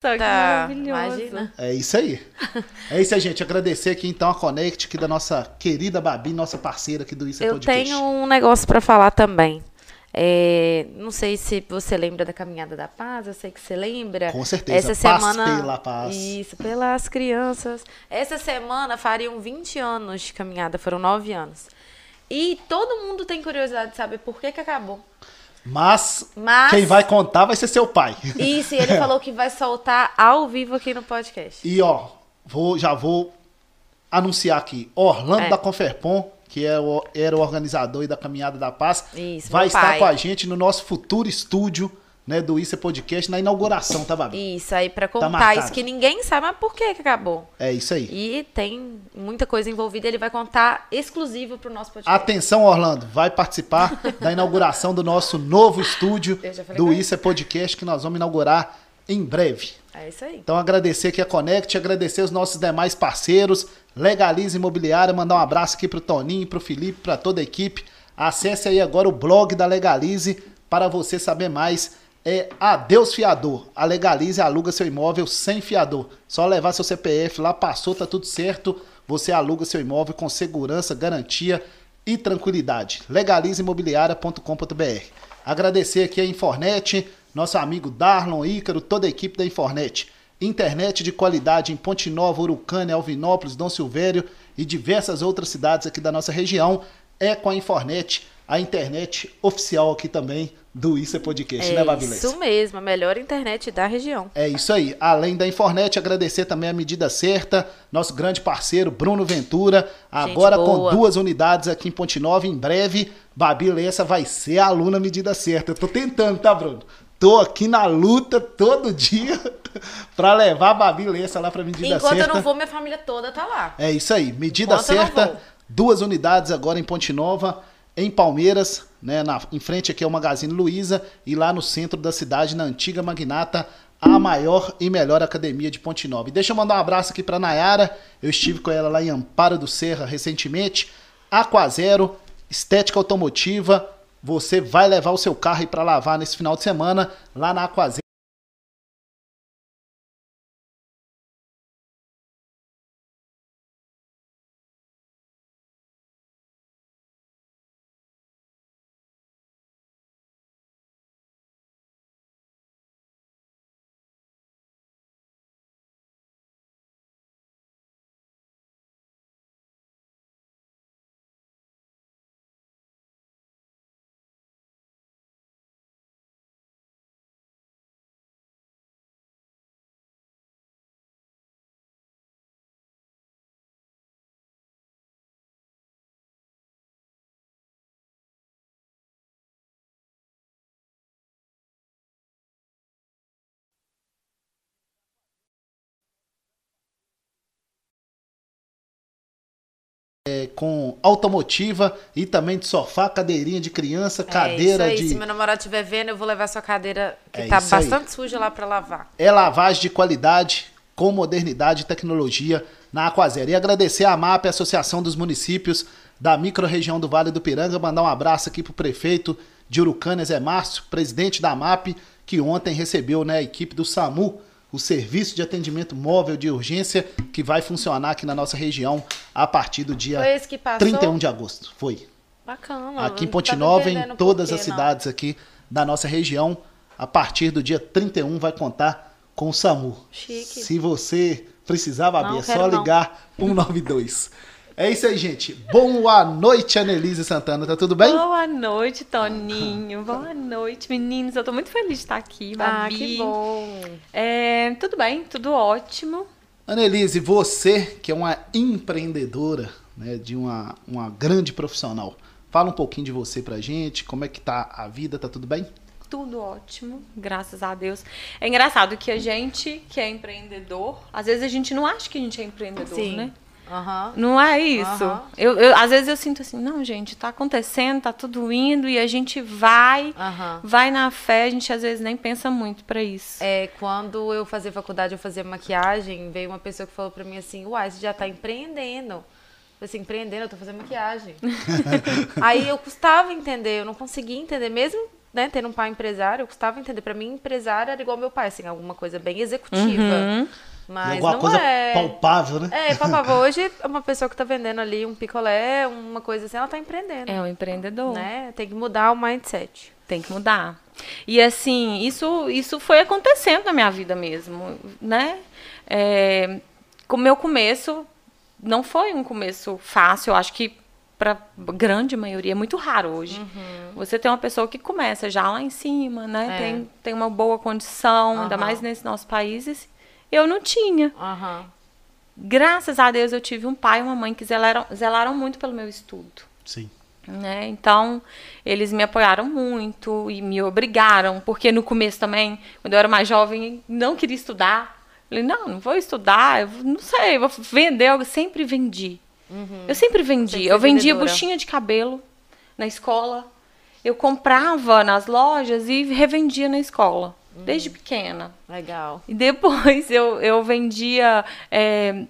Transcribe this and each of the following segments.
que maravilhoso. Imagina. É isso aí. É isso aí, gente. Agradecer aqui então a Connect, aqui da nossa querida Babi, nossa parceira aqui do Isso é Eu Podcast. tenho um negócio pra falar também. É, não sei se você lembra da Caminhada da Paz, eu sei que você lembra. Com certeza. Essa Paz semana. pela paz. Isso, pelas crianças. Essa semana fariam 20 anos de caminhada, foram 9 anos. E todo mundo tem curiosidade de saber por que, que acabou. Mas, Mas- quem vai contar vai ser seu pai. Isso, e ele falou que vai soltar ao vivo aqui no podcast. E ó, vou, já vou anunciar aqui. Orlando É. da Conferpom, que é o- era o organizador da Caminhada da Paz, Isso, vai estar pai. com a gente no nosso futuro estúdio né, do Isso é Podcast na inauguração, tá, Babi? Isso, aí pra contar marcado. isso que ninguém sabe, mas por que, que acabou? É isso aí. E tem muita coisa envolvida, ele vai contar exclusivo pro nosso podcast. Atenção, Orlando, vai participar da inauguração do nosso novo estúdio do. Isso é Podcast, que nós vamos inaugurar em breve. É isso aí. Então, agradecer aqui a Connect, agradecer os nossos demais parceiros, Legalize Imobiliária, mandar um abraço aqui pro Toninho, pro Felipe, para toda a equipe. Acesse aí agora o blog da Legalize para você saber mais. É Adeus Fiador. A Legalize aluga seu imóvel sem fiador. Só levar seu CPF lá, passou, tá tudo certo. Você aluga seu imóvel com segurança, garantia e tranquilidade. Legalizeimobiliaria.com.br. Agradecer aqui a Infornet, nosso amigo Darlon Ícaro, toda a equipe da Infornet. Internet de qualidade em Ponte Nova, Urucânia, Alvinópolis, Dom Silvério e diversas outras cidades aqui da nossa região. É com a Infornet, a internet oficial aqui também do Isso é Podcast, né, É Babilés? isso mesmo, a melhor internet da região. É isso aí. Além da Infornet, agradecer também a medida certa, nosso grande parceiro Bruno Ventura, agora com duas unidades aqui em Ponte Nova. Em breve, Babi Lessa vai ser a aluna medida certa. Eu tô tentando, tá, Bruno? Tô aqui na luta todo dia pra levar a lá pra medida Enquanto certa. eu não vou, minha família toda tá lá. É isso aí. Medida Enquanto certa. Duas unidades agora em Ponte Nova, em Palmeiras, né? Na, em frente aqui é Magazine Luiza e lá no centro da cidade, na antiga Magnata, a maior e melhor academia de Ponte Nova. E deixa eu mandar um abraço aqui pra Nayara. Eu estive com ela lá em Amparo do Serra recentemente. Aquazero, estética automotiva. Você vai levar o seu carro aí pra lavar nesse final de semana lá na Aquazero. É, com automotiva e também de sofá, cadeirinha de criança, cadeira é isso aí. de Se meu namorado estiver vendo, eu vou levar sua cadeira que É tá isso aí. bastante suja lá pra lavar. é lavagem de qualidade com modernidade e tecnologia na Aquazero. E agradecer a MAP, a Associação dos Municípios da Microrregião do Vale do Piranga, mandar um abraço aqui pro prefeito de Urucânia, Zé Márcio, presidente da MAP, que ontem recebeu né, a equipe do SAMU, o Serviço de Atendimento Móvel de Urgência, que vai funcionar aqui na nossa região a partir do dia Foi esse que passou? 31 de agosto. Foi. Bacana. Aqui em não Ponte Nova, em todas as não. cidades aqui da nossa região, a partir do dia 31 vai contar com o SAMU. Chique. Se você precisar, Babi, Não, é só não. ligar 192. É isso aí, gente. Boa noite, Anelise Santana. Tá tudo bem? Boa noite, Toninho. Boa noite, meninos. Eu tô muito feliz de estar aqui, Ah, Babi. que bom. É, tudo bem, tudo ótimo. Anelise, você que é uma empreendedora, né, de uma, uma grande profissional, fala um pouquinho de você pra gente, como é que tá a vida, tá tudo bem? Tudo ótimo, graças a Deus. É engraçado que a gente que é empreendedor, às vezes a gente não acha que a gente é empreendedor, Sim. né? Aham. Não é isso. Aham. Eu, eu- às vezes eu sinto assim, não, gente, tá acontecendo, tá tudo indo e a gente vai, Aham. vai na fé, a gente às vezes nem pensa muito pra isso. É, quando eu fazia faculdade, eu fazia maquiagem, veio uma pessoa que falou pra mim assim, uai, você já tá empreendendo. Eu falei assim, empreendendo, eu tô fazendo maquiagem. Aí eu custava entender, eu não conseguia entender, mesmo né, tendo um pai empresário, eu custava entender. Pra mim, empresário era igual meu pai, assim, alguma coisa bem executiva. Uhum. Mas alguma não coisa é. palpável, né? É, palpável. Hoje, uma pessoa que tá vendendo ali um picolé, uma coisa assim, ela tá empreendendo. É um empreendedor. Né? Tem que mudar o mindset. Tem que mudar. E assim, isso, isso foi acontecendo na minha vida mesmo, né? É, com o meu começo não foi um começo fácil, eu acho que para grande maioria é muito raro hoje. Você tem uma pessoa que começa já lá em cima, né? É. Tem, tem uma boa condição, ainda Aham. mais nesses nossos países. Eu não tinha. Aham. Graças a Deus eu tive um pai e uma mãe que zelaram, zelaram muito pelo meu estudo. Sim. né? Então, eles me apoiaram muito e me obrigaram, porque no começo também, quando eu era mais jovem, não queria estudar. Falei, não, não vou estudar, eu não sei, vou vender, eu sempre vendi. Eu sempre vendi. Sempre Eu vendia vendedora. buchinha de cabelo na escola. Eu comprava nas lojas e revendia na escola, desde pequena. Legal. E depois eu, eu vendia é,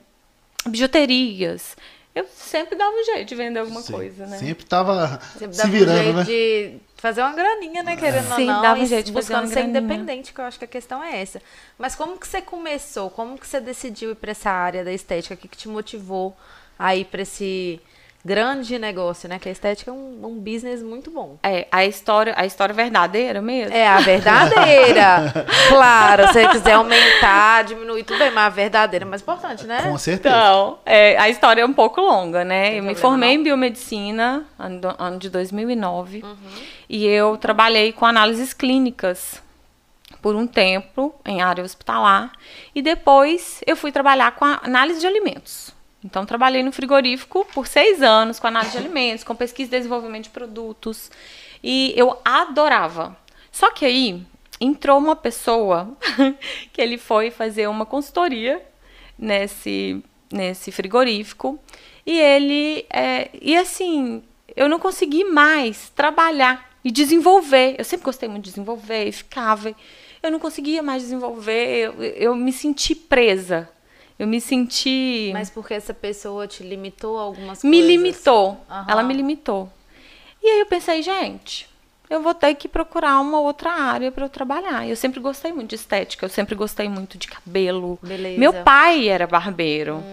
bijuterias. Eu sempre dava um jeito de vender alguma Sim. coisa, né? Sempre tava Sempre se dava virando, um jeito né? de fazer uma graninha, né? Querendo Sim, ou não. dava um jeito de fazer buscando uma ser graninha. independente, que eu acho que a questão é essa. Mas como que você começou? Como que você decidiu ir pra essa área da estética? O que, que te motivou a ir pra esse grande negócio, né? Que a estética é um, um business muito bom. É, a história, a história verdadeira mesmo. É a verdadeira. claro, se você quiser aumentar, diminuir, tudo bem, mas a verdadeira é mais importante, né? Com certeza. Então, é, a história é um pouco longa, né? Eu me formei não. em biomedicina ano, do- ano de 2009 Uhum. e eu trabalhei com análises clínicas por um tempo em área hospitalar e depois eu fui trabalhar com a análise de alimentos. Então, trabalhei no frigorífico por seis anos com análise de alimentos, com pesquisa e desenvolvimento de produtos. E eu adorava. Só que aí entrou uma pessoa que ele foi fazer uma consultoria nesse, nesse frigorífico. E ele. é, e assim, eu não consegui mais trabalhar e desenvolver. Eu sempre gostei muito de desenvolver e ficava. Eu não conseguia mais desenvolver. Eu, eu me senti presa. Eu me senti. Mas porque essa pessoa te limitou a algumas me coisas? limitou. Aham. Ela me limitou. E aí eu pensei, gente, eu vou ter que procurar uma outra área para eu trabalhar. Eu sempre gostei muito de estética, eu sempre gostei muito de cabelo. Beleza. Meu pai era barbeiro.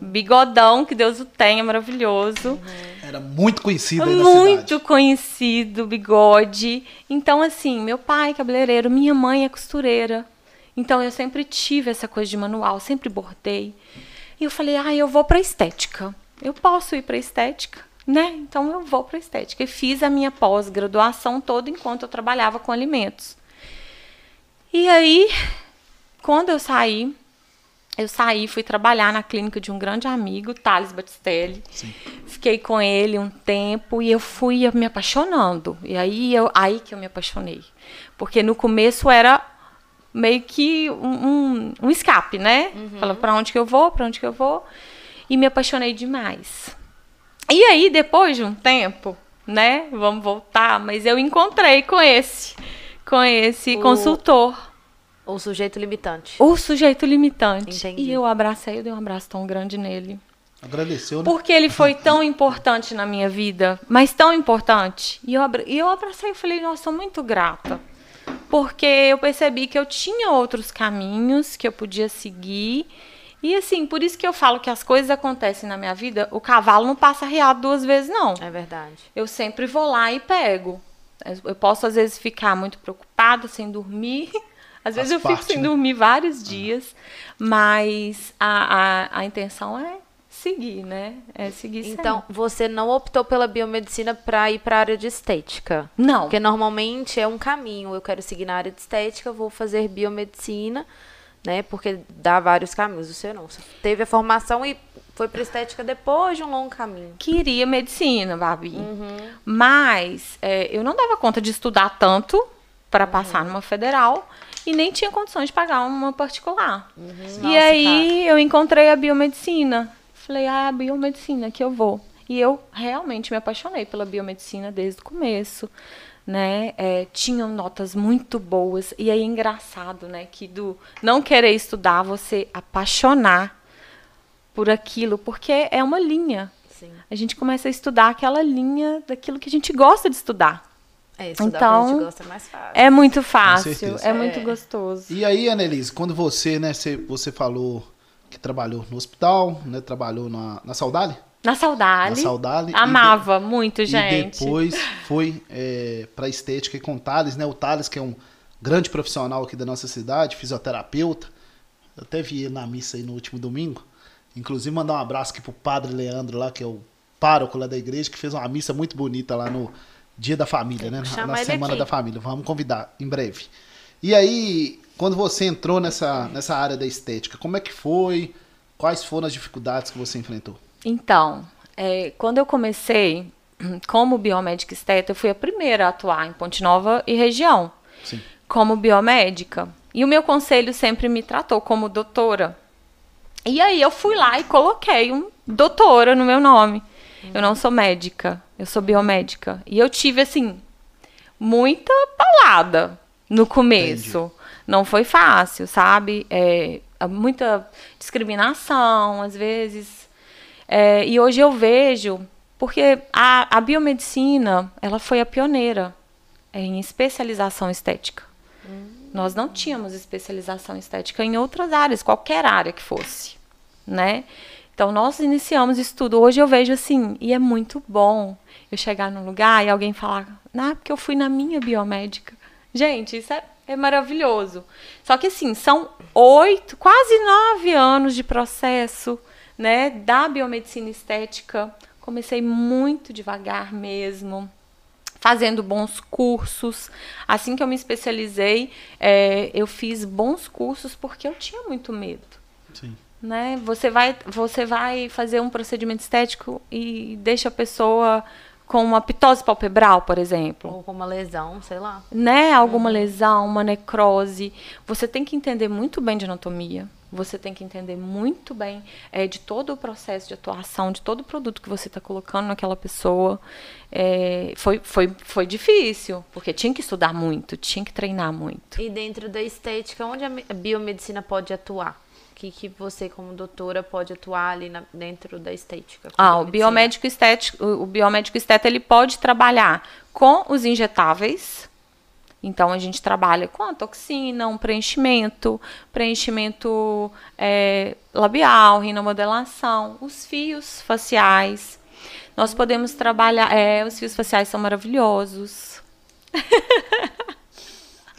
Bigodão, que Deus o tenha, maravilhoso. Era muito conhecido aí. Muito conhecido, bigode. Então, assim, meu pai é cabeleireiro, minha mãe é costureira. Então, eu sempre tive essa coisa de manual, sempre bordei. E eu falei, ah, eu vou pra estética. Eu posso ir pra estética, né? Então, eu vou pra estética. E fiz a minha pós-graduação toda enquanto eu trabalhava com alimentos. E aí, quando eu saí, eu saí, fui trabalhar na clínica de um grande amigo, Thales Batistelli. Fiquei com ele um tempo e eu fui me apaixonando. E aí, eu, aí que eu me apaixonei. Porque no começo era meio que um, um, um escape, né? Falava pra onde que eu vou, pra onde que eu vou. E me apaixonei demais. E aí, depois de um tempo, né? Vamos voltar, mas eu encontrei com esse, com esse O- consultor. O sujeito limitante. O sujeito limitante. Entendi. E eu abracei, eu dei um abraço tão grande nele. Agradeceu, né? Porque ele foi tão importante na minha vida, mas tão importante. E eu, abra- e eu abracei e falei, nossa, sou muito grata. Porque eu percebi que eu tinha outros caminhos que eu podia seguir. E assim, por isso que eu falo que as coisas acontecem na minha vida, o cavalo não passa riado duas vezes, não. É verdade. Eu sempre vou lá e pego. Eu posso, às vezes, ficar muito preocupada, sem dormir. Às vezes eu Faz fico parte, sem né? dormir vários dias. Mas a, a, a intenção é seguir, né? É seguir Então, você não optou pela biomedicina pra ir pra área de estética? sempre. Não. Porque normalmente é um caminho. Eu quero seguir na área de estética, vou fazer biomedicina, né? Porque dá vários caminhos. O seu não. Você teve a formação e foi pra estética depois de um longo caminho. Queria medicina, Babi. Mas é, eu não dava conta de estudar tanto para passar numa federal e nem tinha condições de pagar uma particular. E Nossa, aí eu encontrei a biomedicina. Falei, ah, a biomedicina que eu vou. E eu realmente me apaixonei pela biomedicina desde o começo. Né? É, tinham notas muito boas. E aí é engraçado, né? Que do não querer estudar, você apaixonar por aquilo, porque é uma linha. Sim. A gente começa a estudar aquela linha daquilo que a gente gosta de estudar. É, estudar Então, que a gente gosta é mais fácil. É muito fácil, certeza. é muito É. gostoso. E aí, Annelise, quando você, né, você, você falou que trabalhou no hospital, né, trabalhou na, na Saudade? Na Saudade. Na Saudade. e Amava muito, E gente. depois foi é, para estética e com o Thales, né? O Thales, que é um grande profissional aqui da nossa cidade, fisioterapeuta. Eu até vi ele na missa aí no último domingo. Inclusive, mandar um abraço aqui pro padre Leandro lá, que é o pároco lá da igreja, que fez uma missa muito bonita lá no Dia da Família, né? Na, na Semana aqui. da Família. Vamos convidar em breve. E aí, quando você entrou nessa, nessa área da estética, como é que foi? Quais foram as dificuldades que você enfrentou? Então, é, quando eu comecei como biomédica esteta, eu fui a primeira a atuar em Ponte Nova e região, Sim. como biomédica. E o meu conselho sempre me tratou como doutora. E aí eu fui lá e coloquei um doutora no meu nome. Eu não sou médica, eu sou biomédica. E eu tive, assim, muita palada no começo. Não foi fácil, sabe? É, muita discriminação, às vezes. É, e hoje eu vejo, porque a, a biomedicina, ela foi a pioneira em especialização estética. Nós não tínhamos especialização estética em outras áreas, qualquer área que fosse, né? Então nós iniciamos estudo. Hoje eu vejo assim, e é muito bom eu chegar num lugar e alguém falar, ah, porque eu fui na minha biomédica. Gente, isso é, é maravilhoso. Só que assim, são oito, quase nove anos de processo, né, da biomedicina estética. Comecei muito devagar mesmo fazendo bons cursos. Assim que eu me especializei, é, eu fiz bons cursos porque eu tinha muito medo. Sim. Né? Você, vai, você vai fazer um procedimento estético e deixa a pessoa com uma pitose palpebral, por exemplo. Ou com uma lesão, sei lá. Né? Alguma lesão, uma necrose. Você tem que entender muito bem de anatomia. Você tem que entender muito bem é, de todo o processo de atuação, de todo o produto que você está colocando naquela pessoa. É, foi, foi, foi difícil, porque tinha que estudar muito, tinha que treinar muito. E dentro da estética, onde a biomedicina pode atuar? O que, que você, como doutora, pode atuar ali na- dentro da estética? Ah, o biomédico estético, o o biomédico esteta, ele pode trabalhar com os injetáveis. Então a gente trabalha com a toxina, um preenchimento, preenchimento é, labial, rinomodelação, os fios faciais. Nós podemos trabalhar, é, os fios faciais são maravilhosos.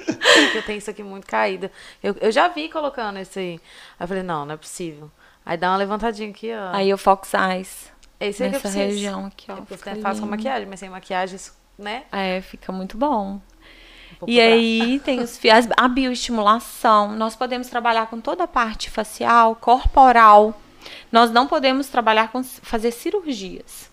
Eu tenho isso aqui muito caído. Eu, eu já vi colocando esse aí. Aí eu falei, não, não é possível. Aí dá uma levantadinha aqui, ó. Aí o Fox Eyes, Esse aí que eu nessa preciso. região aqui, ó. É porque eu faço com maquiagem, mas sem maquiagem, isso, né? É, fica muito bom. E aí tem os fios, a bioestimulação. Nós podemos trabalhar com toda a parte facial, corporal. Nós não podemos trabalhar com fazer cirurgias,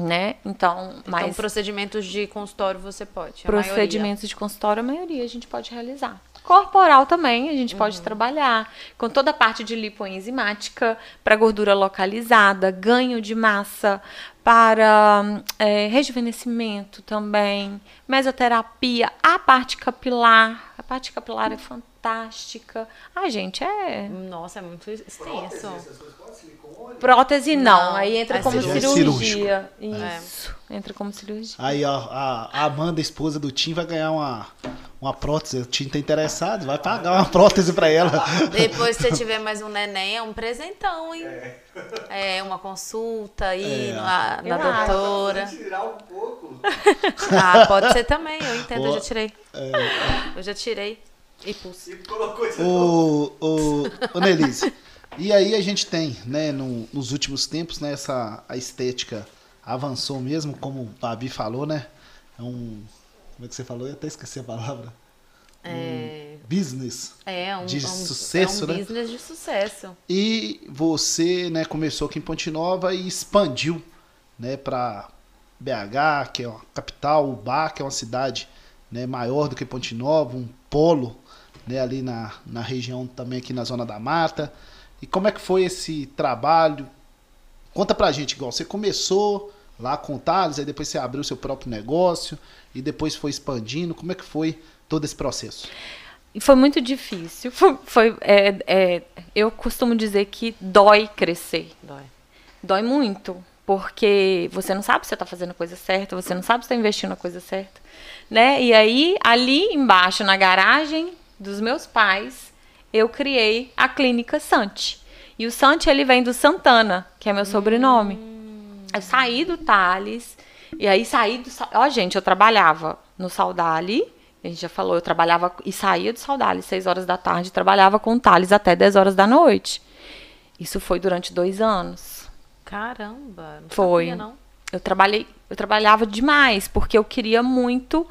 né? Então, Então, mas procedimentos de consultório você pode. a maioria. procedimentos de consultório, a maioria a gente pode realizar. Corporal também a gente Uhum. pode trabalhar com toda a parte de lipoenzimática para gordura localizada, ganho de massa, para é, rejuvenescimento também, mesoterapia, a parte capilar. A parte capilar é fantástica. Ah, gente, é. Nossa, é muito extenso. Prótese não, Não, aí entra é como cirúrgico. cirurgia. Isso, entra como cirurgia. Aí, ó, a, a Amanda, esposa do Tim, vai ganhar uma, uma prótese. O Tim tá interessado, vai pagar uma prótese pra ela. Depois, se você tiver mais um neném, é um presentão, hein? É, uma consulta aí É. na, na Eu doutora. Tirar um pouco. Ah, pode ser também, eu entendo, eu Ó, já tirei. Eu já tirei e. E colocou isso Ô, ô, ô Nelise, e aí a gente tem, né, no- nos últimos tempos, né, essa, a estética avançou mesmo, como o Babi falou, né? É um. Como é que você falou? Eu até esqueci a palavra. É, Business. é um, De é um- sucesso, é um né? business de sucesso. E você, né, começou aqui em Ponte Nova e expandiu, né, para BH, que é uma capital, Ubá, que é uma cidade, né, maior do que Ponte Nova, um polo, né, ali na, na região também aqui na zona da mata. E como é que foi esse trabalho? Conta pra gente, igual você começou lá com o Thales, aí depois você abriu seu próprio negócio e depois foi expandindo. Como é que foi todo esse processo? Foi muito difícil. Foi, foi- é, é, eu costumo dizer que dói crescer. Dói. Dói muito. Porque você não sabe se você está fazendo a coisa certa, você não sabe se está investindo na coisa certa. Né? E aí, ali embaixo, na garagem dos meus pais, eu criei a clínica Sante. E o Sante, ele vem do Santana, que é meu sobrenome. Eu saí do Thales, e aí saí do... Ó, gente, eu trabalhava no Saudali, a gente já falou, eu trabalhava e saía do Saudali, 6 horas da tarde, trabalhava com o Thales até 10 horas da noite. Isso foi durante dois anos. Caramba, não Foi. sabia, não. Eu trabalhei, eu trabalhava demais, porque eu queria muito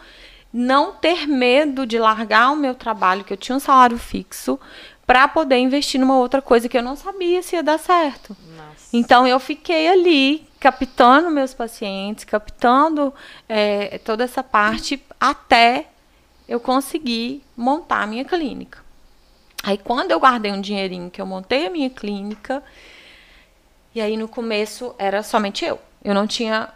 não ter medo de largar o meu trabalho, que eu tinha um salário fixo, para poder investir numa outra coisa que eu não sabia se ia dar certo. Nossa. Então eu fiquei ali captando meus pacientes, captando eh, toda essa parte até eu conseguir montar a minha clínica. Aí quando eu guardei um dinheirinho que eu montei a minha clínica, e aí no começo era somente eu. Eu não tinha.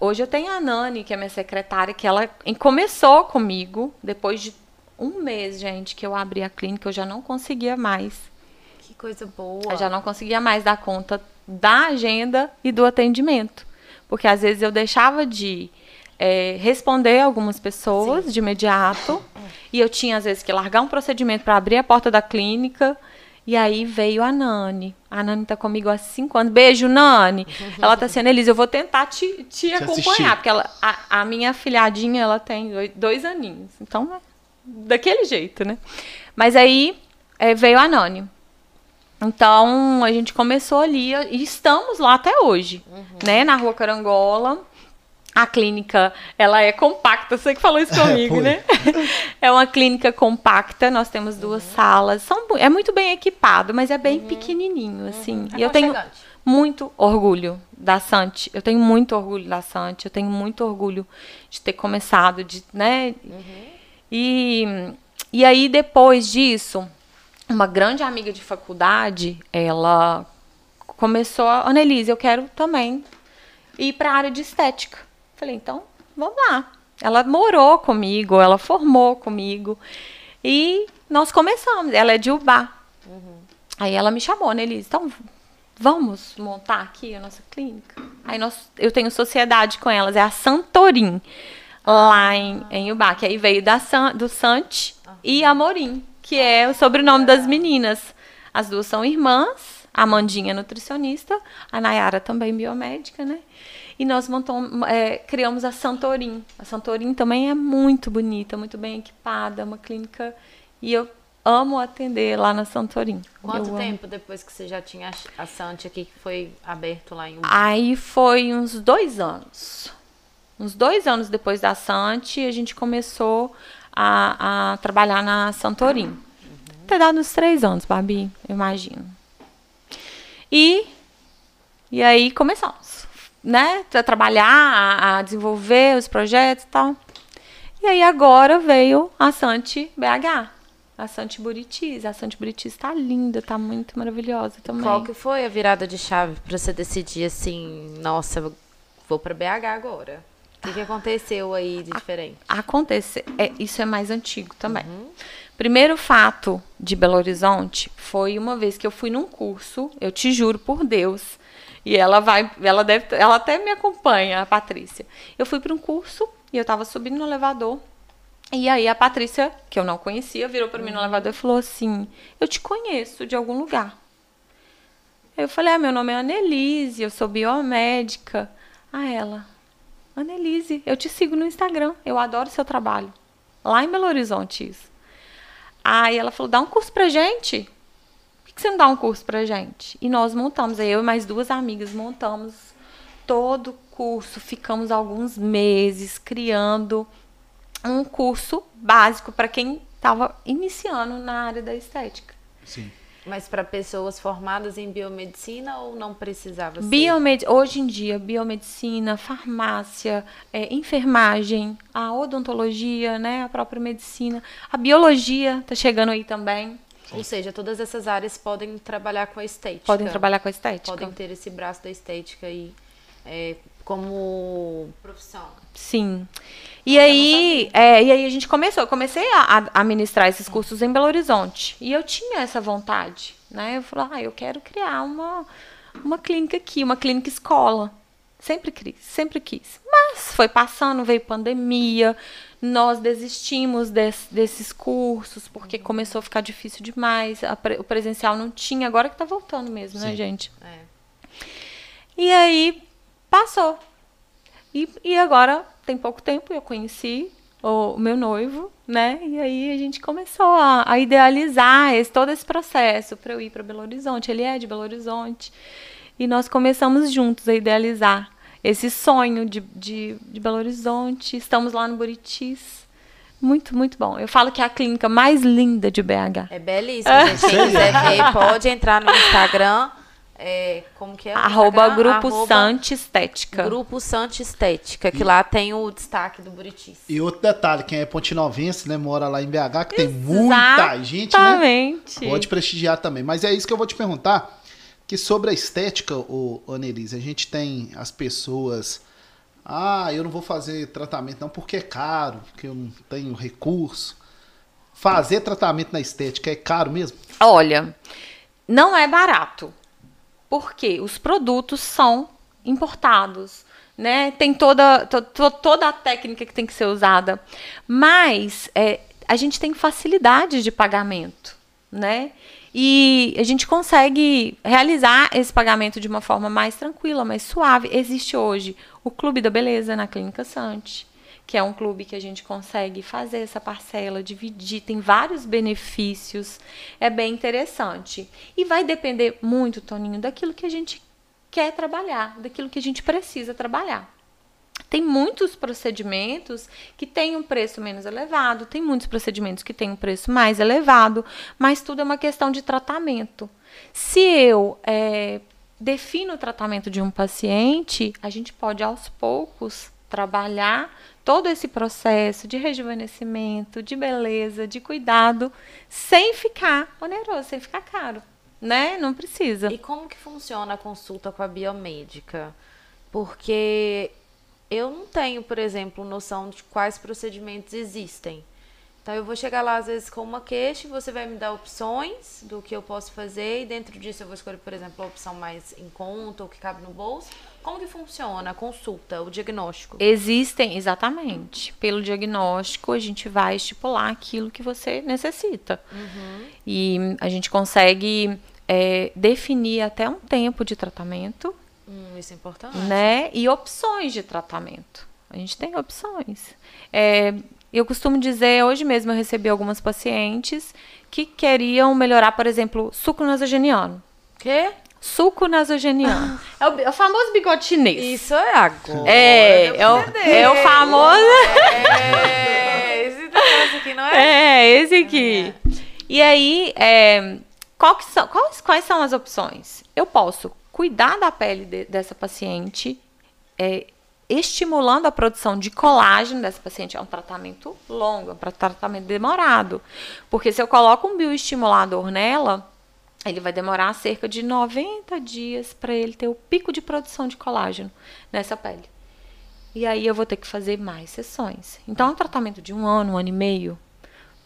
Hoje eu tenho a Nani, que é minha secretária, que ela começou comigo depois de um mês, gente, que eu abri a clínica, eu já não conseguia mais. Que coisa boa. Eu já não conseguia mais dar conta da agenda e do atendimento. Porque às vezes eu deixava de eh, responder algumas pessoas de imediato. E eu tinha, às vezes, que largar um procedimento para abrir a porta da clínica. E aí veio a Nani. A Nani tá comigo há cinco anos. Beijo, Nani. Ela tá assim, Elisa, eu vou tentar te, te, acompanhar. assistir. Porque ela, a, a minha filhadinha, ela tem dois, dois aninhos. Então, é daquele jeito, né? Mas aí eh, veio a Nani. Então, a gente começou ali e estamos lá até hoje, né? Na Rua Carangola. A clínica, ela é compacta, você que falou isso comigo, foi. né? É uma clínica compacta, nós temos duas salas. São, é muito bem equipado, mas é bem pequenininho, assim. E eu tenho muito orgulho da Sante. Eu tenho muito orgulho da Sante. Eu tenho muito orgulho de ter começado, de, né? E, e aí, depois disso, uma grande amiga de faculdade, ela começou a... Annelise, eu quero também ir para a área de estética. Falei, então, vamos lá. Ela morou comigo, ela formou comigo. E nós começamos. Ela é de Ubá. Aí ela me chamou, Annelise, então vamos montar aqui a nossa clínica? Aí nós, eu tenho sociedade com elas, é a Santorim, lá em, em Ubá, que aí veio da San, do Sante e Amorim, que é o sobrenome das meninas. As duas são irmãs, a Amandinha é nutricionista, a Nayara também biomédica, né? E nós montamos, é, criamos a Santorim. A Santorim também é muito bonita, muito bem equipada, uma clínica. E eu amo atender lá na Santorim. Quanto Eu amo. tempo depois que você já tinha a Sante aqui, que foi aberto lá em? Aí foi uns dois anos. Uns dois anos depois da Sante, a gente começou a, a trabalhar na Santorim. Ter dado uns três anos, Babi, eu imagino. E, e aí começamos, né? A trabalhar, a, a desenvolver os projetos e tal. E aí agora veio a Sante BH. A Sante Buritis. A Sante Buritis tá linda, tá muito maravilhosa também. Qual que foi a virada de chave pra você decidir assim, nossa, vou pra BH agora? O que, que aconteceu aí de diferente? acontecer. É, isso é mais antigo também. Primeiro fato de Belo Horizonte foi uma vez que eu fui num curso, eu te juro por Deus, e ela vai, ela deve, ela até me acompanha, a Patrícia. Eu fui para um curso e eu estava subindo no elevador. E aí a Patrícia, que eu não conhecia, virou para mim no elevador e falou assim: "Eu te conheço de algum lugar". Eu falei: ah, "Meu nome é Annelise, eu sou biomédica". Ah, ela: Annelise, eu te sigo no Instagram, eu adoro seu trabalho. Lá em Belo Horizonte, isso. Aí ela falou: dá um curso pra gente. Por que você não dá um curso pra gente? E nós montamos, aí eu e mais duas amigas montamos todo o curso, ficamos alguns meses criando um curso básico para quem estava iniciando na área da estética. Sim. Mas para pessoas formadas em biomedicina ou não precisava ser? Biomed... Hoje em dia, biomedicina, farmácia, é, enfermagem, a odontologia, né, a própria medicina, a biologia está chegando aí também. Ou seja, todas essas áreas podem trabalhar com a estética. Podem trabalhar com a estética. Podem ter esse braço da estética aí é, como profissão. Sim. E aí, é, e aí a gente começou. Eu comecei a, a, a ministrar esses cursos em Belo Horizonte. E eu tinha essa vontade, né? Eu falei, ah, eu quero criar uma, uma clínica aqui, uma clínica escola. Sempre quis, sempre quis. Mas foi passando, veio pandemia, nós desistimos des, desses cursos, porque começou a ficar difícil demais. Pre, o presencial não tinha, agora que tá voltando mesmo, né, Sim. né, gente? É. E aí passou. E, e agora, tem pouco tempo, eu conheci o, meu noivo, né? E aí a gente começou a, a idealizar esse, todo esse processo para eu ir para Belo Horizonte. Ele é de Belo Horizonte. E nós começamos juntos a idealizar esse sonho de, de, de Belo Horizonte. Estamos lá no Buritis. Muito, muito bom. Eu falo que é a clínica mais linda de BH. É belíssima. Quem quiser ver, pode entrar no Instagram. É, como que é? Arroba Grupo Arroba Sante Estética. Grupo Sante Estética, que e, lá tem o destaque do Buritis. E outro detalhe, quem é pontinovense, né, mora lá em BH, que tem muita gente, né? Pode prestigiar também. Mas é isso que eu vou te perguntar que sobre a estética, o Annelise, a gente tem as pessoas. Ah, eu não vou fazer tratamento não porque é caro, porque eu não tenho recurso. Fazer tratamento na estética é caro mesmo? Olha, não é barato. Porque os produtos são importados, né? Tem toda, to, to, toda a técnica que tem que ser usada. Mas é, a gente tem facilidade de pagamento, né? E a gente consegue realizar esse pagamento de uma forma mais tranquila, mais suave. Existe hoje o Clube da Beleza na Clínica Sante, que é um clube que a gente consegue fazer essa parcela, dividir, tem vários benefícios, é bem interessante. E vai depender muito, Toninho, daquilo que a gente quer trabalhar, daquilo que a gente precisa trabalhar. Tem muitos procedimentos que têm um preço menos elevado, tem muitos procedimentos que têm um preço mais elevado, mas tudo é uma questão de tratamento. Se eu é, defino o tratamento de um paciente, a gente pode aos poucos trabalhar todo esse processo de rejuvenescimento, de beleza, de cuidado, sem ficar oneroso, sem ficar caro, né? Não precisa. E como que funciona a consulta com a biomédica? Porque eu não tenho, por exemplo, noção de quais procedimentos existem. Então eu vou chegar lá às vezes com uma queixa, você vai me dar opções do que eu posso fazer e dentro disso eu vou escolher, por exemplo, a opção mais em conta ou que cabe no bolso. Como que funciona a consulta, o diagnóstico? Existem, exatamente. Pelo diagnóstico, a gente vai estipular aquilo que você necessita. Uhum. E a gente consegue é, definir até um tempo de tratamento isso é importante. Né? E opções de tratamento. A gente tem opções. É, eu costumo dizer, hoje mesmo eu recebi algumas pacientes que queriam melhorar, por exemplo, suco nasogeniano. Quê? Suco nasogeniano. é, o, é, o, famoso bigode chinês. Isso é agora. É, é o, é o famoso. É, esse negócio aqui não é? É, esse aqui. É. E aí, é, qual são, quais, quais são as opções? Eu posso cuidar da pele de, dessa paciente, é, estimulando a produção de colágeno dessa paciente. É um tratamento longo, é um tratamento demorado. Porque se eu coloco um bioestimulador nela, ele vai demorar cerca de 90 dias para ele ter o pico de produção de colágeno nessa pele. E aí eu vou ter que fazer mais sessões. Então, é um tratamento de um ano, um ano e meio,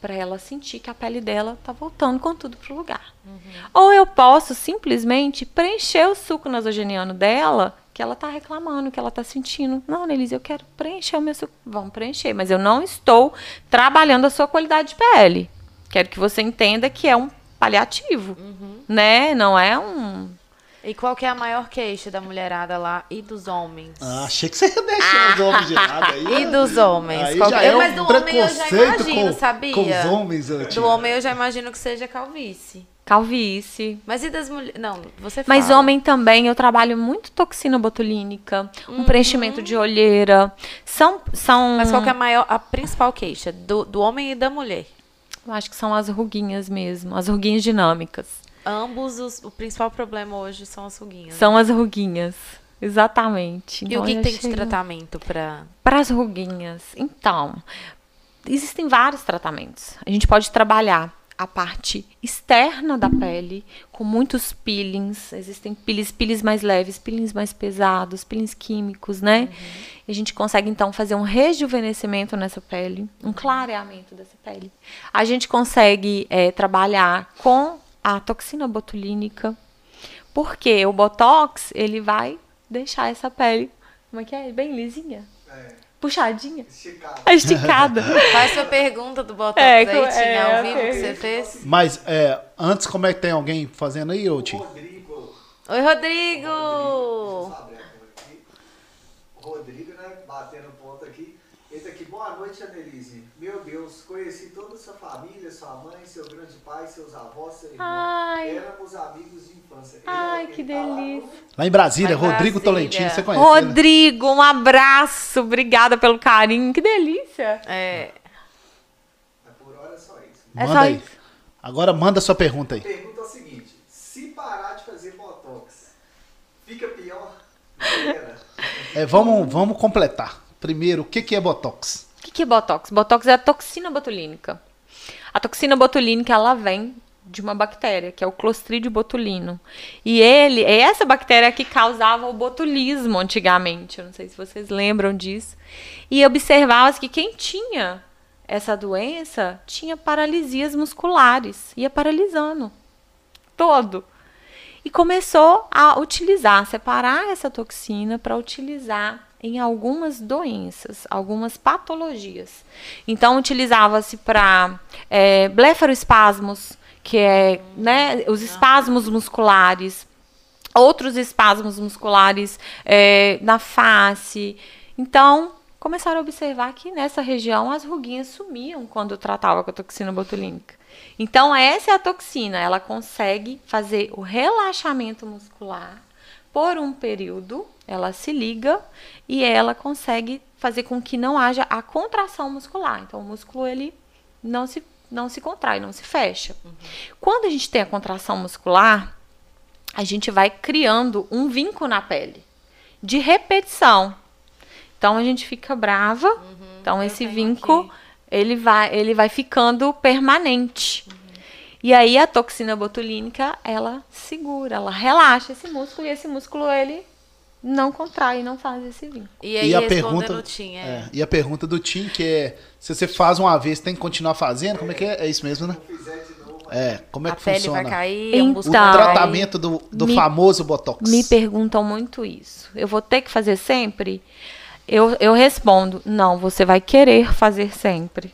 para ela sentir que a pele dela tá voltando com tudo pro lugar. Uhum. Ou eu posso simplesmente preencher o suco nasogeniano dela, que ela tá reclamando, que ela tá sentindo. Não, Nelise, eu quero preencher o meu suco. Vamos preencher, mas eu não estou trabalhando a sua qualidade de pele. Quero que você entenda que é um paliativo, uhum. né? Não é um e qual que é a maior queixa da mulherada lá e dos homens? Ah, achei que você ia deixar os homens de lado aí. E dos homens? Aí já é, é Mas do homem eu já imagino, com, sabia? Com os homens, eu Do homem eu já imagino que seja calvície. Calvície. Mas e das mulheres? Não, você fala. Mas homem também, eu trabalho muito toxina botulínica, um uhum. preenchimento de olheira. São, são. Mas qual que é a maior, a principal queixa do, do homem e da mulher? Eu acho que são as ruguinhas mesmo, as ruguinhas dinâmicas. Ambos, os, o principal problema hoje são as ruguinhas. São as ruguinhas. Exatamente. Então, e o que, que tem de tratamento para. Para as ruguinhas. Então, existem vários tratamentos. A gente pode trabalhar a parte externa da pele com muitos peelings. Existem peelings, peelings mais leves, peelings mais pesados, peelings químicos, né? Uhum. E a gente consegue então fazer um rejuvenescimento nessa pele, um clareamento dessa pele. A gente consegue é, trabalhar com a toxina botulínica, porque o botox ele vai deixar essa pele Como é que é? Bem lisinha? É, Puxadinha? esticado. A esticada. Faz sua pergunta do Botox É, aí, Tinha, é, ao vivo que ok. você fez. Mas é, antes, como é que tem alguém fazendo aí, ô Tim? Rodrigo. Oi, Rodrigo! Aqui. Rodrigo, né? Batendo ponto aqui. Esse aqui, boa noite, Annelise. Meu Deus, conheci toda a sua família, sua mãe, seu grande pai, seus avós, seu irmão. Ai. Éramos amigos de infância. Ai, é- que ele tá lá no- delícia. Lá em Brasília, em Rodrigo Brasília. Tolentino, você conhece ele? Rodrigo, um abraço. Obrigada pelo carinho. Que delícia. É, Mas por hora é só isso. É Manda só aí. isso. Agora manda sua pergunta aí. Pergunta é o seguinte: se parar de fazer botox, fica pior? É, vamos, vamos completar. Primeiro, o que, que é Botox? Que, é Botox? Botox é a toxina botulínica. A toxina botulínica, ela vem de uma bactéria, que é o Clostridium botulino. E ele, é essa bactéria que causava o botulismo antigamente. Eu não sei se vocês lembram disso. E observava-se que quem tinha essa doença tinha paralisias musculares. Ia paralisando. Todo. E começou a utilizar, separar essa toxina para utilizar em algumas doenças, algumas patologias. Então, utilizava-se para é, blefaroespasmos, que é né, os espasmos musculares, outros espasmos musculares é, na face. Então, começaram a observar que nessa região as ruguinhas sumiam quando tratava com a toxina botulínica. Então, essa é a toxina, ela consegue fazer o relaxamento muscular por um período, ela se liga e ela consegue fazer com que não haja a contração muscular. Então, o músculo ele não se, não se contrai, não se fecha. Quando a gente tem a contração muscular, a gente vai criando um vinco na pele de repetição. Então a gente fica brava. então esse vinco aqui. ele vai ele vai ficando permanente. E aí a toxina botulínica, ela segura, ela relaxa esse músculo e esse músculo ele não contrai, não faz esse vinco. e aí e a pergunta, o Tim, é. é, e a pergunta do Tim, que é, se você faz uma vez, tem que continuar fazendo? Como é que é? É isso mesmo, né? se fizer de novo, É, como é a que pele funciona? vai cair, Então, o tratamento do, do Me- famoso Botox. Me perguntam muito isso. Eu vou ter que fazer sempre? Eu, eu respondo, não, você vai querer fazer sempre.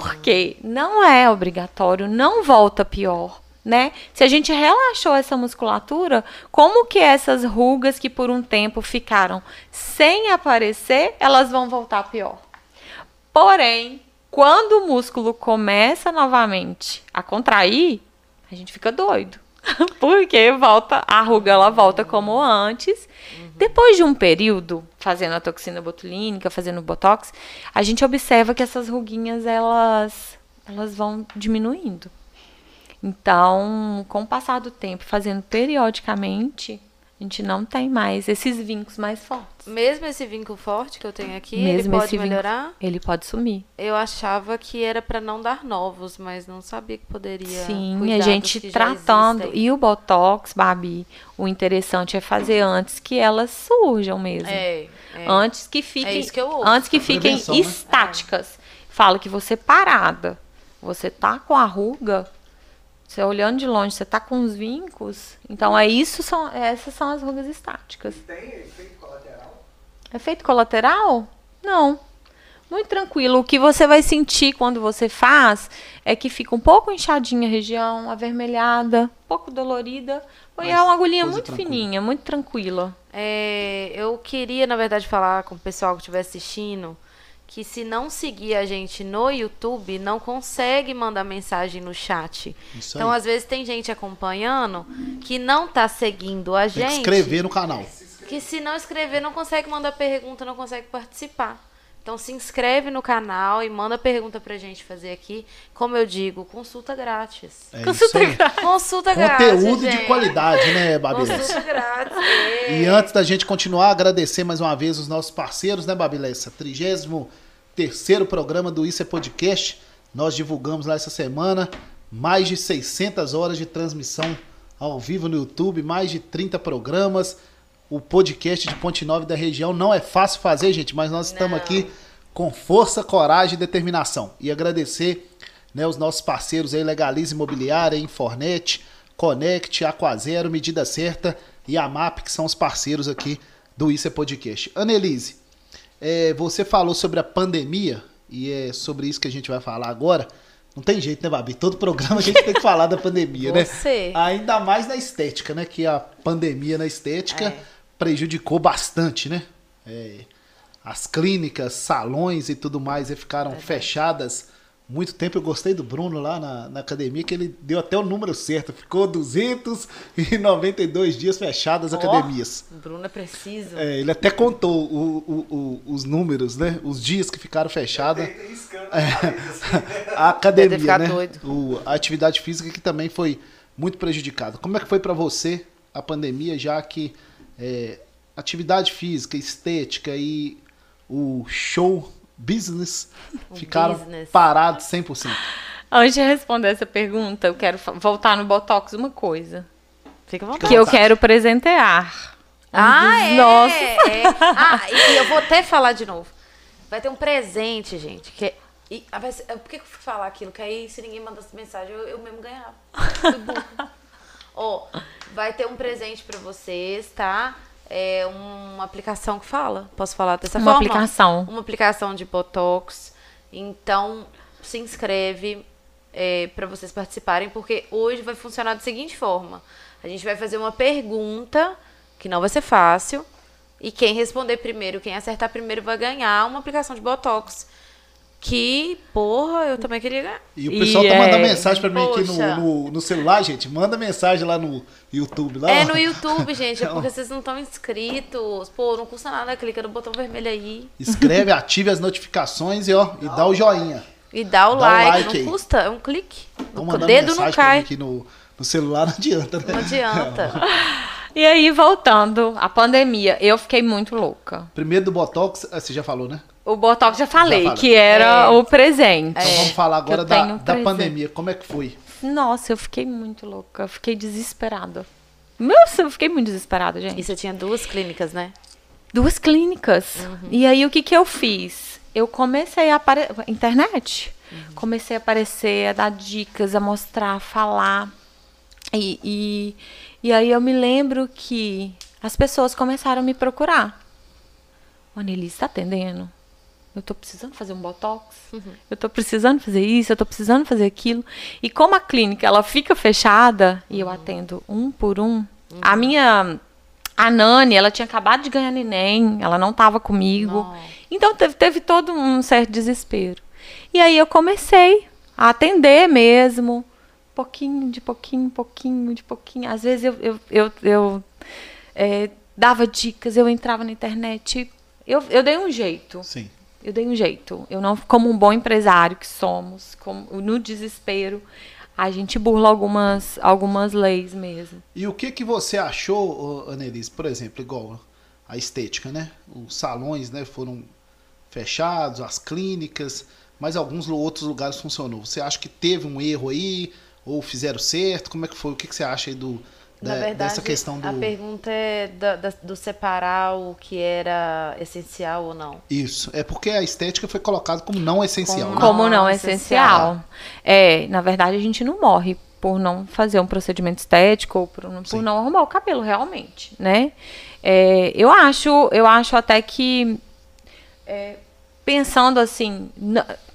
Porque não é obrigatório, não volta pior, né? Se a gente relaxou essa musculatura, como que essas rugas que por um tempo ficaram sem aparecer, elas vão voltar pior? Porém, quando o músculo começa novamente a contrair, a gente fica doido. Porque volta, a ruga ela volta como antes. Depois de um período fazendo a toxina botulínica, fazendo botox, a gente observa que essas ruguinhas elas elas vão diminuindo. Então, com o passar do tempo, fazendo periodicamente, a gente não tem mais esses vincos mais fortes. Mesmo esse vinco forte que eu tenho aqui, Mesmo ele pode vinco- melhorar? Ele pode sumir. Eu achava que era pra não dar novos, mas não sabia que poderia Sim, a gente tratando. E o Botox, Babi, o interessante é fazer antes que elas surjam mesmo. É, é. Antes que fiquem, isso que eu ouço. antes que fiquem Prevenção, né? estáticas. Fala que você parada, você tá com a ruga, você olhando de longe, você tá com os vincos. Então é isso são essas são as rugas estáticas. tem efeito colateral? Efeito colateral? Não. Muito tranquilo. O que você vai sentir quando você faz é que fica um pouco inchadinha a região, avermelhada, um pouco dolorida. E é Mas uma agulhinha muito tranquila. fininha, muito tranquila. É, eu queria, na verdade, falar com o pessoal que estiver assistindo que se não seguir a gente no YouTube, não consegue mandar mensagem no chat. Isso então, aí. às vezes, tem gente acompanhando que não está seguindo a tem gente. inscrever no canal. Que se não escrever não consegue mandar pergunta, não consegue participar. Então se inscreve no canal e manda pergunta pra gente fazer aqui. Como eu digo, consulta grátis. É consulta grátis. Consulta grátis. Conteúdo de qualidade, né, Babilés? Consulta grátis. E é. antes da gente continuar, agradecer mais uma vez os nossos parceiros, né, Babilessa? Trigésimo terceiro programa do Isso é Podcast. Nós divulgamos lá essa semana mais de 600 horas de transmissão ao vivo no YouTube, mais de 30 programas. O podcast de Ponte Nova da região não é fácil fazer, gente, mas nós estamos não. aqui com força, coragem e determinação. E agradecer né, os nossos parceiros aí, Legalize Imobiliária, Infornet, Connect, Aquazero, Medida Certa e a MAP, que são os parceiros aqui do Isso é Podcast. Anelise, é, você falou sobre a pandemia, e é sobre isso que a gente vai falar agora. Não tem jeito, né, Babi? Todo programa a gente tem que falar da pandemia, né? Ainda mais na estética, né? Que a pandemia na estética É. prejudicou bastante, né? É, as clínicas, salões e tudo mais ficaram fechadas muito tempo. Eu gostei do Bruno lá na, na academia, que ele deu até o número certo. Ficou 292 dias fechadas as Ó, academias. O Bruno é preciso. É, ele até contou o- o- o- os números, né? Os dias que ficaram fechadas. Assim, né? A academia, né? doido. O- a atividade física que também foi muito prejudicada. Como é que foi pra você a pandemia, já que é, atividade física, estética e o show business O ficaram business. parados 100%? Antes de responder essa pergunta, eu quero voltar no Botox uma coisa. Fica vontade. Que eu quero presentear. Um Ah, dos é, nossos- é. Ah, e eu vou até falar de novo. Vai ter um presente, gente. Que é- e, ah, por que que eu fui falar aquilo? Que aí, se ninguém mandasse mensagem, eu, eu mesmo ganhava. Ó, vai ter um presente pra vocês, tá? É uma aplicação que fala. Posso falar dessa Uma forma? aplicação. Uma aplicação de Botox. Então, se inscreve é, para vocês participarem, porque hoje vai funcionar da seguinte forma. A gente vai fazer uma pergunta, que não vai ser fácil, e quem responder primeiro, quem acertar primeiro, vai ganhar uma aplicação de Botox. Que, porra, eu também queria ganhar. E o pessoal tá E mandando é- mensagem pra mim aqui Poxa. no, no, no celular, gente. Manda mensagem lá no YouTube. Lá, É no YouTube, gente, é Então- porque vocês não estão inscritos. Pô, não custa nada, clica no botão vermelho aí Escreve, ative as notificações e, ó, e dá o joinha. e dá o Dá o like. like aí. não custa, é um clique. Estão O mandando dedo não mensagem pra mim cai. aqui no, no celular, não adianta, né? Não adianta. E aí, voltando, a pandemia, eu fiquei muito louca. Primeiro do Botox, ah, você já falou, né? O Botox já falei, Já falei. que era É. o presente. Então vamos falar que eu agora da, da pandemia. Como é que foi? Nossa, eu fiquei muito louca, eu fiquei desesperada. Nossa, eu fiquei muito desesperada, gente. E você tinha duas clínicas, né? Duas clínicas. Uhum. E aí, o que que eu fiz? Eu comecei a aparecer... Internet. Uhum. Comecei a aparecer, a dar dicas, a mostrar, a falar. E, e, e aí, eu me lembro que as pessoas começaram a me procurar. O Annelise tá atendendo? Eu tô precisando fazer um botox. Uhum. Eu tô precisando fazer isso, eu tô precisando fazer aquilo. E como a clínica ela fica fechada e eu Uhum. atendo um por um, a minha a Nani, ela tinha acabado de ganhar neném, ela não tava comigo. Nossa. Então teve, teve todo um certo desespero. E aí eu comecei a atender mesmo, pouquinho, de pouquinho, pouquinho, de pouquinho. Às vezes eu, eu, eu, eu, eh, dava dicas, eu entrava na internet. Eu, eu dei um jeito. Sim. Eu dei um jeito. Eu não, como um bom empresário que somos, como, no desespero, a gente burla algumas, algumas leis mesmo. E o que que você achou, ô, Annelise, por exemplo, igual a estética, né? Os salões, né, foram fechados, as clínicas, mas alguns outros lugares funcionou. Você acha que teve um erro aí ou fizeram certo? Como é que foi? O que que você acha aí do Na da- verdade, dessa questão do a pergunta é da- da- do separar o que era essencial ou não. Isso, é porque a estética foi colocada como não essencial, Como né? Como não é essencial. essencial. É, na verdade, a gente não morre por não fazer um procedimento estético ou por, não- por não arrumar o cabelo realmente, né? É, eu acho, eu acho até que é, pensando assim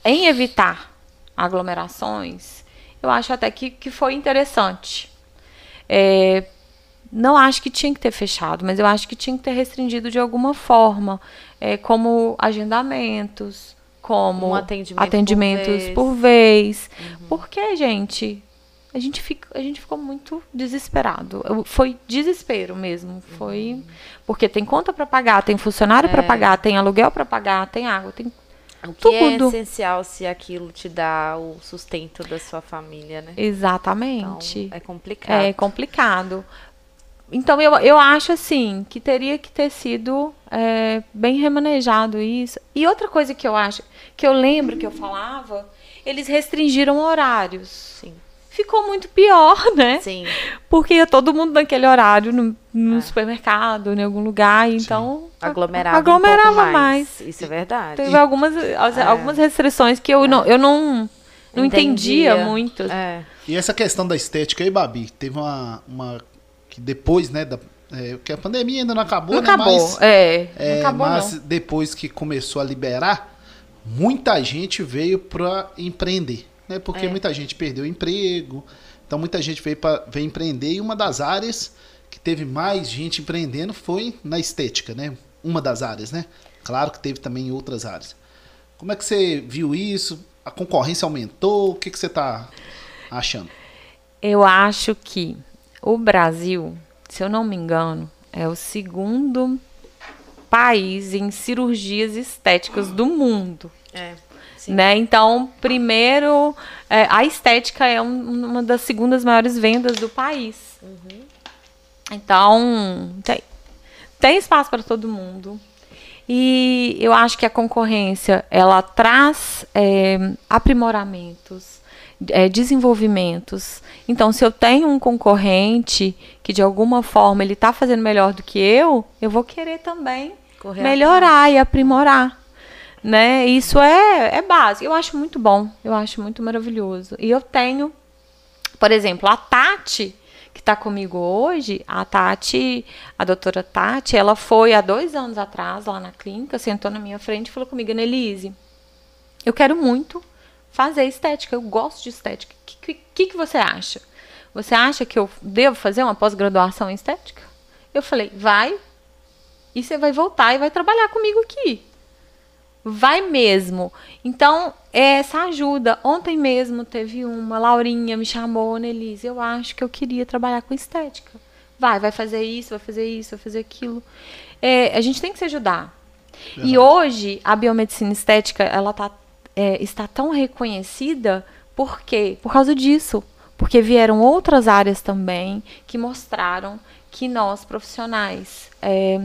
em evitar aglomerações, eu acho até que, que foi interessante. É, não acho que tinha que ter fechado, mas eu acho que tinha que ter restringido de alguma forma, é, como agendamentos, como Um atendimento por atendimentos vez. por vez. Porque, gente, a gente, fica, a gente ficou muito desesperado. Eu- Foi desespero mesmo. Foi porque tem conta para pagar, tem funcionário para É. pagar, tem aluguel para pagar, tem água, tem O que é Tudo. essencial se aquilo te dá o sustento da sua família, né? Então, exatamente. é complicado. É complicado. Então, eu, eu acho assim que teria que ter sido é, bem remanejado isso. E outra coisa que eu acho, que eu lembro que eu falava, eles restringiram horários. Sim. Ficou muito pior, né? Sim. Porque ia todo mundo naquele horário no, no supermercado, em algum lugar, então a- Aglomerava, aglomerava um pouco mais. mais. Isso é verdade. Teve algumas, as- algumas restrições que eu não, eu não, não entendia, Entendia. muito. É. E essa questão da estética aí, Babi, teve uma, uma que depois, né, da É, porque a pandemia ainda não acabou, Não né? acabou. Mas, é, é, não acabou mas não. depois que começou a liberar, muita gente veio para empreender, né? Porque É. muita gente perdeu o emprego, então muita gente veio para veio empreender e uma das áreas que teve mais gente empreendendo foi na estética, né? Uma das áreas, né? Claro que teve também em outras áreas. Como é que você viu isso? A concorrência aumentou? O que, que você está achando? Eu acho que o Brasil, se eu não me engano, é o segundo país em cirurgias estéticas do mundo. É. Sim. Né? Então, primeiro, é, a estética é um- uma das segundas maiores vendas do país. Então, tem, tem espaço para todo mundo. E eu acho que a concorrência ela traz é, aprimoramentos, é, desenvolvimentos. Então, se eu tenho um concorrente que de alguma forma ele está fazendo melhor do que eu, eu vou querer também Correr melhorar e aprimorar. Né? Isso é, é básico. Eu acho muito bom. Eu acho muito maravilhoso. E eu tenho, por exemplo, a Tati, que está comigo hoje, a Tati, a doutora Tati, ela foi há dois anos atrás lá na clínica, sentou na minha frente e falou comigo, Annelise, eu quero muito fazer estética, eu gosto de estética. O que, que, que você acha? Você acha que eu devo fazer uma pós-graduação em estética? Eu falei, vai, e você vai voltar e vai trabalhar comigo aqui. Vai mesmo. Então, essa ajuda. Ontem mesmo teve uma, Laurinha me chamou, Nelise, eu acho que eu queria trabalhar com estética. Vai, vai fazer isso, vai fazer isso, vai fazer aquilo. É, a gente tem que se ajudar. E hoje, a biomedicina estética, ela tá, é, está tão reconhecida, por quê? Por causa disso. Porque vieram outras áreas também que mostraram que nós, profissionais, é,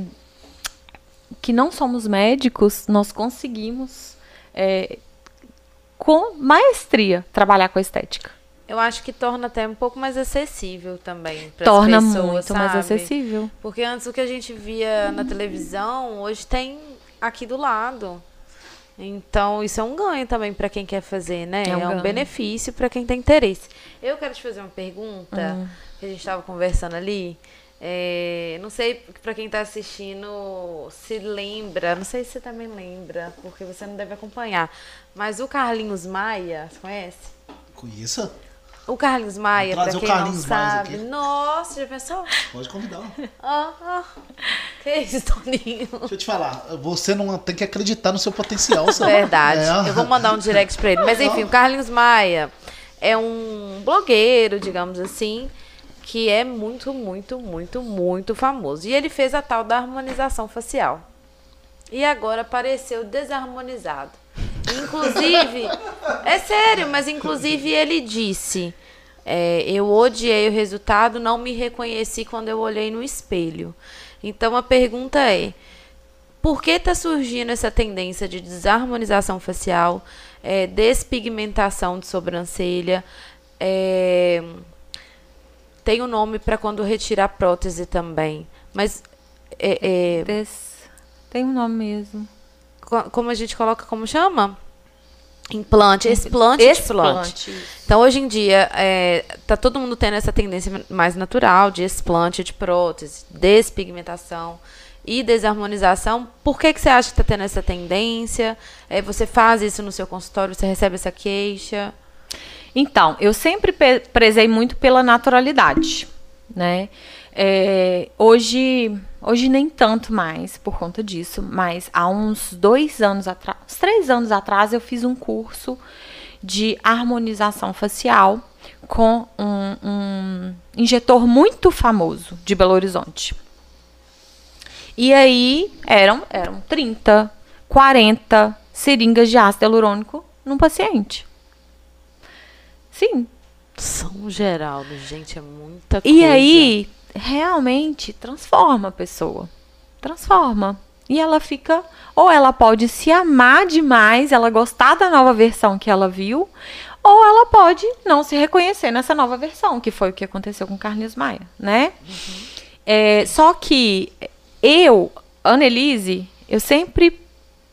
que não somos médicos, nós conseguimos, é, com maestria, trabalhar com a estética. Eu acho que torna até um pouco mais acessível também para Torna pessoas, muito mais sabe? acessível. Porque antes o que a gente via na televisão, hoje tem aqui do lado. Então, isso é um ganho também para quem quer fazer, né? É É um um, ganho. benefício para quem tem interesse. Eu quero te fazer uma pergunta Hum. que a gente estava conversando ali. É, não sei para quem está assistindo se lembra, não sei se você também lembra, porque você não deve acompanhar. Mas o Carlinhos Maia, você conhece? Conheça? O Carlinhos Maia, pra quem não sabe. Nossa, já pensou? Pode convidar. Ah, ah. Que isso, Toninho? Deixa eu te falar, você não tem que acreditar no seu potencial, sabe? Verdade. É. Eu vou mandar um direct pra ele. Mas enfim, o Carlinhos Maia é um blogueiro, digamos assim, que é muito, muito, muito, muito famoso. E ele fez a tal da harmonização facial. E agora apareceu desarmonizado. Inclusive, é sério, mas inclusive ele disse: é, Eu odiei o resultado, não me reconheci quando eu olhei no espelho. Então a pergunta é: por que está surgindo essa tendência de desarmonização facial, é, despigmentação de sobrancelha? é, tem um nome para quando retirar prótese também. Mas é, é, Des- Tem um nome mesmo. co- como a gente coloca, como chama? Implante, explante, implante. isso. Então, hoje em dia, é, tá todo mundo tendo essa tendência mais natural de explante de prótese, despigmentação e desarmonização. Por que, que você acha que está tendo essa tendência? É, você faz isso no seu consultório, você recebe essa queixa? Então, eu sempre prezei muito pela naturalidade, né? É, hoje, hoje nem tanto mais por conta disso, mas há uns dois anos atrás, três anos atrás, eu fiz um curso de harmonização facial com um, um injetor muito famoso de Belo Horizonte. E aí eram, eram 30, 40 seringas de ácido hialurônico num paciente. Sim. São Geraldo, gente, é muita coisa. E aí, realmente, transforma a pessoa. Transforma. E ela fica. Ou ela pode se amar demais, ela gostar da nova versão que ela viu, ou ela pode não se reconhecer nessa nova versão, que foi o que aconteceu com Carlos Maia, né? É, só que eu, Annelise, eu sempre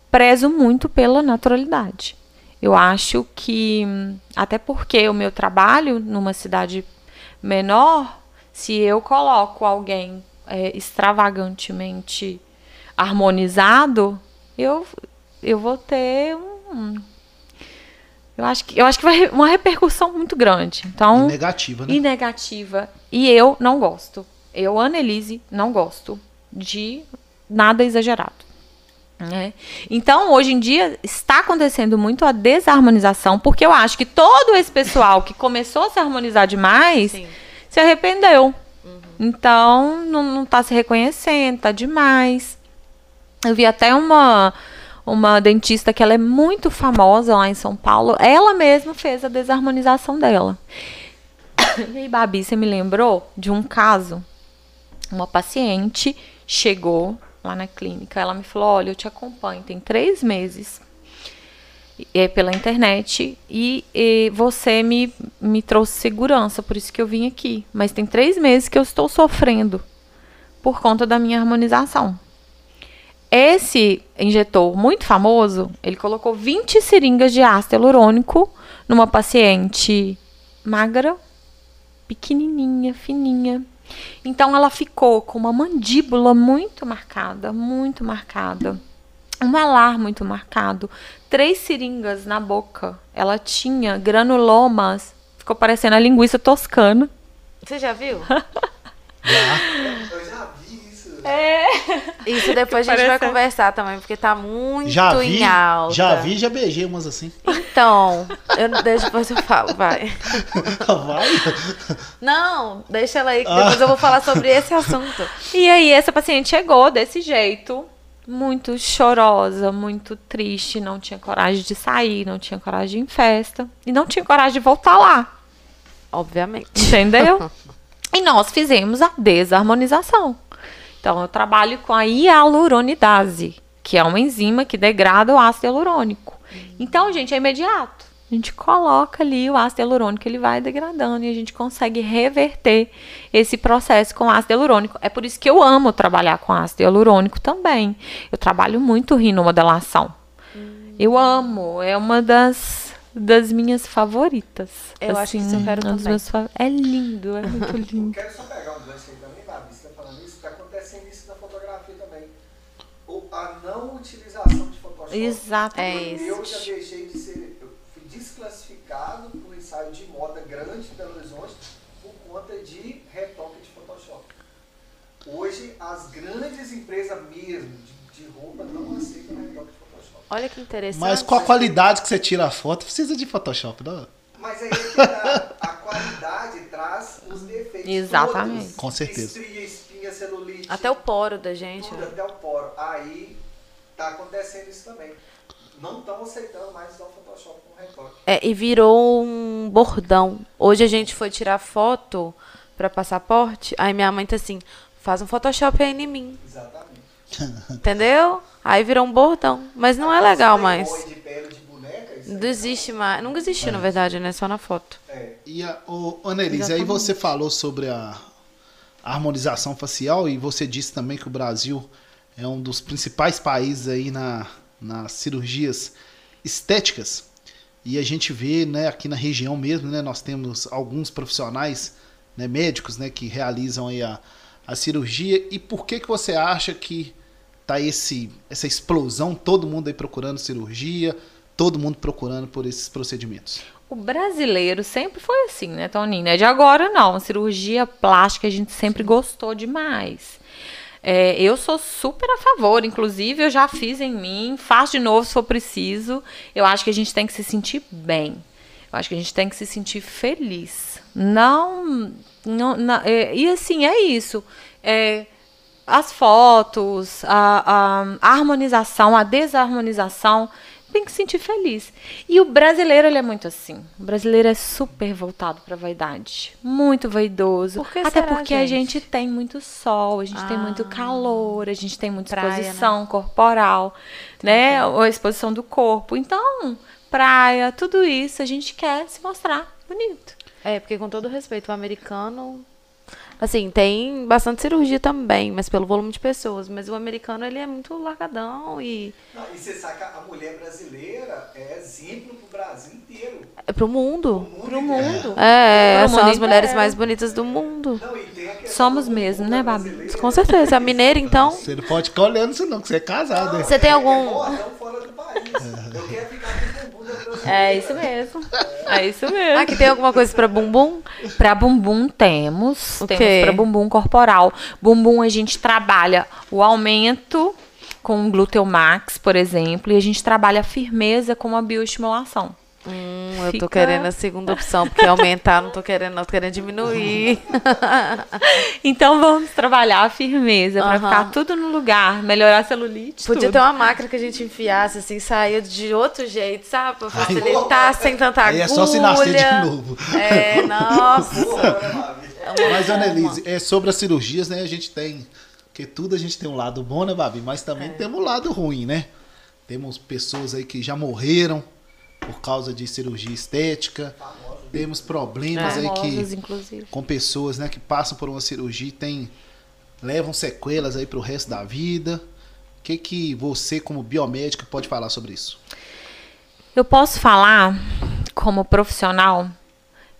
prezo muito pela naturalidade. Eu acho que, até porque o meu trabalho numa cidade menor, se eu coloco alguém é, extravagantemente harmonizado, eu, eu vou ter um. Eu acho que, eu acho que vai uma repercussão muito grande. Então, E negativa, né? e negativa. E eu não gosto. Eu, Annelise, não gosto de nada exagerado. Né? Então, hoje em dia, está acontecendo muito a desarmonização, porque eu acho que todo esse pessoal que começou a se harmonizar demais Sim. se arrependeu. Então, não, não tá se reconhecendo, tá demais. Eu vi até uma, uma dentista que ela é muito famosa lá em São Paulo. Ela mesma fez a desarmonização dela. E aí, Babi, você me lembrou de um caso? Uma paciente chegou lá na clínica. Ela me falou: Olha, eu te acompanho, tem três meses é, pela internet e, e você me, me trouxe segurança, por isso que eu vim aqui. Mas tem três meses que eu estou sofrendo por conta da minha harmonização. Esse injetor muito famoso, ele colocou 20 seringas de ácido hialurônico numa paciente magra, pequenininha, fininha. Então ela ficou com uma mandíbula muito marcada, muito marcada. Um malar muito marcado, três seringas na boca. Ela tinha granulomas, ficou parecendo a linguiça toscana. Você já viu? Já vi isso. Depois a gente vai conversar também, porque tá muito Já vi, em alta. já vi, já beijei umas assim. Então, eu, deixa, depois eu falo, vai. Vai? Não, deixa ela aí, que depois eu vou falar sobre esse assunto. E aí essa paciente chegou desse jeito, muito chorosa, muito triste, não tinha coragem de sair, não tinha coragem de ir em festa e não tinha coragem de voltar lá, Obviamente. entendeu? e nós fizemos a desarmonização. Então eu trabalho com a hialuronidase, que é uma enzima que degrada o ácido hialurônico. Então, gente, é imediato. A gente coloca ali o ácido hialurônico, ele vai degradando e a gente consegue reverter esse processo com ácido hialurônico. É por isso que eu amo trabalhar com ácido hialurônico também. Eu trabalho muito rinomodelação. Eu amo, é uma das, das minhas favoritas. Eu acho que isso eu quero um dos também. meus É lindo, é muito lindo. Quero só pegar um gancho aí também, Babi, você tá falando isso, tá acontecendo isso na fotografia também. O, a não de Photoshop. Exato. É Eu isso. já deixei de ser, eu fui desclassificado por um ensaio de moda grande em Belo Horizonte por conta de retoque de Photoshop. Hoje, as grandes empresas mesmo de, de roupa não aceitam retoque de Photoshop. Olha que interessante. Mas com a qualidade que você tira a foto, precisa de Photoshop, não? Mas aí é que tá. a qualidade traz os defeitos Exatamente. todos. Com certeza. Estria, espinha, celulite. Até o poro da gente. tudo, né? até o poro. Aí tá acontecendo isso também. Não estão aceitando mais usar o Photoshop como retoque. É, e virou um bordão. Hoje a gente foi tirar foto pra passaporte, aí minha mãe tá assim, faz um Photoshop aí em mim. Exatamente. Entendeu? Aí virou um bordão. Mas não é legal mais. De pele de boneca, isso Não existe mais. Nunca existiu, na verdade, né? Só na foto. É. E a, o, Annelise, aí você falou sobre a harmonização facial e você disse também que o Brasil é um dos principais países aí na, nas cirurgias estéticas. E a gente vê, né, aqui na região mesmo, né, nós temos alguns profissionais, né, médicos, né, que realizam aí a, a cirurgia. E por que que você acha que tá esse essa explosão, todo mundo aí procurando cirurgia, todo mundo procurando por esses procedimentos? O brasileiro sempre foi assim, né, Toninho? Não é de agora, não. Cirurgia plástica a gente sempre gostou demais. É, eu sou super a favor, inclusive eu já fiz em mim, faço de novo se for preciso. Eu acho que a gente tem que se sentir bem. Eu acho que a gente tem que se sentir feliz. Não. não, na- é, e assim, é isso. É, as fotos, a, a- a harmonização, a desarmonização, tem que se sentir feliz. E o brasileiro, ele é muito assim. O brasileiro é super voltado para vaidade. Muito vaidoso. Por Até será, porque a gente? gente tem muito sol, a gente tem muito Ah. calor, a gente tem muita Praia, né? exposição corporal, né? Ou a exposição do corpo. Então, praia, tudo isso, a gente quer se mostrar bonito. É, porque com todo respeito, o americano. Assim, tem bastante cirurgia também, mas pelo volume de pessoas. Mas o americano, ele é muito largadão e. Não, e você sabe que a mulher brasileira é exemplo pro Brasil inteiro. É pro O mundo. mundo Pro mundo. É, Pro são mundo as mulheres inteiro. mais bonitas do mundo. Não, e Somos mesmo, né, Babi? Com certeza. A mineira, então. Você não pode ficar olhando isso não, que você é casado, né? Você tem algum. Bordão fora do país. Eu quero ficar É isso mesmo. É isso mesmo. Aqui tem alguma coisa pra bumbum? Pra bumbum temos, O temos para bumbum corporal. Bumbum a gente trabalha o aumento com o glúteo max, por exemplo, e a gente trabalha a firmeza com a bioestimulação. Hum, eu tô Fica- querendo a segunda opção, porque aumentar não tô querendo, não tô querendo diminuir. Então vamos trabalhar a firmeza pra Aham. ficar tudo no lugar, melhorar a celulite, Podia tudo. ter uma máquina que a gente enfiasse assim, saía de outro jeito, sabe? Pra facilitar, sem tanta agulha. Aí é só se nascer de novo. É, nossa. Mas, Annelise, é sobre as cirurgias, né? A gente tem. Porque tudo a gente tem um lado bom, né, Babi? Mas É. também temos um lado ruim, né? Temos pessoas aí que já morreram por causa de cirurgia estética. Temos problemas aí Famosos, que. inclusive. Com pessoas, né, que passam por uma cirurgia e tem, levam sequelas aí pro resto da vida. O que, que você, como biomédica, pode falar sobre isso? Eu posso falar, como profissional,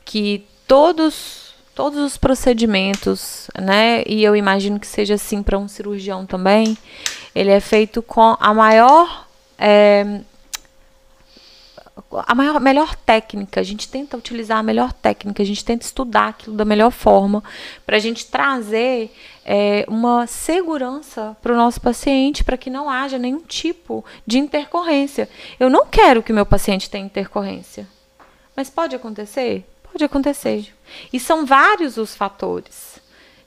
que todos, todos os procedimentos, né, e eu imagino que seja assim para um cirurgião também, ele é feito com a maior. é, a maior, melhor técnica, a gente tenta utilizar a melhor técnica, a gente tenta estudar aquilo da melhor forma, para a gente trazer é, uma segurança para o nosso paciente, para que não haja nenhum tipo de intercorrência. Eu não quero que meu paciente tenha intercorrência, mas pode acontecer? Pode acontecer. E são vários os fatores.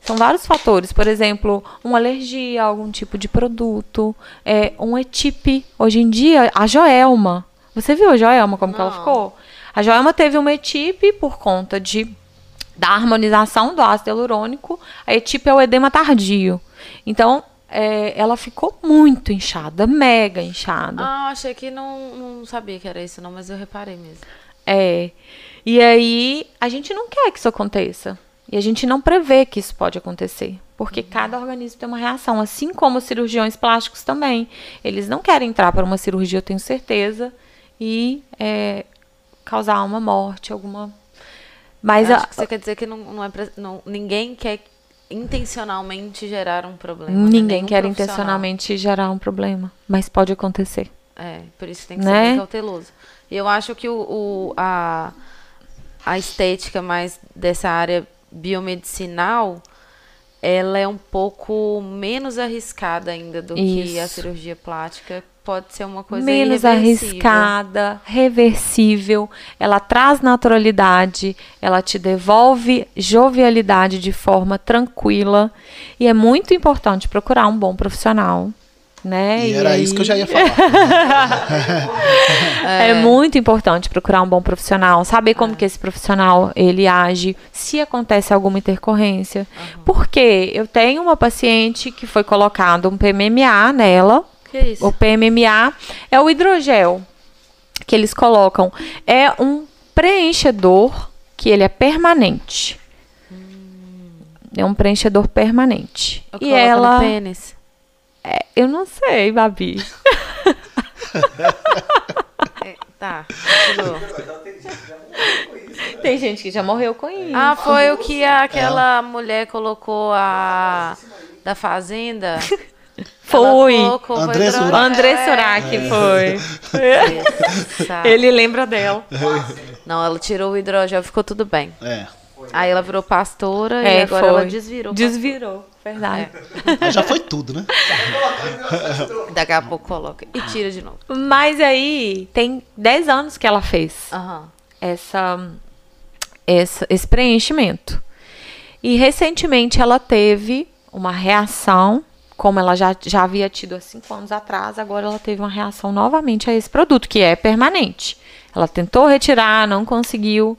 São vários fatores, por exemplo, uma alergia a algum tipo de produto, é, um ETIP. Hoje em dia, a Joelma. Você viu a Joelma como que ela Não. ficou? A Joelma teve uma ETIP por conta de da harmonização do ácido hialurônico. A ETIP é o edema tardio. Então, é, ela ficou muito inchada, mega inchada. Ah, achei que não, não sabia que era isso, não, mas eu reparei mesmo. É. E aí, a gente não quer que isso aconteça. E a gente não prevê que isso pode acontecer. Porque cada organismo tem uma reação. Assim como os cirurgiões plásticos também. Eles não querem entrar para uma cirurgia, eu tenho certeza, e é, causar uma morte, alguma. Mas a- você quer dizer que não, não é pra- não- ninguém quer intencionalmente gerar um problema. né? ninguém Nenhum quer intencionalmente gerar um problema. Mas pode acontecer. É, por isso tem que Né? ser bem cauteloso. E eu acho que o, o- a, a estética mais dessa área biomedicinal, ela é um pouco menos arriscada ainda do que a Isso. cirurgia plástica. Pode ser uma coisa menos arriscada, reversível, ela traz naturalidade, ela te devolve jovialidade de forma tranquila e é muito importante procurar um bom profissional, né? E, era aí- isso que eu já ia falar. é. muito importante procurar um bom profissional, saber É. como que esse profissional ele age, se acontece alguma intercorrência. Porque eu tenho uma paciente que foi colocado um PMMA nela, Que isso? o PMMA é o hidrogel que eles colocam. É um preenchedor que ele é permanente. É um preenchedor permanente. Eu e ela. no pênis. É, eu não sei, Babi. É, tá. Tem gente que já morreu com isso. Ah, foi o que aquela mulher colocou a da fazenda. foi. Colocou, foi André. Surak. André É. Surak foi. Essa- Ele lembra dela. Não, ela tirou o hidrogel, ficou tudo bem. É. Aí ela virou pastora e É, agora foi. ela desvirou. Desvirou, verdade. Mas já foi tudo, né? Daqui a pouco coloca e tira de novo. Mas aí tem 10 anos que ela fez. Aham. essa, essa- esse preenchimento. E recentemente ela teve uma reação, como ela já, já havia tido há cinco anos atrás, agora ela teve uma reação novamente a esse produto, que é permanente. Ela tentou retirar, não conseguiu.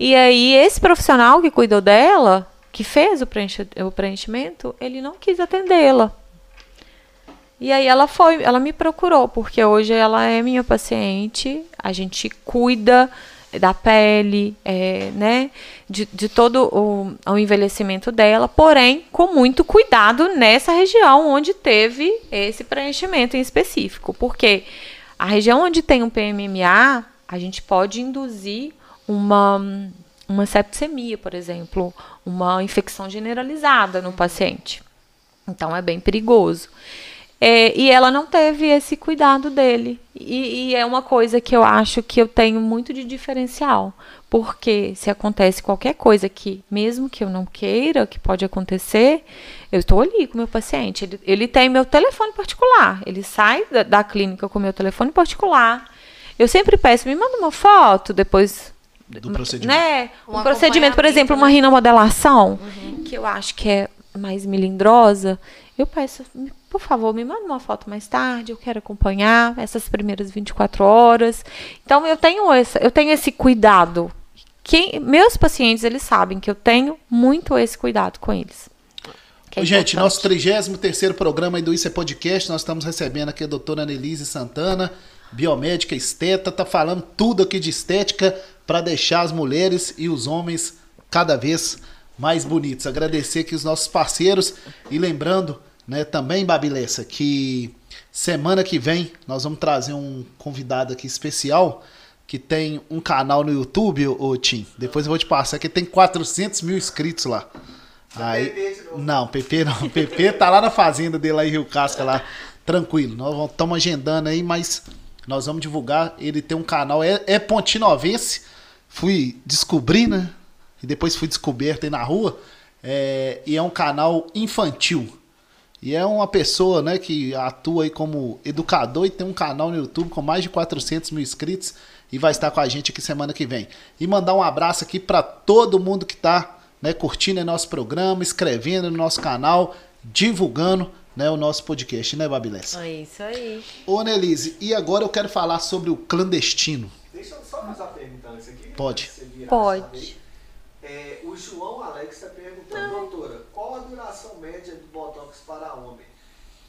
E aí, esse profissional que cuidou dela, que fez o, preenche- o preenchimento, ele não quis atendê-la. E aí ela foi, ela me procurou, porque hoje ela é minha paciente, a gente cuida da pele, é, né, de, de todo o, o envelhecimento dela, porém com muito cuidado nessa região onde teve esse preenchimento em específico, porque a região onde tem um PMMA, a gente pode induzir uma, uma septicemia, por exemplo, uma infecção generalizada no paciente. Então é bem perigoso. É, e ela não teve esse cuidado dele. E, e, é uma coisa que eu acho que eu tenho muito de diferencial. Porque se acontece qualquer coisa que, mesmo que eu não queira, que pode acontecer, eu estou ali com o meu paciente. Ele, ele tem meu telefone particular. Ele sai da, da clínica com meu telefone particular. Eu sempre peço, me manda uma foto depois do procedimento. Né? Um, um procedimento, por exemplo, uma rinomodelação, uhum. que eu acho que é mais melindrosa. Eu peço, por favor, me manda uma foto mais tarde, eu quero acompanhar essas primeiras 24 horas. Então eu tenho essa, eu tenho esse cuidado. Quem, meus pacientes, eles sabem que eu tenho muito esse cuidado com eles. É Gente, nosso 33 programa do Isso é Podcast, nós estamos recebendo aqui a doutora Annelise Santana, biomédica esteta, tá falando tudo aqui de estética para deixar as mulheres e os homens cada vez mais bonitos. Agradecer aqui os nossos parceiros e lembrando né? Também, Babilessa, que semana que vem nós vamos trazer um convidado aqui especial que tem um canal no YouTube, ô Tim. Depois eu vou te passar, que tem 400 mil inscritos lá. Aí, não, PP não. PP tá lá na fazenda dele lá em Rio Casca, lá, tranquilo. Nós estamos agendando aí, mas nós vamos divulgar. Ele tem um canal, é, é Pontinovense. Fui descobrir, né? E depois fui descoberto aí na rua. É, e é um canal infantil. E é uma pessoa né, que atua aí como educador e tem um canal no YouTube com mais de 400 mil inscritos e vai estar com a gente aqui semana que vem. E mandar um abraço aqui para todo mundo que está né, curtindo nosso programa, escrevendo no nosso canal, divulgando né, o nosso podcast, né, Babilés? É isso aí. Ô, Nelise, e agora eu quero falar sobre o clandestino. Deixa eu só fazer uma antes aqui. Pode. Pode. É, o João Alex está perguntando, doutora, qual a duração média do Botox para homem?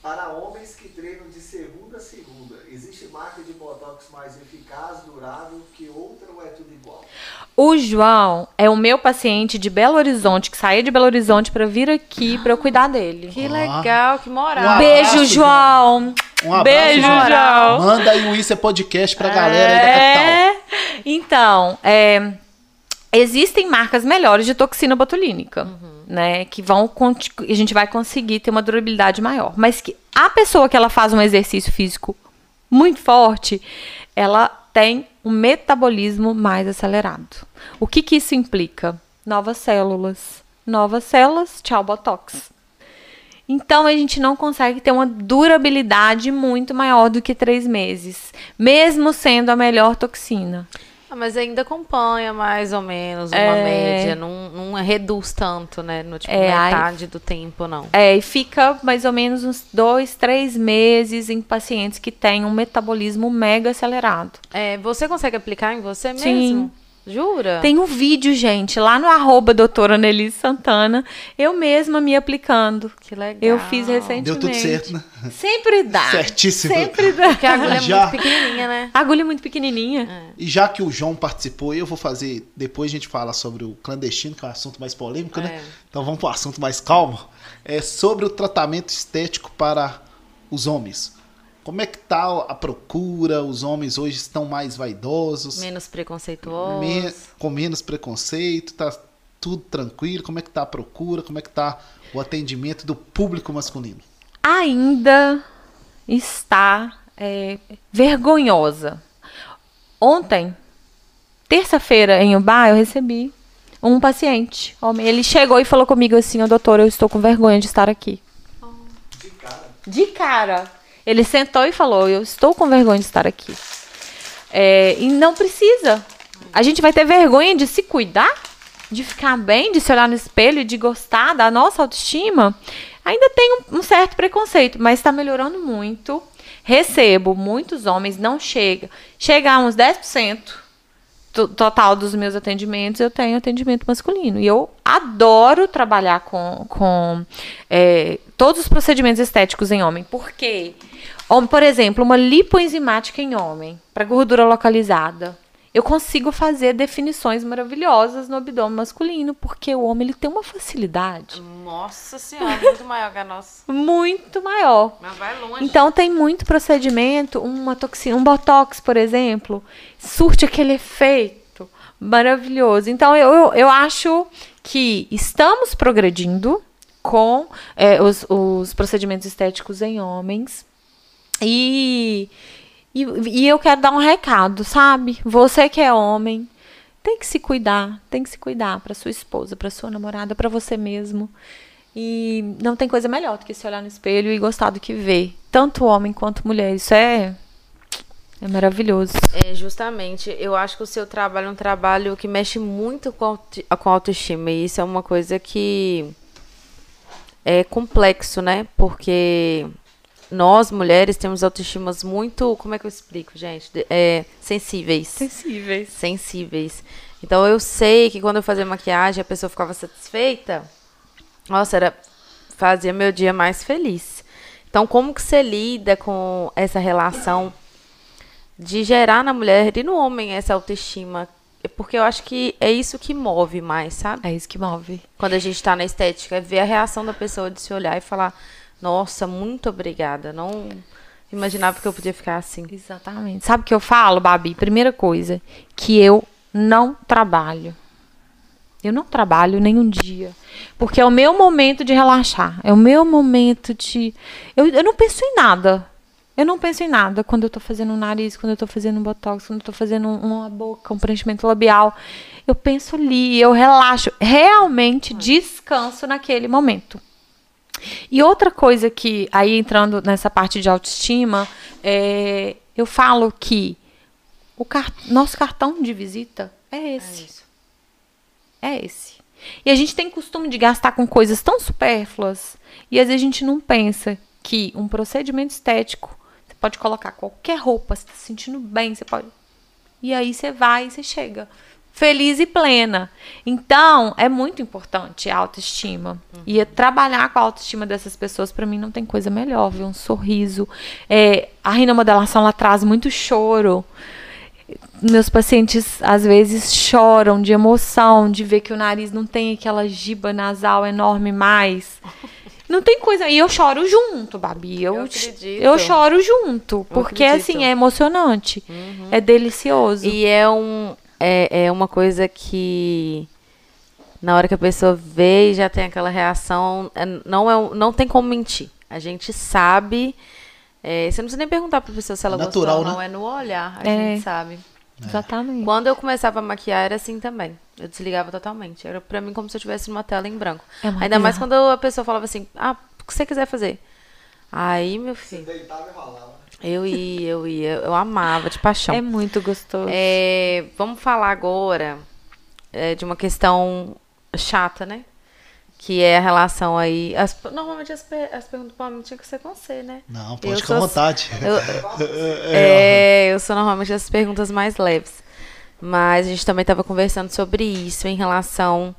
Para homens que treinam de segunda a segunda, existe marca de Botox mais eficaz, durável que outra ou é tudo igual? O João é o meu paciente de Belo Horizonte, que saiu de Belo Horizonte para vir aqui para eu cuidar dele. Que legal, que moral. Um Beijo, João. Um abraço, Beijo, João. Manda aí o Isso é Podcast pra galera aí da capital. É. Então, é, existem marcas melhores de toxina botulínica, uhum. Né? Que vão a gente vai conseguir ter uma durabilidade maior. Mas que a pessoa que ela faz um exercício físico muito forte, ela tem um metabolismo mais acelerado. O que, que isso implica? Novas células. Novas células, tchau, botox. Então a gente não consegue ter uma durabilidade muito maior do que três meses, mesmo sendo a melhor toxina. Mas ainda acompanha mais ou menos uma é... média, não, não reduz tanto, né? No tipo, é, metade aí... do tempo, não. É, e fica mais ou menos uns dois, três meses em pacientes que têm um metabolismo mega acelerado. É, você consegue aplicar em você mesmo? Sim. Jura? Tem um vídeo, gente, lá no arroba doutora Nelise Santana, eu mesma me aplicando. Que legal. Eu fiz recentemente. Deu tudo certo, né? Sempre dá. Certíssimo. Sempre dá. Porque a agulha Já. é muito pequenininha, né? A agulha é muito pequenininha. É. E já que o João participou, eu vou fazer, depois a gente fala sobre o clandestino, que é um assunto mais polêmico, né? é. né? Então vamos para o assunto mais calmo. É sobre o tratamento estético para os homens. Como é que tá a procura? Os homens hoje estão mais vaidosos? Menos preconceituosos? Me, com menos preconceito, tá tudo tranquilo? Como é que tá a procura? Como é que tá o atendimento do público masculino? Ainda está é, vergonhosa. Ontem, terça-feira, em Ubá, eu recebi um paciente, homem. Ele chegou e falou comigo assim, oh, doutor, eu estou com vergonha de estar aqui. De cara. De cara. Ele sentou e falou: Eu estou com vergonha de estar aqui. É, e não precisa. A gente vai ter vergonha de se cuidar, de ficar bem, de se olhar no espelho, de gostar da nossa autoestima. Ainda tem um, um certo preconceito, mas está melhorando muito. Recebo muitos homens, não chega. Chega a uns 10% total dos meus atendimentos, eu tenho atendimento masculino. E eu adoro trabalhar com, com é, todos os procedimentos estéticos em homem. Por quê? Por exemplo, uma lipoenzimática em homem, para gordura localizada. Eu consigo fazer definições maravilhosas no abdômen masculino, porque o homem ele tem uma facilidade. Nossa senhora, muito maior que a nossa. muito maior. Mas vai longe. Então tem muito procedimento, uma toxina, um botox, por exemplo, surte aquele efeito Maravilhoso. Então, eu, eu, eu acho que estamos progredindo com é, os, os procedimentos estéticos em homens. E, e, e eu quero dar um recado, sabe? Você que é homem, tem que se cuidar, tem que se cuidar para sua esposa, para sua namorada, para você mesmo. E não tem coisa melhor do que se olhar no espelho e gostar do que vê, tanto homem quanto mulher. Isso é é maravilhoso. É, justamente. Eu acho que o seu trabalho é um trabalho que mexe muito com, auto, com autoestima. E isso é uma coisa que é complexo, né? Porque nós, mulheres, temos autoestimas muito. Como é que eu explico, gente? É, sensíveis. Sensíveis. Sensíveis. Então eu sei que quando eu fazia maquiagem a pessoa ficava satisfeita. Nossa, era, fazia meu dia mais feliz. Então, como que você lida com essa relação de gerar na mulher e no homem essa autoestima? Porque eu acho que é isso que move mais, sabe? É isso que move. Quando a gente tá na estética, é ver a reação da pessoa de se olhar e falar: Nossa, muito obrigada. Não imaginava que eu podia ficar assim. Exatamente. Sabe o que eu falo, Babi? Primeira coisa, que eu não trabalho. Eu não trabalho nenhum dia. Porque é o meu momento de relaxar. É o meu momento de. Eu, eu não penso em nada. Eu não penso em nada quando eu tô fazendo um nariz, quando eu tô fazendo um botox, quando eu tô fazendo uma boca, um preenchimento labial. Eu penso ali, eu relaxo. Realmente descanso naquele momento. E outra coisa que, aí entrando nessa parte de autoestima, é, eu falo que o car nosso cartão de visita é esse. É, é esse. E a gente tem costume de gastar com coisas tão supérfluas. E às vezes a gente não pensa que um procedimento estético, você pode colocar qualquer roupa, você está se sentindo bem, você pode. E aí você vai e você chega feliz e plena. Então, é muito importante a autoestima. Uhum. E trabalhar com a autoestima dessas pessoas, para mim, não tem coisa melhor, viu? Um sorriso. É, a rinomodelação, ela traz muito choro. Meus pacientes, às vezes, choram de emoção, de ver que o nariz não tem aquela giba nasal enorme mais. Não tem coisa. E eu choro junto, Babi. Eu, eu, eu choro junto. porque, assim, é emocionante. Uhum. É delicioso. E é um, é, é uma coisa que na hora que a pessoa vê e já tem aquela reação, é, não, é, não tem como mentir. A gente sabe. É, você não precisa nem perguntar pra pessoa se ela natural, gostou ou não, né? é no olhar, a é. gente sabe. É. Exatamente. Quando eu começava a maquiar, era assim também. Eu desligava totalmente. Era pra mim como se eu estivesse numa tela em branco. É Ainda mais quando a pessoa falava assim, ah, o que você quiser fazer. Aí, meu filho. Você deitava e rolava. Eu ia, eu ia, eu amava de paixão. É muito gostoso. É, vamos falar agora é, de uma questão chata, né? Que é a relação aí. As, normalmente as, as perguntas para mim tinha que ser com você, né? Não, pode ficar à vontade. Eu, é, eu sou normalmente as perguntas mais leves. Mas a gente também estava conversando sobre isso em relação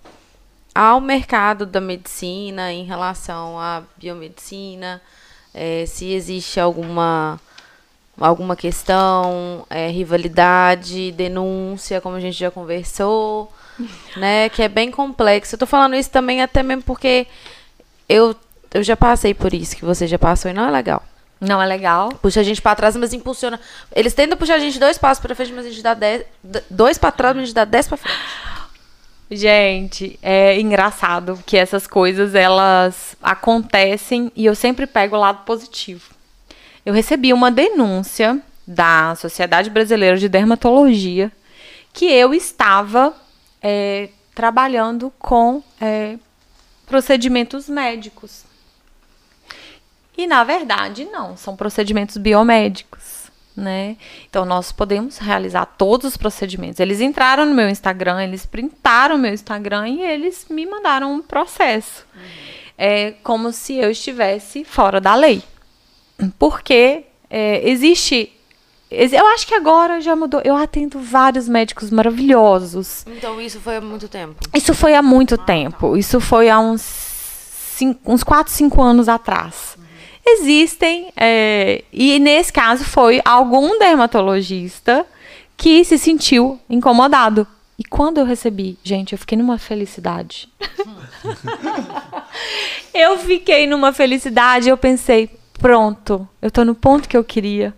ao mercado da medicina, em relação à biomedicina, é, se existe alguma alguma questão, é, rivalidade, denúncia, como a gente já conversou, né? Que é bem complexo. Eu tô falando isso também até mesmo porque eu, eu já passei por isso que você já passou e não é legal. Não é legal. Puxa a gente para trás, mas impulsiona. Eles tentam puxar a gente dois passos para frente, mas a gente dá dez, dois para trás, mas a gente dá dez para frente. Gente, é engraçado que essas coisas elas acontecem e eu sempre pego o lado positivo eu recebi uma denúncia da Sociedade Brasileira de Dermatologia que eu estava é, trabalhando com é, procedimentos médicos. E na verdade não, são procedimentos biomédicos, né? Então nós podemos realizar todos os procedimentos. Eles entraram no meu Instagram, eles printaram meu Instagram e eles me mandaram um processo. Uhum. É como se eu estivesse fora da lei. Porque é, existe. Eu acho que agora já mudou. Eu atendo vários médicos maravilhosos. Então isso foi há muito tempo? Isso foi há muito ah, tempo. Tá. Isso foi há uns, cinco, uns 4, 5 anos atrás. Uhum. Existem, é, e nesse caso foi algum dermatologista que se sentiu incomodado. E quando eu recebi, gente, eu fiquei numa felicidade. eu fiquei numa felicidade, eu pensei, pronto, eu tô no ponto que eu queria.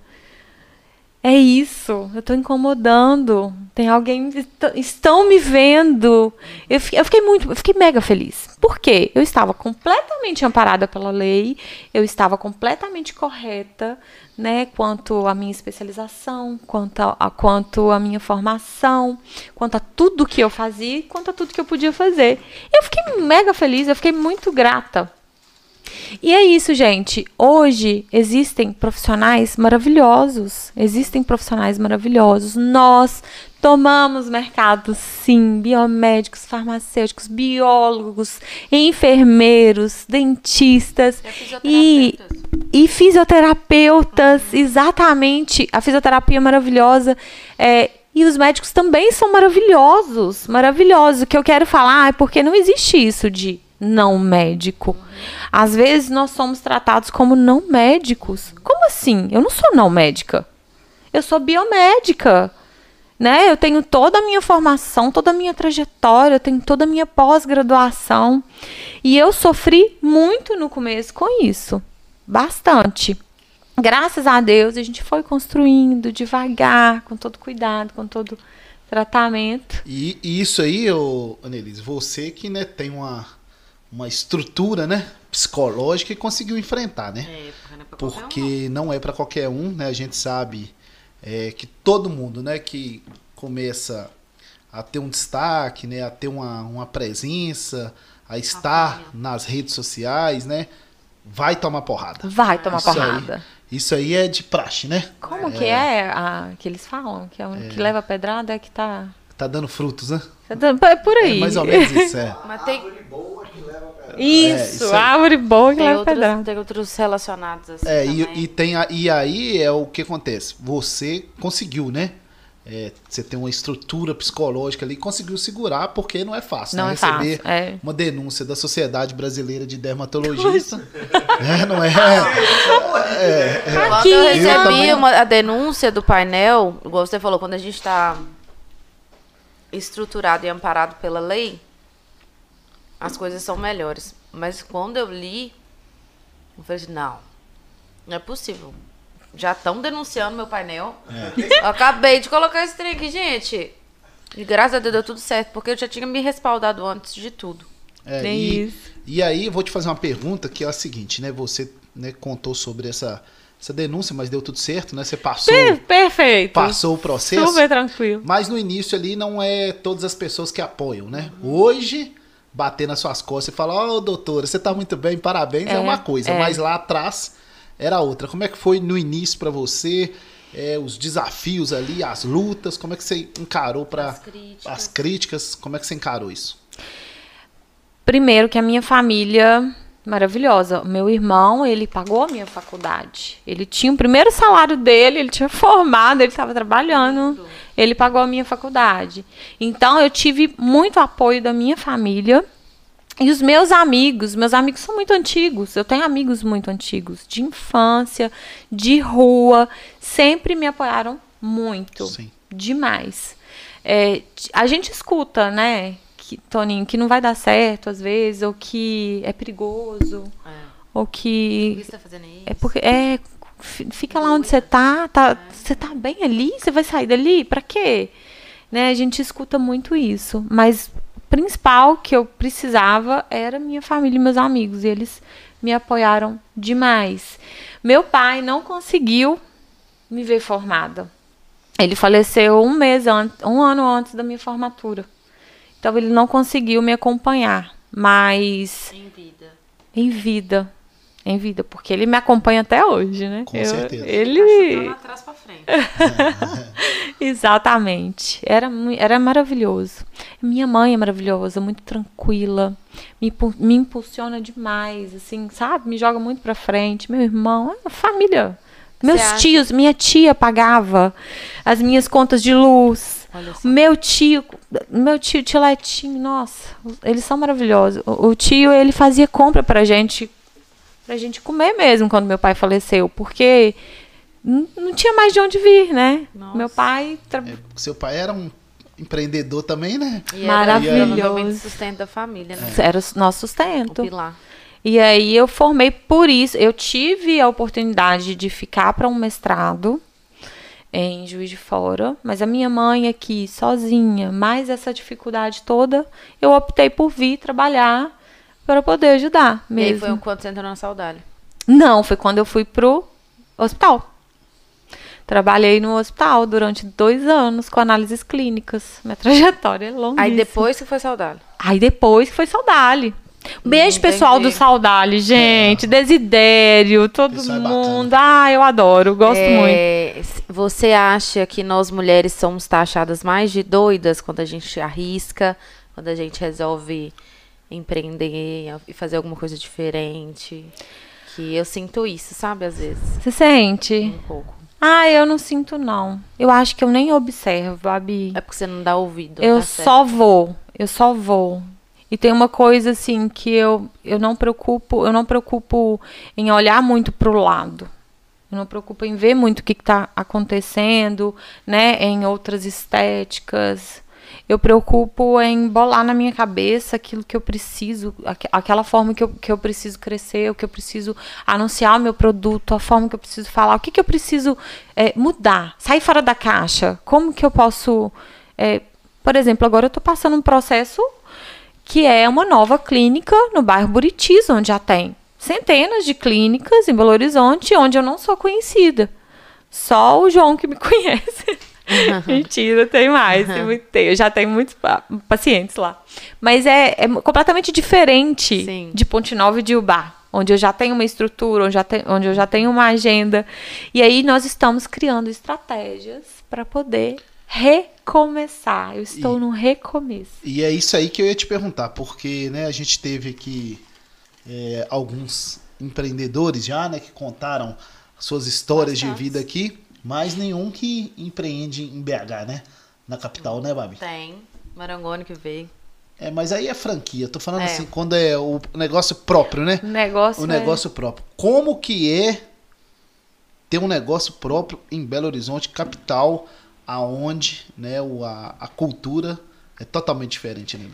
é isso, eu tô incomodando. Tem alguém. est- Estão me vendo. Eu fi- eu fiquei muito. Eu fiquei mega feliz. Por quê? Eu estava completamente amparada pela lei, eu estava completamente correta, né? Quanto à minha especialização, quanto a, a- quanto à minha formação, quanto a tudo que eu fazia quanto a tudo que eu podia fazer. Eu fiquei mega feliz, eu fiquei muito grata. E é isso, gente. Hoje existem profissionais maravilhosos. Existem profissionais maravilhosos. Nós tomamos mercado, sim. Biomédicos, farmacêuticos, biólogos, enfermeiros, dentistas e, e fisioterapeutas. Exatamente. A fisioterapia é maravilhosa. É, e os médicos também são maravilhosos. Maravilhosos. O que eu quero falar é porque não existe isso de não médico. Às vezes nós somos tratados como não médicos. Como assim? Eu não sou não médica. Eu sou biomédica. Né? Eu tenho toda a minha formação, toda a minha trajetória, eu tenho toda a minha pós-graduação. E eu sofri muito no começo com isso. Bastante. Graças a Deus, a gente foi construindo devagar, com todo cuidado, com todo tratamento. E, e isso aí, ô, Annelise, você que né, tem uma, uma estrutura né, psicológica e conseguiu enfrentar, né? É, porque não é pra qualquer um, é para qualquer um, né? A gente sabe é, que todo mundo, né, que começa a ter um destaque, né, a ter uma, uma presença, a estar nas redes sociais, né, vai tomar porrada. Vai tomar Isso aí. porrada. Isso aí é de praxe, né? Como que é a que eles falam? Que é o que leva pedrada é que tá. Tá dando frutos, né? É por É aí. mais ou menos isso, é. Mas tem, Árvore boa que leva pra Isso, É, isso árvore boa que tem, leva outros, pedrada. tem outros relacionados assim É, e, e, tem a- e aí é o que acontece. Você conseguiu, né? É, você tem uma estrutura psicológica ali, conseguiu segurar, porque não é fácil, Não né? é fácil, Receber é. uma denúncia da Sociedade Brasileira de Dermatologista. é, não é? Quando Aqui, eu Eu recebi também. uma, a denúncia do painel, igual você falou, quando a gente está estruturado e amparado pela lei, as coisas são melhores. Mas quando eu li, eu falei assim, não, não é possível. Já estão denunciando meu painel. Eu acabei de colocar esse trem aqui, gente. E graças a Deus deu tudo certo, porque eu já tinha me respaldado antes de tudo. É, É e, isso. e aí, eu vou te fazer uma pergunta que é a seguinte, né? Você né, contou sobre essa, essa denúncia, mas deu tudo certo, né? Você passou, Per- Perfeito. passou o processo. Super tranquilo. Mas no início ali não é todas as pessoas que apoiam, né? Hoje, bater nas suas costas e falar, ó, doutora, você tá muito bem, parabéns, é, É, uma coisa. é. Mas lá atrás era outra. Como é que foi no início pra você? É, os desafios ali, as lutas, como é que você encarou para As críticas. as críticas? Como é que você encarou isso? Primeiro que a minha família maravilhosa. Meu irmão, ele pagou a minha faculdade. Ele tinha o primeiro salário dele, ele tinha formado, ele estava trabalhando. Ele pagou a minha faculdade. Então eu tive muito apoio da minha família. E os meus amigos, meus amigos são muito antigos. Eu tenho amigos muito antigos, de infância, de rua, sempre me apoiaram muito. Sim. Demais. É, a gente escuta, né, que, Toninho, que não vai dar certo às vezes, ou que é perigoso, É. ou Por que que você tá fazendo isso? é porque é fi- fica lá onde você tá, tá, você tá bem ali, você vai sair dali, pra quê? Né, a gente escuta muito isso, mas o principal que eu precisava era minha família e meus amigos, e eles me apoiaram demais. Meu pai não conseguiu me ver formada. Ele faleceu um mês antes, um ano antes da minha formatura. Então ele não conseguiu me acompanhar, mas Em vida. em vida. Em vida, porque ele me acompanha até hoje, né? Com certeza. Tá Ele. chutando atrás pra frente. Exatamente. Era, era maravilhoso. Minha mãe é maravilhosa, muito tranquila. Me, me impulsiona demais, assim, sabe? Me joga muito pra frente. Meu irmão, é uma família. Meus tios, minha tia pagava as minhas contas de luz. Meu tio, meu tio, tio Letinho, nossa, eles são maravilhosos. O, o tio, ele fazia compra pra gente, pra gente comer mesmo quando meu pai faleceu, porque não tinha mais de onde vir, né? Nossa. Meu pai tra- É, seu pai era um empreendedor também, né? E Maravilhoso. Era o sustento da família, né? era o nosso O sustento. pilar. E aí eu formei por isso. Eu tive a oportunidade de ficar para um mestrado. Em Juiz de Fora, mas a minha mãe aqui sozinha, mais essa dificuldade toda, eu optei por vir trabalhar para poder ajudar E aí mesmo. foi quando você entrou na saudade. Não, foi quando eu fui pro hospital. Trabalhei no hospital durante dois anos com análises clínicas. Minha trajetória é longa. Aí depois que foi saudade. Aí depois que foi Saudade. Beijo, Hum, pessoal do. Saudade, gente. Desidério, todo é mundo. Ah, eu adoro, gosto muito. É, s- Você acha que nós mulheres somos taxadas mais de doidas quando a gente arrisca, quando a gente resolve empreender e fazer alguma coisa diferente? Que eu sinto isso, sabe, às vezes, Você sente? um pouco. Ah, eu não sinto, não. Eu acho que eu nem observo, Babi. É porque você não dá ouvido. Eu tá certo. só vou, eu só vou. E tem uma coisa assim que eu, eu não preocupo, eu não preocupo em olhar muito pro lado. Eu não preocupo em ver muito o que está acontecendo, né, em outras estéticas. Eu preocupo em bolar na minha cabeça aquilo que eu preciso, aque- aquela forma que eu, que eu preciso crescer, o que eu preciso anunciar o meu produto, a forma que eu preciso falar, o que, que eu preciso é, mudar, sair fora da caixa. Como que eu posso. é, por exemplo, agora eu estou passando um processo que é uma nova clínica no bairro Buritis, onde já tem centenas de clínicas em Belo Horizonte, onde eu não sou conhecida. Só o João que me conhece. Mentira, tem mais. Muito- tem, eu já tenho muitos pa- pacientes lá. Mas é, é completamente diferente Sim. de Ponte Nova e de Ubá, onde eu já tenho uma estrutura, onde, te- onde eu já tenho uma agenda. E aí nós estamos criando estratégias para poder recomeçar. Eu estou E- no recomeço. E é isso aí que eu ia te perguntar, porque né, a gente teve aqui é, alguns empreendedores já, né, que contaram suas histórias de vida aqui, mas nenhum que empreende em BH, né? Na capital, né, Babi? Tem. Marangoni que veio. É, mas aí é franquia. Tô falando É. assim, quando é o negócio próprio, né? O negócio, O é- negócio próprio. Como que é ter um negócio próprio em Belo Horizonte, capital, aonde né, o, a, a cultura é totalmente diferente, né,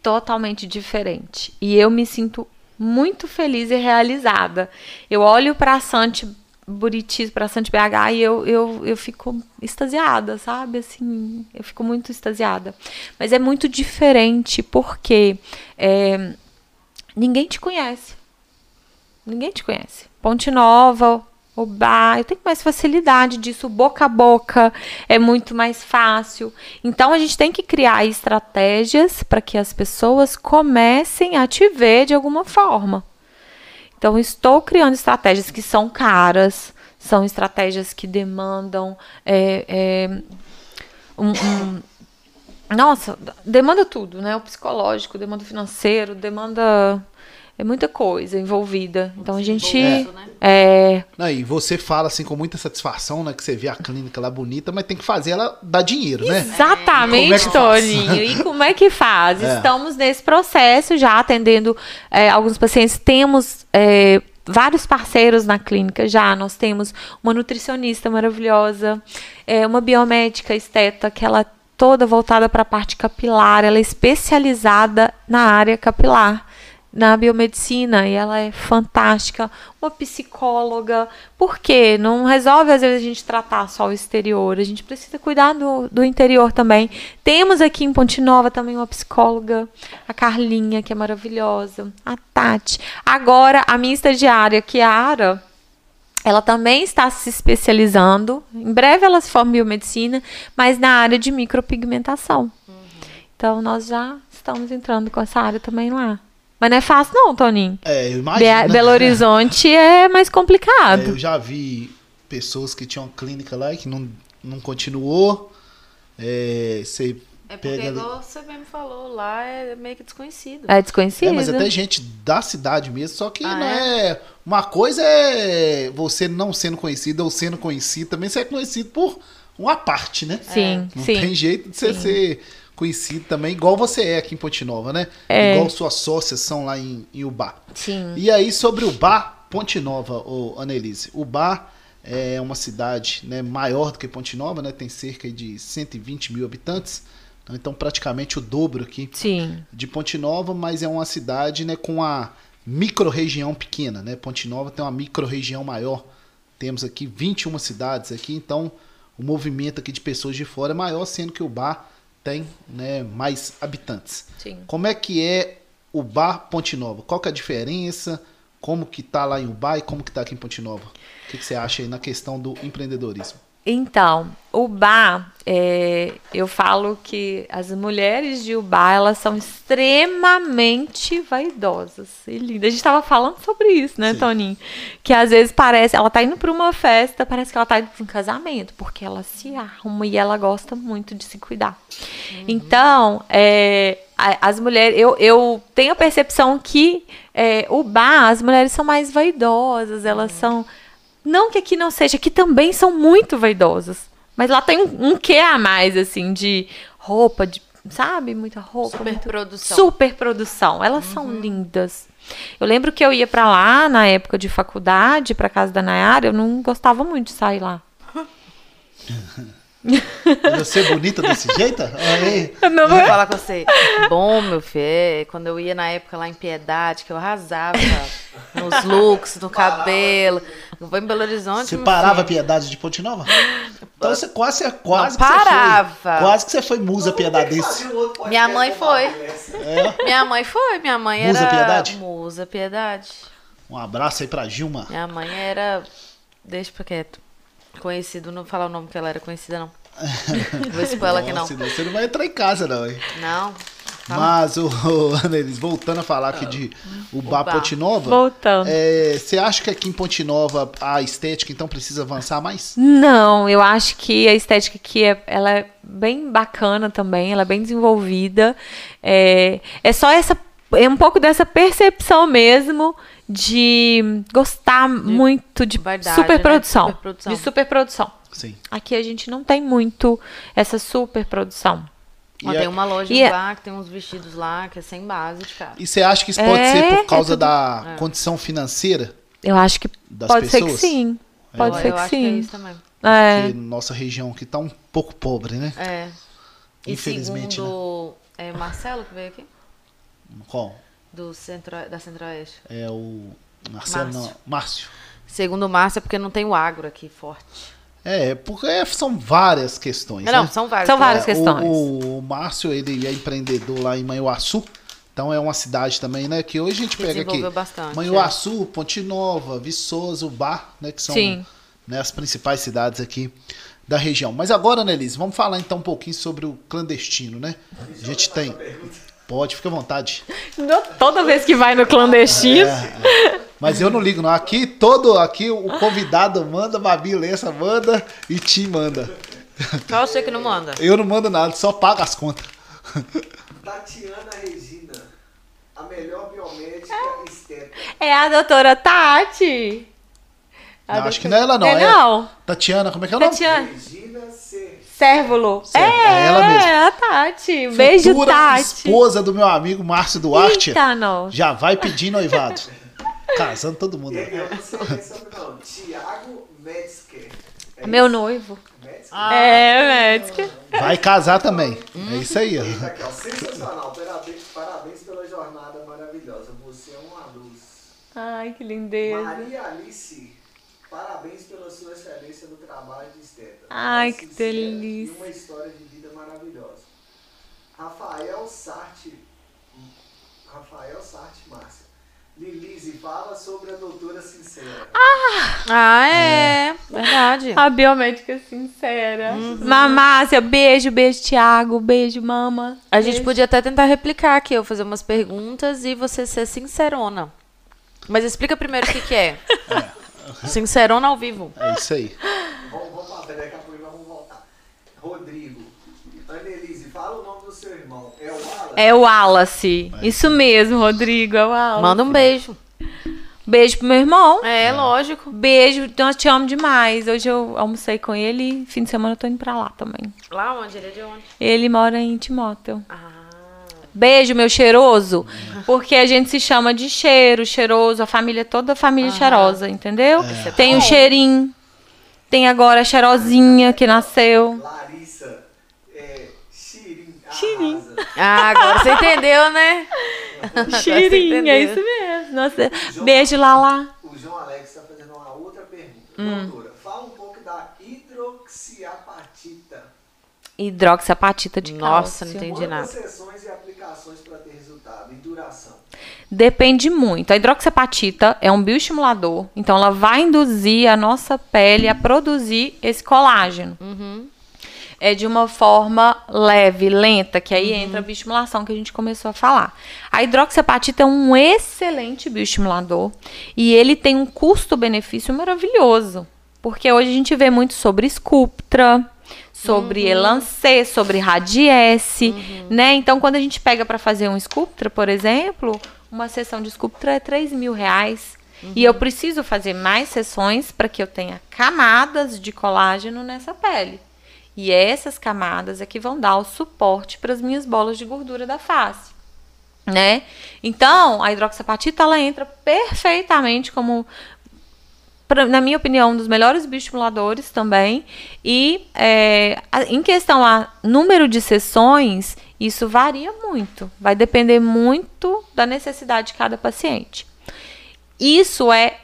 totalmente diferente. E eu me sinto muito feliz e realizada. Eu olho para Sante Buriti, para Sante BH e eu, eu, eu fico extasiada, sabe? Assim, eu fico muito extasiada. Mas é muito diferente porque é, ninguém te conhece. Ninguém te conhece. Ponte Nova, o eu tenho mais facilidade disso, boca a boca é muito mais fácil. Então a gente tem que criar estratégias para que as pessoas comecem a te ver de alguma forma. Então estou criando estratégias que são caras, são estratégias que demandam é, é, um- um, nossa, demanda tudo, né? O psicológico, demanda o financeiro, demanda é muita coisa envolvida. Então a gente né? é, Não, e você fala assim com muita satisfação, né? Que você vê a clínica lá bonita, mas tem que fazer ela dar dinheiro, né? Como é Exatamente, que faz? Toninho. E como é que faz? É. Estamos nesse processo já atendendo é, alguns pacientes. Temos é, vários parceiros na clínica já. Nós temos uma nutricionista maravilhosa, é, uma biomédica esteta que ela é toda voltada para a parte capilar. Ela é especializada na área capilar. Na biomedicina, e ela é fantástica, uma psicóloga, porque não resolve às vezes a gente tratar só o exterior, a gente precisa cuidar do, do interior também. Temos aqui em Ponte Nova também uma psicóloga, a Carlinha, que é maravilhosa, a Tati. Agora, a minha estagiária, Kiara, ela também está se especializando. Em breve ela se forma em biomedicina, mas na área de micropigmentação. Então nós já estamos entrando com essa área também lá. Mas não é fácil não, Toninho. É, eu Be imagino. Belo Horizonte é mais É, complicado. eu já vi pessoas que tinham clínica lá e que não, não continuou. É, você É porque, pega igual você mesmo falou, lá é meio que desconhecido. É desconhecido. É, mas até gente da cidade mesmo, só que Ah, não é? Uma coisa é você não sendo conhecido ou sendo conhecido, também você é conhecido por uma parte, né? Sim, Não sim. tem jeito de você Sim. ser conhecido também, igual você é aqui em Ponte Nova, né? É. Igual suas sócias são lá em, em Ubá. Sim. E aí, sobre o bar Ponte Nova, ô, Annelise. O bar é uma cidade né, maior do que Ponte Nova, né? Tem cerca de 120 mil habitantes. Então, praticamente o dobro aqui Sim. de Ponte Nova, mas é uma cidade né, com a micro-região pequena. Né? Ponte Nova tem uma micro-região maior. Temos aqui 21 cidades aqui, então o movimento aqui de pessoas de fora é maior, sendo que o bar tem né, mais habitantes. Sim. Como é que é o bar Ponte Nova? Qual que é a diferença? Como que tá lá em Ubá e como que tá aqui em Ponte Nova? O que, que você acha aí na questão do empreendedorismo? Então, o bar, é, eu falo que as mulheres de Ubá, elas são extremamente vaidosas e lindas. A gente estava falando sobre isso, né, Sim. Toninho? Que às vezes parece, ela tá indo para uma festa, parece que ela tá indo para um casamento, porque ela se arruma e ela gosta muito de se cuidar. Então, é, as mulheres, eu, eu tenho a percepção que é, o bar, as mulheres são mais vaidosas, elas são não que aqui não seja, aqui também são muito vaidosas. Mas lá tem um, um quê a mais, assim, de roupa, de, sabe? Muita roupa. Super muito- produção. Super produção. Elas são lindas. Eu lembro que eu ia pra lá na época de faculdade, pra casa da Nayara, eu não gostava muito de sair lá. Você bonita desse jeito? Aí, Meu- Vou falar com você. Bom, meu filho, quando eu ia na época lá em Piedade, que eu arrasava nos looks, no cabelo. Eu vou em Belo Horizonte. você parava a filho. piedade de Ponte Nova? Então você quase, você- quase Não, que você parava. foi. Quase que você foi musa piedadense. Minha mãe foi. É. Minha mãe foi, minha mãe Musa era. Piedade? Musa Piedade. Um abraço aí pra Gilma. Minha mãe era. Deixa pra quieto. Conhecido, não vou falar o nome que ela era conhecida, não. Vou expor ela aqui, não. Nossa, Você não vai entrar em casa, não, hein? Não. Mas, o, Anelis, voltando a falar aqui de o Bar Nova, Voltando. é, você acha que aqui em Ponte Nova a estética então precisa avançar mais? Não, eu acho que a estética aqui é, ela é bem bacana também, ela é bem desenvolvida. É, é só essa, é um pouco dessa percepção mesmo de gostar muito de vaidade, superprodução, né? Superprodução. de superprodução. Sim. Aqui a gente não tem muito essa superprodução. Ó, tem uma loja e lá que tem uns vestidos lá que é sem base de cara. E você acha que isso pode É, ser por é causa tudo- da condição financeira? Eu acho que Das pode ser que pessoas? sim. Pode eu, ser eu que acho que é sim. isso também. É. Porque nossa região aqui tá um pouco pobre, né? É. E Infelizmente, segundo é Marcelo que veio aqui? Qual? Do centro, da Centro-Oeste. É o Marcelo, Márcio. não, Márcio. Segundo o Márcio é porque não tem o agro aqui forte. É, porque é- são várias questões, não, né? são vários. São várias É, questões. O, o Márcio, ele é empreendedor lá em Manhuaçu. Então é uma cidade também, né? Que hoje a gente Que pega aqui. bastante, Manhuaçu, Ponte Nova, Viçosa, Bar, né? Que são né, as principais cidades aqui da região. Mas agora, Nelise, vamos falar então um pouquinho sobre o clandestino, né? A gente tem. Pode, fica à vontade. Toda vez que vai no clandestino. É, Mas eu não ligo, não. Aqui todo, aqui o convidado manda, Babi Lessa manda e Tim manda. Só você que não manda. Eu não mando nada, só pago as contas. Tatiana Regina, a melhor biomédica estética. É a doutora Tati. A Não, acho que doutora- não é ela, não. É É- não. Tatiana, como é que é o nome? Tatiana. Regina Certo, É, é ela mesmo. a Tati. Beijo, Futura Tati. esposa do meu amigo Márcio Duarte. Eita, não. Já vai pedir noivado. Casando todo mundo. Eu não sei quem é sobrenome. Tiago Metzger. É Meu isso? noivo. Metzger? É, médica. Vai casar também. É isso aí. ó. Eita, aqui, ó. Sensacional. Parabéns, parabéns pela jornada maravilhosa. Você é uma luz. Ai, que lindeza. Maria Alice, parabéns pela sua excelência no trabalho de esteta. Ai, que delícia. E uma história de vida maravilhosa. Rafael Sarti, Rafael Sarti Márcia. Lilise, fala sobre a doutora sincera. Ah, é. Verdade. A biomédica sincera. Uhum. Mamácia, beijo, beijo, Thiago. Beijo, mama. A gente Beijo. podia até tentar replicar aqui, eu fazer umas perguntas e você ser sincerona. Mas explica primeiro o que, que é. Sincerona ao vivo. É isso aí. Vamos, vamos lá, daqui a pouco nós vamos voltar. Rodrigo, Annelise, fala o nome do seu irmão. É o Alan? É o Wallace. Isso mesmo, Rodrigo. É o Wallace. Manda um beijo. Beijo pro meu irmão. É, lógico. Beijo, nós te amo demais. Hoje eu almocei com ele. Fim de semana eu tô indo pra lá também. Lá onde? Ele é de onde? Ele mora em Timóteo. Ah. Beijo, meu cheiroso. Porque a gente se chama de cheiro, cheiroso. A família, toda a família cheirosa, entendeu? Tem o cheirinho. Tem agora a cheirosinha que nasceu. Larissa, é, arrasa. Ah, agora você entendeu, né? Cheirinho, é isso mesmo. Nossa, beijo, Lala. O João Alex está fazendo uma outra pergunta. Hum. Doutora, fala um pouco da hidroxiapatita. Hidroxiapatita de Nossa, não cálcio. entendi nada. Quantas sessões e aplicações para ter resultado? E duração? Depende muito. A hidroxiapatita é um bioestimulador, então ela vai induzir a nossa pele a produzir esse colágeno. É de uma forma leve, lenta, que aí entra a bioestimulação que a gente começou a falar. A hidroxiapatita é um excelente bioestimulador e ele tem um custo-benefício maravilhoso. Porque hoje a gente vê muito sobre Sculptra, sobre Elancê, sobre Radiesse, né? Então, quando a gente pega para fazer um Sculptra, por exemplo, uma sessão de Sculptra é 3 mil reais. E eu preciso fazer mais sessões para que eu tenha camadas de colágeno nessa pele. E essas camadas é que vão dar o suporte para as minhas bolas de gordura da face né? Então, a hidroxiapatita ela entra perfeitamente como pra- na minha opinião, um dos melhores bioestimuladores também. E é, em questão a número de sessões, isso varia muito. Vai depender muito da necessidade de cada paciente. Isso é,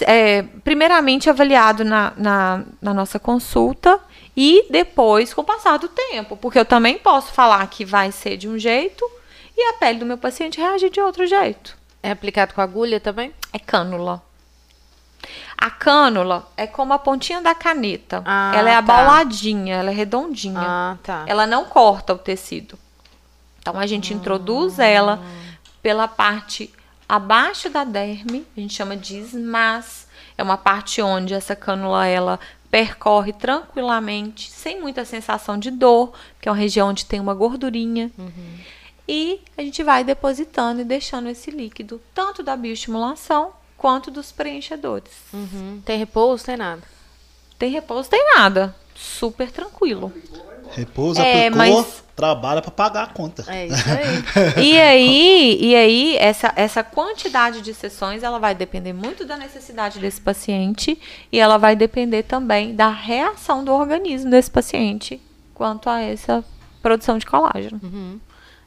é, primeiramente avaliado na, na, na nossa consulta e depois com o passar do tempo. Porque eu também posso falar que vai ser de um jeito e a pele do meu paciente reagir de outro jeito. É aplicado com agulha também? É cânula. A cânula é como a pontinha da caneta. Ah, ela é tá. abauladinha, ela é redondinha. Ah, tá. Ela não corta o tecido. Então a gente introduz ela pela parte abaixo da derme, a gente chama de esmas. É uma parte onde essa cânula ela percorre tranquilamente, sem muita sensação de dor, que é uma região onde tem uma gordurinha. E a gente vai depositando e deixando esse líquido, tanto da bioestimulação quanto dos preenchedores. Uhum. Tem repouso, tem nada. Tem repouso, tem nada. Super tranquilo. Repousa, É, aplicou, mas- trabalha pra pagar a conta. É isso aí. E aí, e aí essa, essa quantidade de sessões, ela vai depender muito da necessidade desse paciente e ela vai depender também da reação do organismo desse paciente quanto a essa produção de colágeno.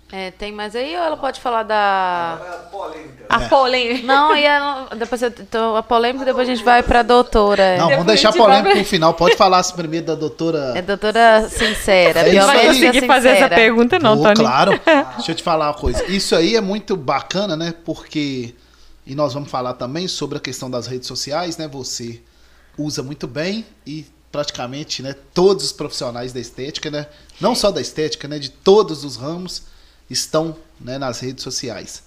É, tem mais aí ou ela pode falar da. Agora a polêmica. A polêmica. Não, e ela, depois eu, então, a polêmica, depois a gente vai pra doutora. Não, vamos deixar a vai ver. pro final. Pode falar assim primeiro da doutora. É doutora sincera, É isso Não vai conseguir fazer essa pergunta, não, Tony. Claro. Deixa eu te falar uma coisa. Isso aí é muito bacana, né? Porque. E nós vamos falar também sobre a questão das redes sociais, né? Você usa muito bem e praticamente, né? Todos os profissionais da estética, né? Não só da estética, né? De todos os ramos estão né, nas redes sociais.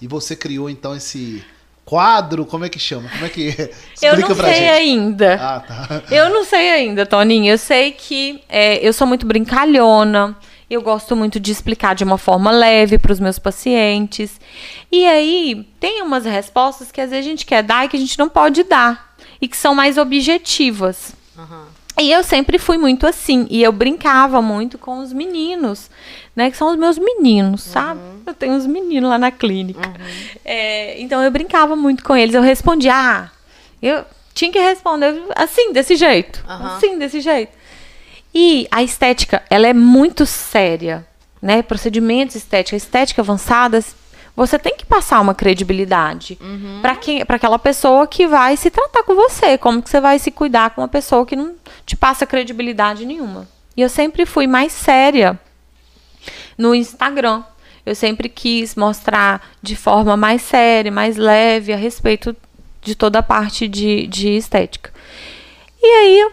E você criou então esse quadro, como é que chama? Como é que Eu explica não pra sei gente? ainda. Ah, tá. Eu não sei ainda, Toninho. Eu sei que é, eu sou muito brincalhona. Eu gosto muito de explicar de uma forma leve para os meus pacientes. E aí, tem umas respostas que às vezes a gente quer dar e que a gente não pode dar. E que são mais objetivas. E eu sempre fui muito assim. E eu brincava muito com os meninos, né? Que são os meus meninos, sabe? Eu tenho uns meninos lá na clínica. É, então eu brincava muito com eles. Eu respondia, ah, eu tinha que responder assim, desse jeito. Aham. Assim, desse jeito. E a estética, ela é muito séria, né? Procedimentos estéticos, estética avançada, você tem que passar uma credibilidade para quem, para aquela pessoa que vai se tratar com você, como que você vai se cuidar com uma pessoa que não te passa credibilidade nenhuma. E eu sempre fui mais séria no Instagram. Eu sempre quis mostrar de forma mais séria, mais leve a respeito de toda a parte de, de estética. E aí eu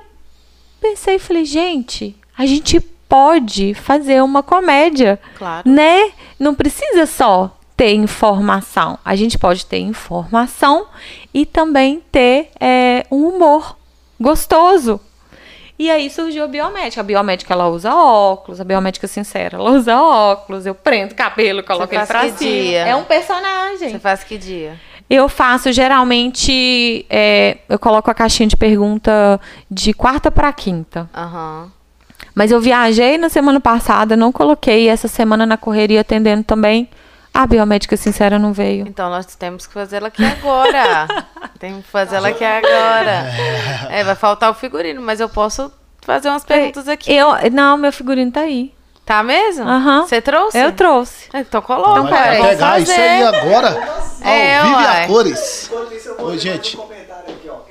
pensei e falei, gente, a gente pode fazer uma comédia, Claro. né? Não precisa só ter informação. A gente pode ter informação e também ter é, um humor gostoso. E aí surgiu a biomédica. A biomédica ela usa óculos, a biomédica sincera, ela usa óculos, eu prendo o cabelo, coloco ele faz pra que cima. dia? É um personagem. Você faz que dia? Eu faço geralmente, é, eu coloco a caixinha de pergunta de quarta para quinta. Aham. Mas eu viajei na semana passada, não coloquei. Essa semana na correria atendendo também. A biomédica sincera não veio. Então nós temos que fazer ela aqui agora. temos que fazer ela aqui agora. É, vai faltar o figurino, mas eu posso fazer umas perguntas aqui. Eu, não, meu figurino tá aí. Tá mesmo? Aham. Você trouxe? Eu trouxe. Então coloca, Então, peraí. vamos pegar isso aí agora. É, ao vivo e a cores. Ler gente.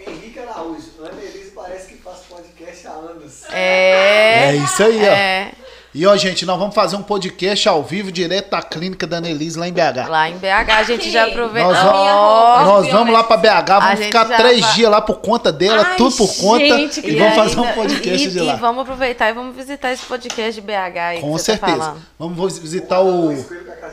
Henrique Araújo. Ana Elise parece que faz podcast anos. É. É isso aí, ó. É. E ó, gente, nós vamos fazer um podcast ao vivo direto da clínica da Annelise lá em BH. Lá em BH a gente já aproveita. Nós vamos, nós vamos lá pra BH, vamos ficar três vai- dias lá por conta dela, Ai, tudo por conta. gente, e que vamos fazer um podcast e, de E lá. vamos aproveitar e vamos visitar esse podcast de BH aí Com que você tá certeza. falando. Vamos visitar o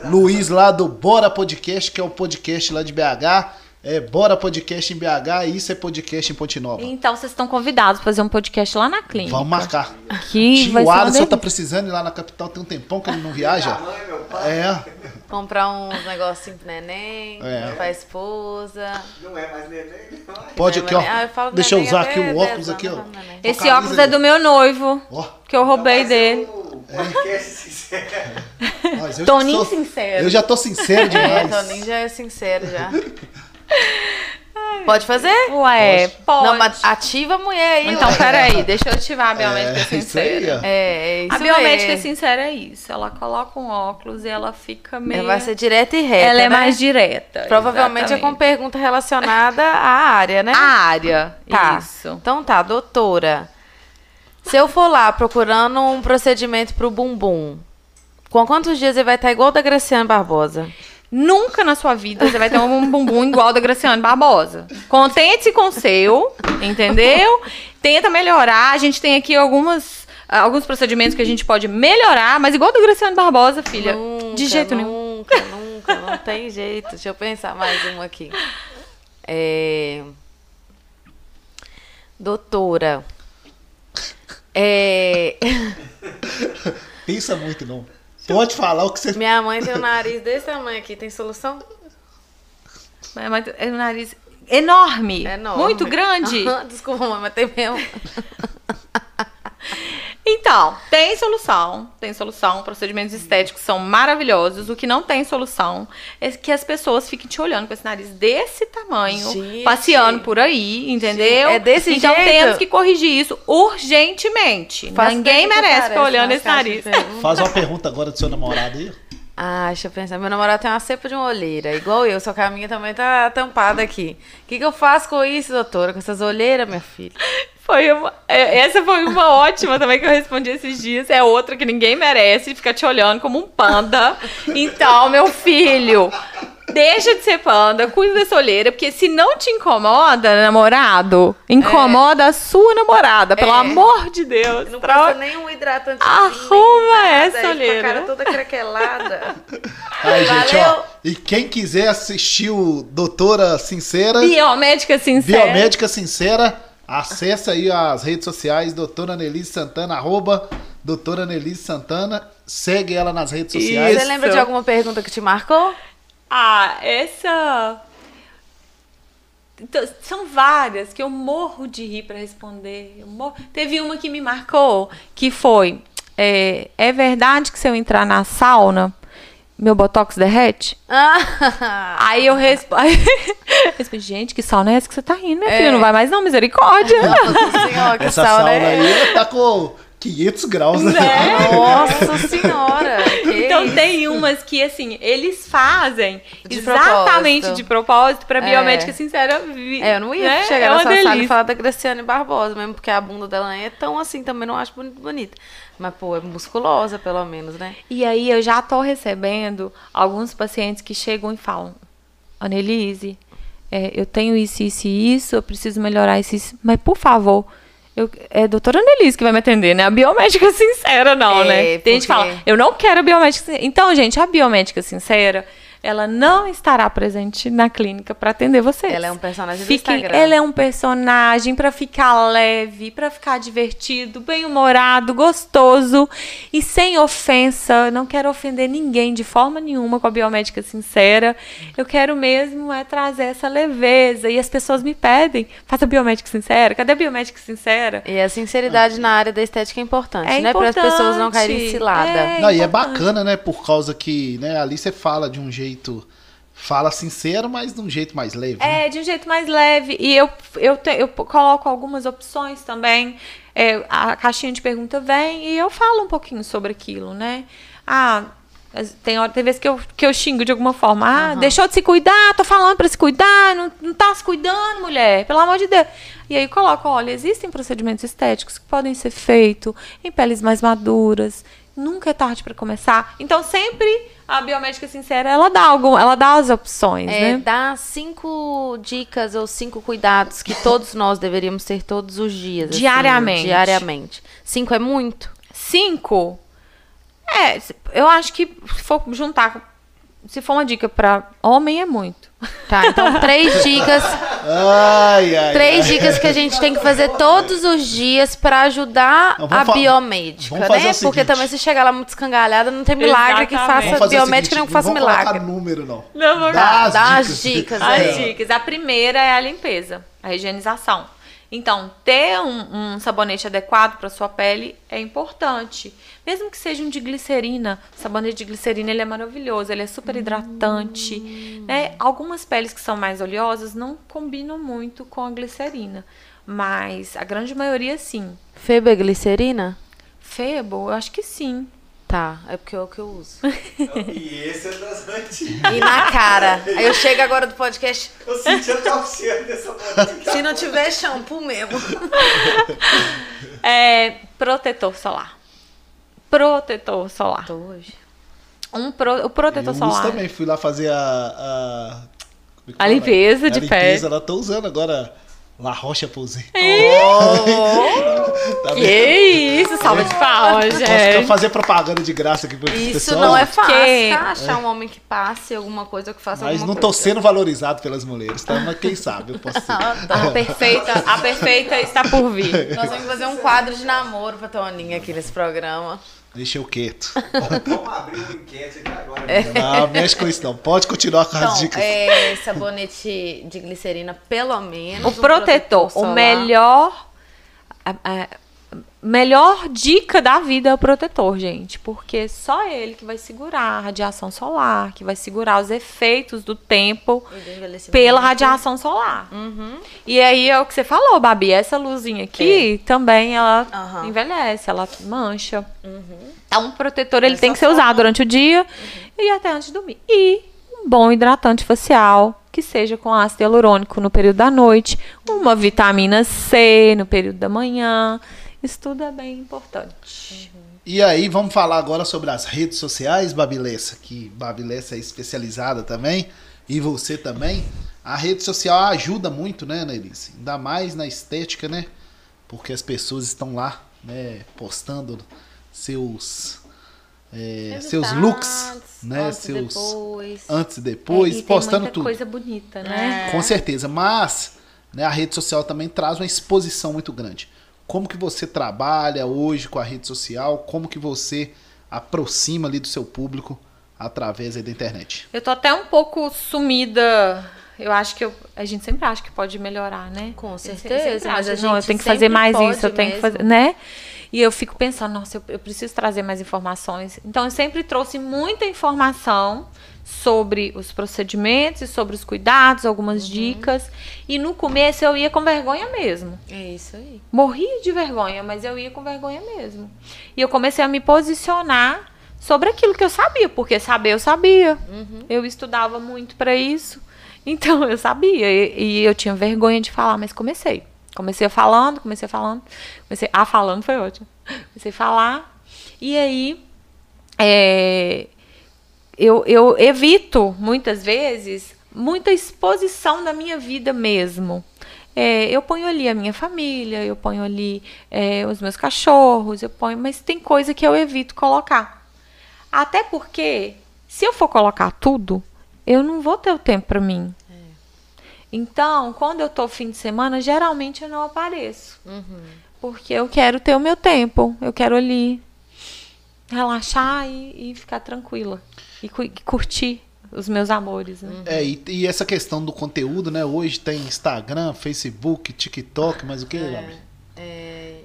Luiz lá do Bora Podcast, que é o podcast lá de BH. É Bora Podcast em BH e isso é podcast em Ponte Nova. Então vocês estão convidados para fazer um podcast lá na clínica. Vamos marcar. Que vai Tio ser uma Alisson tá precisando ir lá na capital, tem um tempão que ele não viaja. É, Comprar uns negocinhos pro neném, É. pra esposa. Não é mais neném, não é? pode aqui, ó. Ah, eu Deixa eu usar aqui o 10 óculos aqui, ó. neném. Esse Focaliza óculos aí. é do meu noivo, Ó, que eu roubei Vai ser dele. o podcast sincero. mas eu já Toninho sincero. Eu já tô sincero É, demais. Toninho já é sincero já. Pode fazer? Ué, pode. Não, mas ativa a mulher aí. Então, ué. peraí, deixa eu ativar a biomédica É, isso aí, sincera. É, é isso A biomédica mesmo. sincera é isso. Ela coloca um óculos e ela fica meio. Ela vai ser direta e reta, Ela é né? mais direta. Provavelmente é com exatamente. pergunta relacionada à área, né? A área. Tá. Isso. Então tá, doutora. Se eu for lá procurando um procedimento pro bumbum, com quantos dias ele vai estar igual o da Graciane Barbosa? Nunca na sua vida você vai ter um bumbum igual da Graciane Barbosa. Contente-se com o seu, entendeu? Tenta melhorar. A gente tem aqui algumas, alguns procedimentos que a gente pode melhorar, mas igual da Graciane Barbosa, filha. Nunca, de jeito nenhum. Nunca, nunca, não tem jeito. Deixa eu pensar mais uma aqui. É... Doutora. É... Pensa muito, não. Pode falar o que você. Minha mãe tem um nariz desse tamanho aqui, tem solução? É, mas é um nariz enorme, É enorme. muito grande. Desculpa, mãe, mas tem mesmo. Então, tem solução. Tem solução. Procedimentos estéticos são maravilhosos. O que não tem solução é que as pessoas fiquem te olhando com esse nariz desse tamanho, Gente. passeando por aí, entendeu? É desse então jeito? temos que corrigir isso urgentemente. Faz Ninguém merece ficar olhando esse nariz. Faz uma pergunta agora do seu namorado aí. Ah, deixa eu pensar. Meu namorado tem uma cepa de uma olheira, igual eu, só que a minha também tá tampada aqui. O que, que eu faço com isso, doutora? Com essas olheiras, minha filha? Foi uma- é, essa foi uma ótima também que eu respondi esses dias. É outra que ninguém merece, fica te olhando como um panda. Então, meu filho, deixa de ser panda, cuida dessa olheira, porque se não te incomoda, namorado, incomoda a sua namorada, pelo É. amor de Deus. Não Troca- passa nenhum hidratante. Arruma essa Com a olheira. cara toda craquelada. Aí, gente, ó. E quem quiser assistir o Doutora Sincera, Biomédica sincera. Biomédica Sincera, acessa aí as redes sociais, Doutora Nelise Santana, arroba Doutora Nelise Santana. Segue ela nas redes sociais. Você lembra de alguma pergunta que te marcou? Ah, essa. Então, são várias que eu morro de rir para responder. Morro- Teve uma que me marcou, que foi: é, é verdade que se eu entrar na sauna, meu botox derrete? Ah, Aí eu respondo. respondi, gente, que sauna é essa que você tá indo, minha É. filha? Não vai mais, não, misericórdia. nossa senhora, que Essa sauna sauna é- aí tá com 500 graus, né? Nossa senhora. Então isso? tem umas que, assim, eles fazem De exatamente propósito. de propósito pra É. biomédica sincera. vi- É, eu não ia né? chegar é nessa sala e delícia. falar da Graciane Barbosa, mesmo porque a bunda dela é tão assim, também não acho boni- bonita. Mas, pô, é musculosa, pelo menos, né? E aí eu já tô recebendo alguns pacientes que chegam e falam, Annelise, é, eu tenho isso, isso e isso, eu preciso melhorar isso, isso, mas por favor, eu, é a doutora Annelise que vai me atender, né? A biomédica sincera não, É, né? Tem gente que porque- fala, eu não quero a biomédica sincera. Então, gente, a biomédica sincera, ela não estará presente na clínica para atender vocês. Ela é um personagem do Fiquem- Instagram. Ela é um personagem para ficar leve, para ficar divertido, bem-humorado, gostoso e sem ofensa. Não quero ofender ninguém de forma nenhuma com a biomédica sincera. Eu quero mesmo é trazer essa leveza e as pessoas me pedem, faça biomédica sincera. Cadê a biomédica sincera? E a sinceridade na área da estética é importante, É né? Para as pessoas não caírem cilada. É. Não, e é bacana, né? Por causa que né, ali você fala de um jeito. Fala sincero, mas de um jeito mais leve. né? É, de um jeito mais leve. E eu, eu, te- eu coloco algumas opções também. É, a caixinha de pergunta vem e eu falo um pouquinho sobre aquilo, né? Ah, Tem, hora, tem vezes que eu, que eu xingo de alguma forma. Ah, deixou de se cuidar, tô falando pra se cuidar, não, não tá se cuidando, mulher, pelo amor de Deus. E aí coloco, olha, existem procedimentos estéticos que podem ser feitos em peles mais maduras. Nunca é tarde pra começar. Então sempre a biomédica sincera, ela dá algum, ela dá as opções, É, né? dá cinco dicas ou cinco cuidados que todos nós deveríamos ter todos os dias. assim, Diariamente. diariamente. Cinco é muito? Cinco. É, eu acho que se for juntar, se for uma dica pra homem, é muito. Tá, então três dicas. Ai, ai. Três ai. dicas que a gente tem que fazer todos os dias pra ajudar Não, a biomédica, né? Porque também se chegar lá muito escangalhada, não tem milagre que Exatamente. faça fazer o biomédica não que faça não vamos milagre. colocar número, não. Não, vou Dá as Dá as dicas. dicas, As É. dicas. A primeira é a limpeza, a higienização. Então, ter um, um sabonete adequado para sua pele é importante. Mesmo que seja um de glicerina, o sabonete de glicerina ele é maravilhoso, ele é super hidratante. né? Algumas peles que são mais oleosas não combinam muito com a glicerina, mas a grande maioria sim. Febeglicerina? Febo, eu acho que sim. Tá, é porque é o que eu uso. E esse é das antigas. E na cara. Aí eu chego agora do podcast, Eu senti até o cheiro dessa se não tiver shampoo mesmo. É protetor solar. Protetor solar. Tô hoje. Um pro- o protetor Eu solar. uso também, fui lá fazer a. a, como é que A fala? limpeza A de limpeza, pele. Ela tô usando agora La Rocha Posay. Tá Que isso, salva de palmas, Posso gente. fazer propaganda de graça aqui pro Isso pessoal? não é fácil, Que- tá? Achar um homem que passe alguma coisa que faça Mas não tô coisa. sendo valorizado pelas mulheres, tá? Mas quem sabe eu posso ser. A perfeita, a perfeita está por vir. Nós vamos fazer um quadro de namoro pra Toninha aqui nesse programa. Deixa eu quieto. Vamos abrir uma enquete aqui agora. Não, mexe com isso não. Pode continuar com as Então, dicas. é, sabonete de glicerina, pelo menos. O um protetor, o solar. melhor. A, a- melhor dica da vida é o protetor, gente. Porque só ele que vai segurar a radiação solar, que vai segurar os efeitos do tempo do pela radiação solar. Uhum. E aí é o que você falou, Babi. Essa luzinha aqui também ela Aham. envelhece, ela mancha. Então, um protetor ele É tem que ser usado durante o dia e até antes de dormir. E um bom hidratante facial, que seja com ácido hialurônico no período da noite, uma vitamina C no período da manhã. Isso tudo é bem importante. E aí, vamos falar agora sobre as redes sociais, Babilessa, que Babilessa é especializada também, e você também. A rede social ajuda muito, né, Nelise? Ainda mais na estética, né? Porque as pessoas estão lá, né, postando seus é, seus looks, né, Antes, seus Depois. antes e depois, É, e postando tudo. coisa bonita, né? É. Com certeza, mas né, a rede social também traz uma exposição muito grande. Como que você trabalha hoje com a rede social? Como que você aproxima ali do seu público através aí da internet? Eu tô até um pouco sumida. Eu acho que eu- a gente sempre acha que pode melhorar, né? Com certeza, mas a não, eu gente tenho que fazer mais isso, eu tenho que mesmo. fazer, né? E eu fico pensando, nossa, eu, eu preciso trazer mais informações. Então eu sempre trouxe muita informação sobre os procedimentos e sobre os cuidados, algumas Uhum. dicas. E no começo eu ia com vergonha mesmo. É isso aí. Morria de vergonha, mas eu ia com vergonha mesmo. E eu comecei a me posicionar sobre aquilo que eu sabia, porque saber eu sabia. Eu estudava muito para isso, então eu sabia. E, e eu tinha vergonha de falar, mas comecei. Comecei falando, comecei falando, comecei a falando foi ótimo. Comecei a falar e aí é, eu, eu evito muitas vezes muita exposição da minha vida mesmo. É, eu ponho ali a minha família, eu ponho ali é, os meus cachorros, eu ponho, mas tem coisa que eu evito colocar. Até porque, se eu for colocar tudo, eu não vou ter o tempo para mim. Então, quando eu tô fim de semana, geralmente eu não apareço. Porque eu quero ter o meu tempo. Eu quero ali relaxar e, e ficar tranquila. E cu- e curtir os meus amores. Né? É, e, e essa questão do conteúdo, né? Hoje tem Instagram, Facebook, TikTok, mas o que, Gabi? É.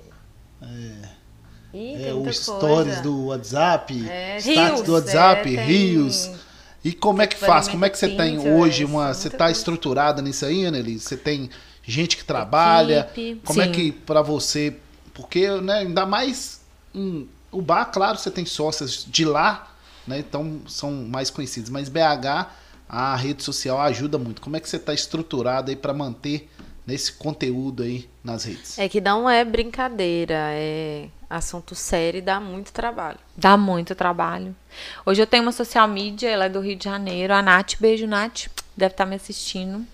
Ih, É, tem muita os stories coisa. do WhatsApp, É, status do WhatsApp, é, tem- Rios. E como é que faz? Como é que você tem hoje uma. Você tá coisa. estruturada nisso aí, Anneli? Você tem gente que trabalha? Equipe. Como é Sim. que pra você. Porque, né, ainda mais. em- o bar, claro, você tem sócias de lá, né? Então são mais conhecidos. Mas BH, a rede social ajuda muito. Como é que você está estruturado aí para manter nesse conteúdo aí nas redes? É que não é brincadeira, é assunto sério e dá muito trabalho. Dá muito trabalho. Hoje eu tenho uma social media, ela é do Rio de Janeiro, a Nath, beijo Nath, deve estar me assistindo.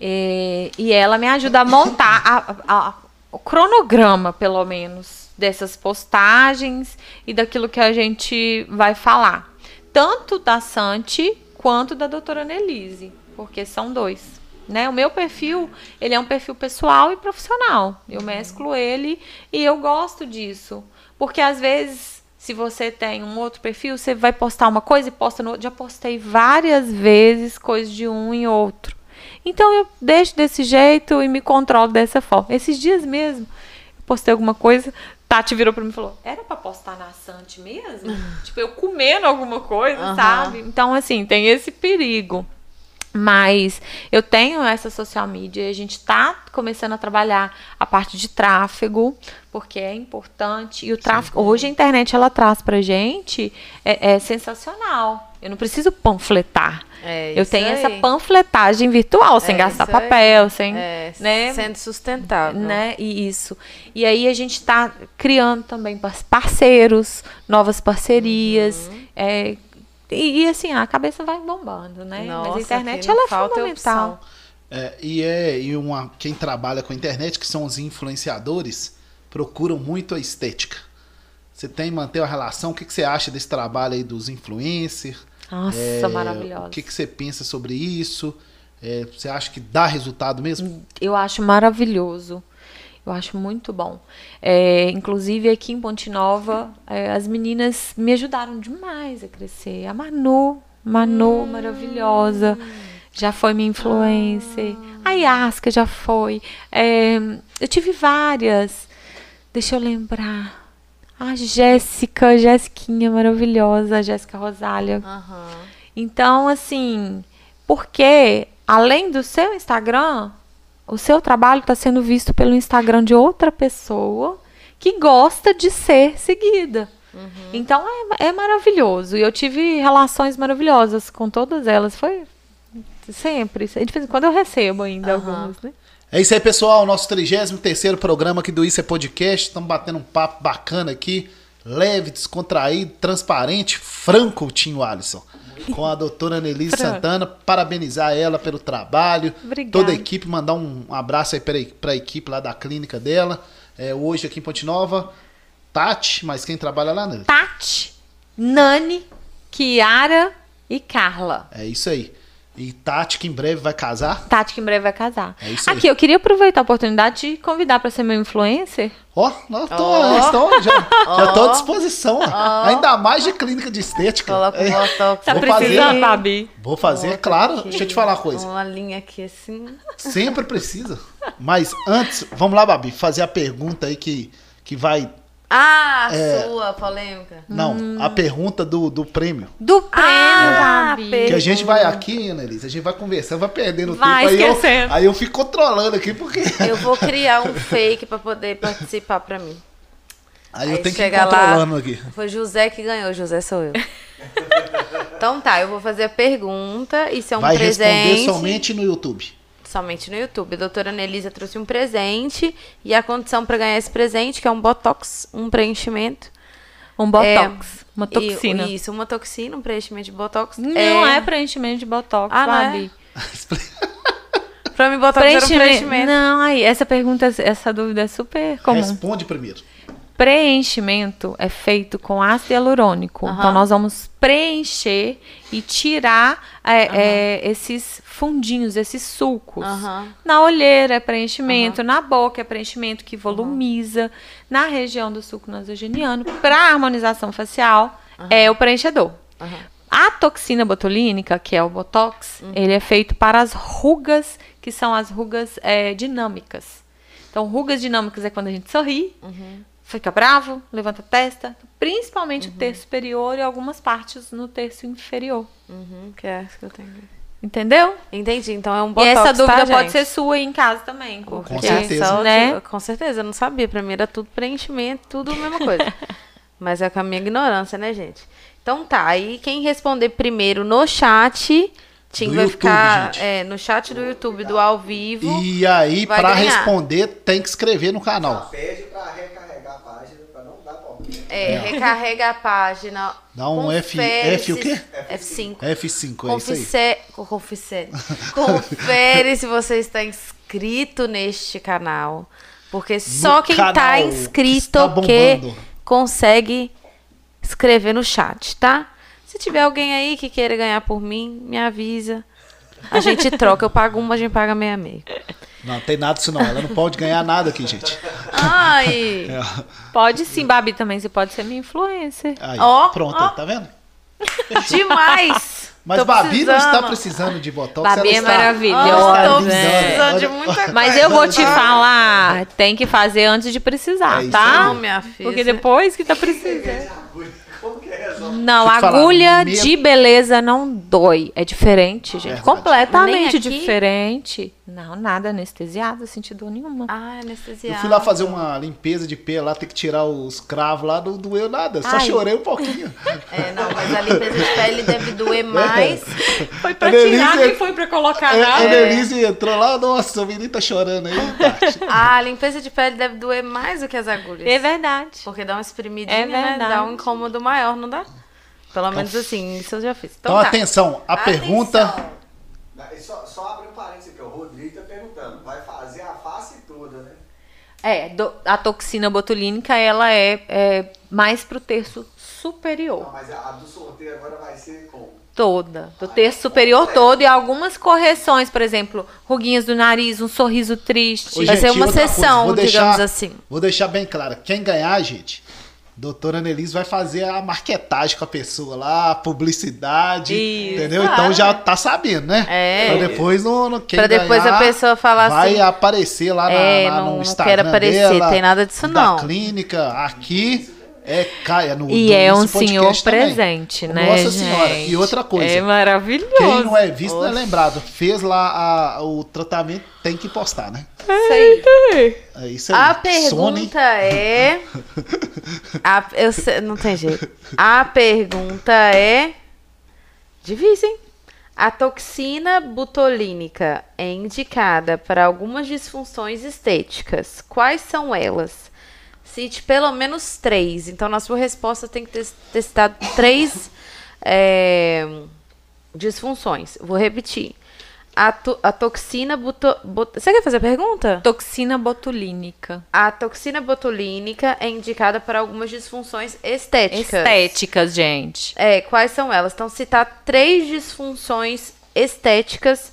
É, e ela me ajuda a montar a- a- o cronograma, pelo menos, dessas postagens e daquilo que a gente vai falar. Tanto da Santi quanto da doutora Nelise, porque são dois. Né? O meu perfil, ele é um perfil pessoal e profissional. Eu mesclo ele e eu gosto disso. Porque às vezes, se você tem um outro perfil, você vai postar uma coisa e posta no outro. Já postei várias vezes coisas de um em outro. Então eu deixo desse jeito e me controlo dessa forma. Esses dias mesmo, eu postei alguma coisa, Tati virou pra mim e falou: Era pra postar na Sante mesmo? tipo, eu comendo alguma coisa, Aham. sabe? Então, assim, tem esse perigo. Mas eu tenho essa social media, a gente está começando a trabalhar a parte de tráfego, porque é importante. E o tráfego, hoje a internet ela traz pra gente é, é sensacional. Eu não preciso panfletar. É eu tenho essa aí. panfletagem virtual, sem É gastar isso aí. papel, sem. É, né? sendo sustentável. né? E isso. E aí a gente está criando também par- parceiros, novas parcerias. Uhum. é, e, e, assim, a cabeça vai bombando, né? Nossa, Mas a internet ela é falta fundamental. É, e é e uma, quem trabalha com a internet, que são os influenciadores, procuram muito a estética. Você tem manter uma relação? O que, que você acha desse trabalho aí dos influencers? Nossa, É, maravilhosa. O que, que você pensa sobre isso? É, você acha que dá resultado mesmo? Eu acho maravilhoso. Eu acho muito bom. É, inclusive aqui em Ponte Nova, é, as meninas me ajudaram demais a crescer. A Manu, Manu, maravilhosa, já foi minha influencer. A Yasca já foi. É, eu tive várias. Deixa eu lembrar. A Jéssica, Jéssiquinha maravilhosa, a Jéssica Rosália. Aham. Então, assim, porque além do seu Instagram, o seu trabalho está sendo visto pelo Instagram de outra pessoa que gosta de ser seguida. Então é, é maravilhoso. E eu tive relações maravilhosas com todas elas. Foi sempre. De vez em quando eu recebo ainda Aham. algumas, né? É isso aí, pessoal. Nosso 33 programa aqui do Isso é Podcast. Estamos batendo um papo bacana aqui. Leve, descontraído, transparente, franco, Tinho Alisson. Com a doutora Nelise. Santana. Parabenizar ela pelo trabalho. Obrigada. Toda a equipe, mandar um abraço aí para a equipe lá da clínica dela. É, hoje aqui em Ponte Nova, Tati, mas quem trabalha lá, né? Tati, Nani, Kiara e Carla. É isso aí. E Tati, que em breve vai casar. Tati, que em breve vai casar. É isso aí. Aqui, eu queria aproveitar a oportunidade de convidar para ser meu influencer. Ó, nós tô, Ó. estou- já, já tô à disposição. ó. Ainda mais de clínica de estética. Coloca É, um botox. Tá Vou precisando, fazer. Babi? Vou fazer, Bota claro. aqui. Deixa eu te falar uma coisa. Uma linha aqui assim. Sempre precisa. Mas antes, vamos lá, Babi, fazer a pergunta aí que, que vai. Ah, É. sua polêmica. Não, a pergunta do, do prêmio. Do prêmio, Ah, pe- Que a gente vai aqui, Annelise, a gente vai conversando, vai perdendo Vai tempo. Aí eu, esquecendo. aí eu fico controlando aqui, porque. Eu vou criar um fake pra poder participar pra mim. Aí eu Aí tenho que ir chega lá- controlando aqui. Foi José que ganhou, José sou eu. então tá, eu vou fazer a pergunta. Isso é um vai presente. responder somente no YouTube. Somente no YouTube. A doutora Nelisa trouxe um presente e a condição para ganhar esse presente, que é um botox, um preenchimento. Um botox, uma E- toxina. isso, uma toxina, um preenchimento de botox. Não é, preenchimento de botox, Ah, não é? Babi. Pra mim, botox era um Preenchimento. preenchimento. Não, aí, essa pergunta, essa dúvida é super comum. Responde primeiro. Preenchimento é feito com ácido hialurônico. Aham. Então, nós vamos preencher e tirar é, é, esses fundinhos, esses sulcos. Aham. Na olheira é preenchimento, na boca é preenchimento que volumiza, na região do sulco nasogeniano, para harmonização facial, é o preenchedor. A toxina botulínica, que é o botox, ele é feito para as rugas, que são as rugas é, dinâmicas. Então, rugas dinâmicas é quando a gente sorri, fica bravo, levanta a testa, principalmente o terço superior e algumas partes no terço inferior. Uhum, que é essa que eu tenho. Entendeu? Entendi, então é um e botox, essa dúvida tá, pode ser sua aí em casa também. Porque, Com certeza. só- Né? Com certeza, eu não sabia. Pra mim era tudo preenchimento, tudo a mesma coisa. Mas é com a minha ignorância, né, gente? Então tá, aí quem responder primeiro no chat, Tim vai YouTube, ficar é, no chat do YouTube do ao vivo. E aí, ganhar. responder, tem que escrever no canal. pede pra recarregar a página pra não problema. É, recarrega a página. Dá um F- F o quê? F5. F5, é isso aí. Confisse... Confisse... Confere se você está inscrito neste canal. Porque só quem canal tá que inscrito está que bombando. consegue escrever no chat, tá? Se tiver alguém aí que queira ganhar por mim, me avisa. A gente troca, eu pago uma, a gente paga meia meia. Não, tem nada disso não. Ela não pode ganhar nada aqui, gente. Ai! É, Pode sim, Babi, também. Você pode ser minha influencer. Aí, Ó, pronto, ó. tá vendo? Demais! Mas Tô Babi não está precisando. precisando de botox. Babi ela é está- maravilhosa. lindona. precisando de muita coisa. Mas eu vou te falar, tem que fazer antes de precisar, É tá? Não, minha filha. Porque depois que tá precisando. Que? Não, eu falar, agulha meu- de beleza não dói. É diferente, gente. Verdade. Completamente diferente. Não, nada anestesiada, sem dor nenhuma. Eu anestesiado. fui lá fazer uma limpeza de pelo lá, ter que tirar os cravos lá, não doeu nada. Só Ai. chorei um pouquinho. É, não, mas a limpeza de pele deve doer mais. Foi pra Denise tirar, é- quem foi pra colocar É, nada. a Denise entrou lá, nossa, o menino tá chorando aí, Tati. A limpeza de pele deve doer mais do que as agulhas. É verdade. Porque dá uma espremidinha, É né? Dá um incômodo maior, não dá? Pelo menos assim, isso eu já fiz. Então, Então, tá. atenção, a pergunta. Atenção. Só, só abre um parênteses aqui, o Rodrigo tá perguntando. Vai fazer a face toda, né? É, do- a toxina botulínica, ela é, é mais pro terço superior. Não, mas a, a do sorteio agora vai ser como? Toda. Do terço superior todo. E algumas correções, por exemplo, ruguinhas do nariz, um sorriso triste. Ô, Vai ser gente, uma coisa, sessão, vou digamos assim. Vou deixar bem claro, quem ganhar, gente, doutora Annelise vai fazer a marketagem com a pessoa lá, a publicidade, Isso. entendeu? Então já tá sabendo, né? É. Pra depois, no, no, quem Pra depois ganhar a pessoa falar vai assim, aparecer lá, na, é, lá não- no não Instagram quero aparecer, dela, tem nada disso da não. clínica, aqui é Caia no E do é um senhor também. presente, né, Nossa gente? senhora. E outra coisa, É maravilhoso. quem não é visto não é lembrado. Fez lá a- o tratamento, tem que postar, né? Isso aí. É isso aí. A Sony. pergunta é. A- eu sei- não tem jeito. A pergunta é. Difícil, hein? A toxina butolínica é indicada para algumas disfunções estéticas. Quais são elas? Cite pelo menos três. Então, na sua resposta, tem que ter testado três é, disfunções. Vou repetir. A, to- a toxina buto, but- Você quer fazer a pergunta? Toxina botulínica. A toxina botulínica é indicada para algumas disfunções estéticas. Estéticas, gente. É, quais são elas? Então, citar três disfunções estéticas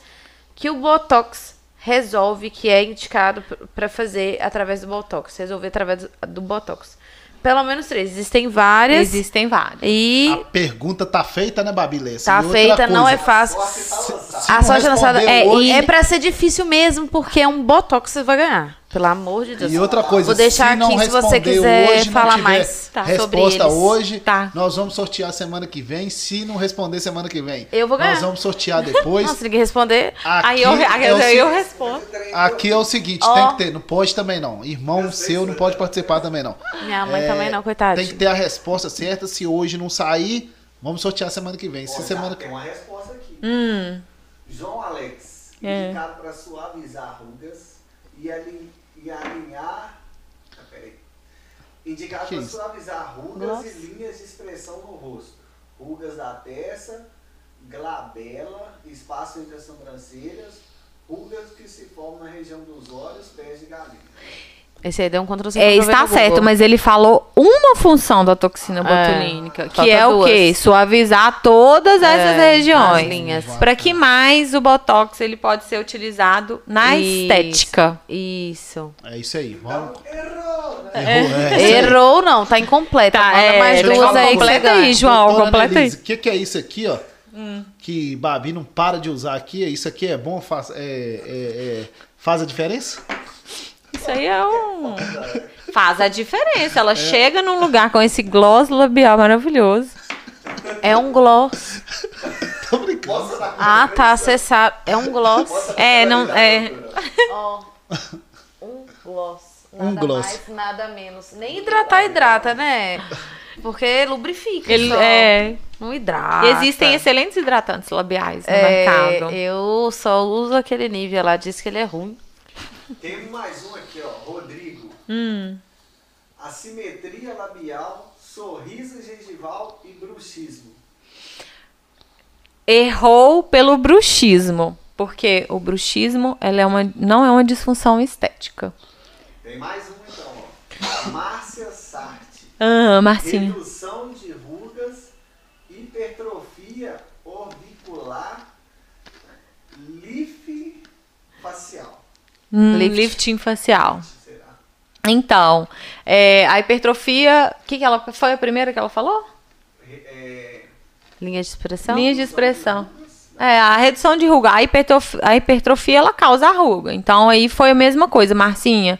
que o Botox resolve, que é indicado para fazer através do Botox. Resolver através do, Botox. Pelo menos três. Existem várias. Existem várias. E A pergunta tá feita, né, Babilessa? tá E outra feita, não coisa, é fácil. Sorte tá lançada. se A não sorte lançada é, hoje- é para ser difícil mesmo, porque é um Botox que você vai ganhar. Pelo amor de Deus. E outra coisa, Vou deixar se não aqui se você responder quiser hoje, não falar tiver mais Tá. resposta hoje, Tá. nós vamos sortear semana que vem. Se não responder semana que vem, Eu vou ganhar. nós vamos sortear depois. Não, se ninguém responder. Aqui, Aí eu, aí é o eu, se- respondo. aqui é o seguinte, Ó. tem que ter, não pode também não. Irmão seu não pode participar também não. Minha mãe É, também não, coitada. Tem que ter a resposta certa. Se hoje não sair, vamos sortear semana que vem. Se semana Tem uma resposta aqui. Hum. João Alex, É. indicado para suavizar rugas e, ali- e alinhar. Ah, peraí. Indicado para suavizar rugas Nossa. e linhas de expressão no rosto. Rugas da testa, glabela, espaço entre as sobrancelhas, rugas que se formam na região dos olhos, pés de galinha. Esse aí deu um Ctrl C. É, está certo, Google. mas ele falou uma função da toxina É, botulínica, que falta é o duas. quê? Suavizar todas essas É, regiões. as linhas. Para que mais o botox ele pode ser utilizado na Isso. estética? Isso. É isso aí. Vamos. Errou, né? Errou, é. Errou não, tá incompleta. Tá, Manda é, mais duas aí que completa aí. João, Doutora completa aí. O que, que é isso aqui, ó? Que Babi não para de usar aqui. Isso aqui é bom? Faz, é, é- é- faz a diferença? Isso aí é um. Faz a diferença. Ela chega num lugar com esse gloss labial maravilhoso. É um gloss. Tô brincando. Ah, tá, você sabe. É um gloss. É, não. É. Ó. Um gloss. Nada Um gloss. mais, nada menos. Nem hidratar, hidrata, né? Porque lubrifica Ele, só. é, Não hidrata. existem excelentes hidratantes labiais no É, mercado. Eu só uso aquele nível lá, diz que ele é ruim. Tem mais um aqui, ó. Rodrigo. Hum. Assimetria labial, sorriso gengival e bruxismo. Errou pelo bruxismo. Porque o bruxismo ela é uma, não é uma disfunção estética. Tem mais um então, ó. Márcia Sarti. Ah, Marcinho. Redução de rugas, hipertrofia orbicular, lift facial. Hum, Lift. lifting facial. Então, é, a hipertrofia. O que, que ela foi a primeira que ela falou? Re- é, Linha de expressão? Linha de expressão. É, a redução de ruga. A hipertrofia, a hipertrofia ela causa a ruga. Então, aí foi a mesma coisa, Marcinha.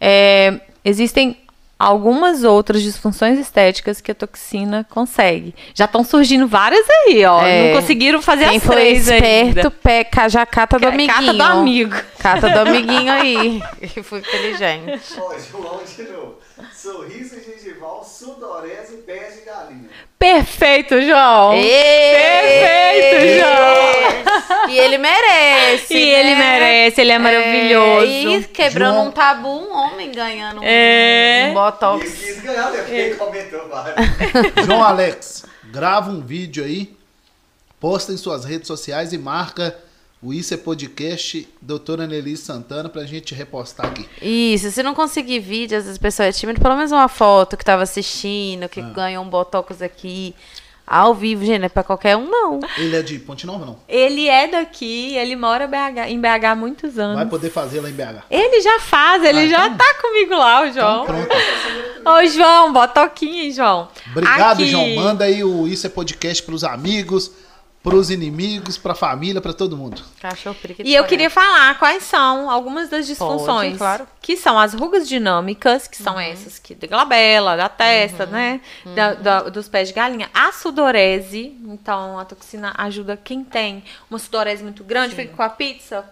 É, existem algumas outras disfunções estéticas que a toxina consegue. Já estão surgindo várias aí, ó. É. Não conseguiram fazer Quem as for três esperto, ainda. pé, já cata do amiguinho. Cata do amigo. Cata do amiguinho aí. Que foi inteligente. ó, João de novo. Sorriso gengival, sudorese e pés de galinha. Perfeito, João. Perfeito, João. E ele merece. E ele né? merece, ele é maravilhoso. E quebrando João- um tabu, um homem ganhando um, É. um botox. Ele quis ganhar, né? Porque ele comentou vários. João Alex, grava um vídeo aí, posta em suas redes sociais e marca o Isso é Podcast, doutora Annelise Santana, pra gente repostar aqui. Isso, se não conseguir vídeo, às vezes a pessoa é tímida, pelo menos uma foto que tava assistindo, que ganhou um botox aqui, ao vivo, gente, não é pra qualquer um, não. Ele é de Ponte Nova, não? Ele é daqui, ele mora BH em BH há muitos anos. Vai poder fazer lá em BH. Ele já faz, ele Ah, já então- tá comigo lá, o Então, João. pronto. Ô, João, botoquinha, hein, João. Obrigado, Aqui. João. Manda aí o Isso é Podcast pros amigos, pros inimigos, pra família, pra todo mundo. Cachorro E eu queria falar quais são algumas das disfunções. Pode, claro. Que são as rugas dinâmicas, que são essas que da glabela, da testa, né? Da- da- dos pés de galinha. A sudorese, então a toxina ajuda quem tem uma sudorese muito grande, fica com a pizza.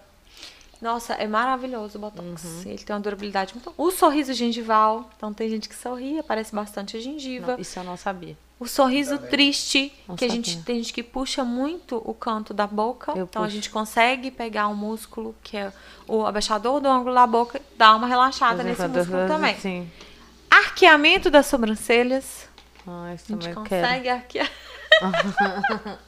Nossa, é maravilhoso o Botox. Ele tem uma durabilidade muito. O sorriso gengival. Então tem gente que sorri, aparece bastante a gengiva. Não, isso eu não sabia. O sorriso triste, Não que a gente tem gente que puxa muito o canto da boca. Eu então a puxo. gente consegue pegar um músculo, que é o abaixador do ângulo da boca, dar uma relaxada nesse músculo também. Sim. Arqueamento das sobrancelhas. Ah, isso A gente também eu quero. consegue arquear.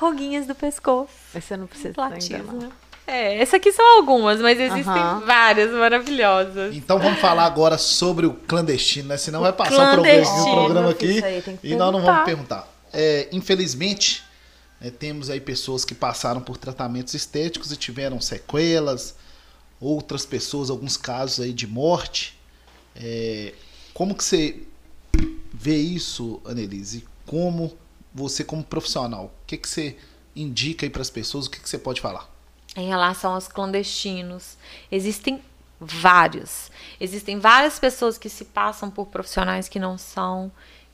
Ruguinhas do pescoço. Esse eu não preciso ainda, não. É, essas aqui são algumas, mas existem Aham. várias maravilhosas. Então vamos falar agora sobre o clandestino, né? Senão vai passar o programa, o programa aqui isso aí tem que e nós não vamos perguntar. É, infelizmente, né, temos aí pessoas que passaram por tratamentos estéticos e tiveram sequelas, outras pessoas, alguns casos aí de morte. É, como que você vê isso, Annelise? Como você, como profissional, o que, que você indica aí para as pessoas? O que, que você pode falar? Em relação aos clandestinos, existem vários. Existem várias pessoas que se passam por profissionais que não são,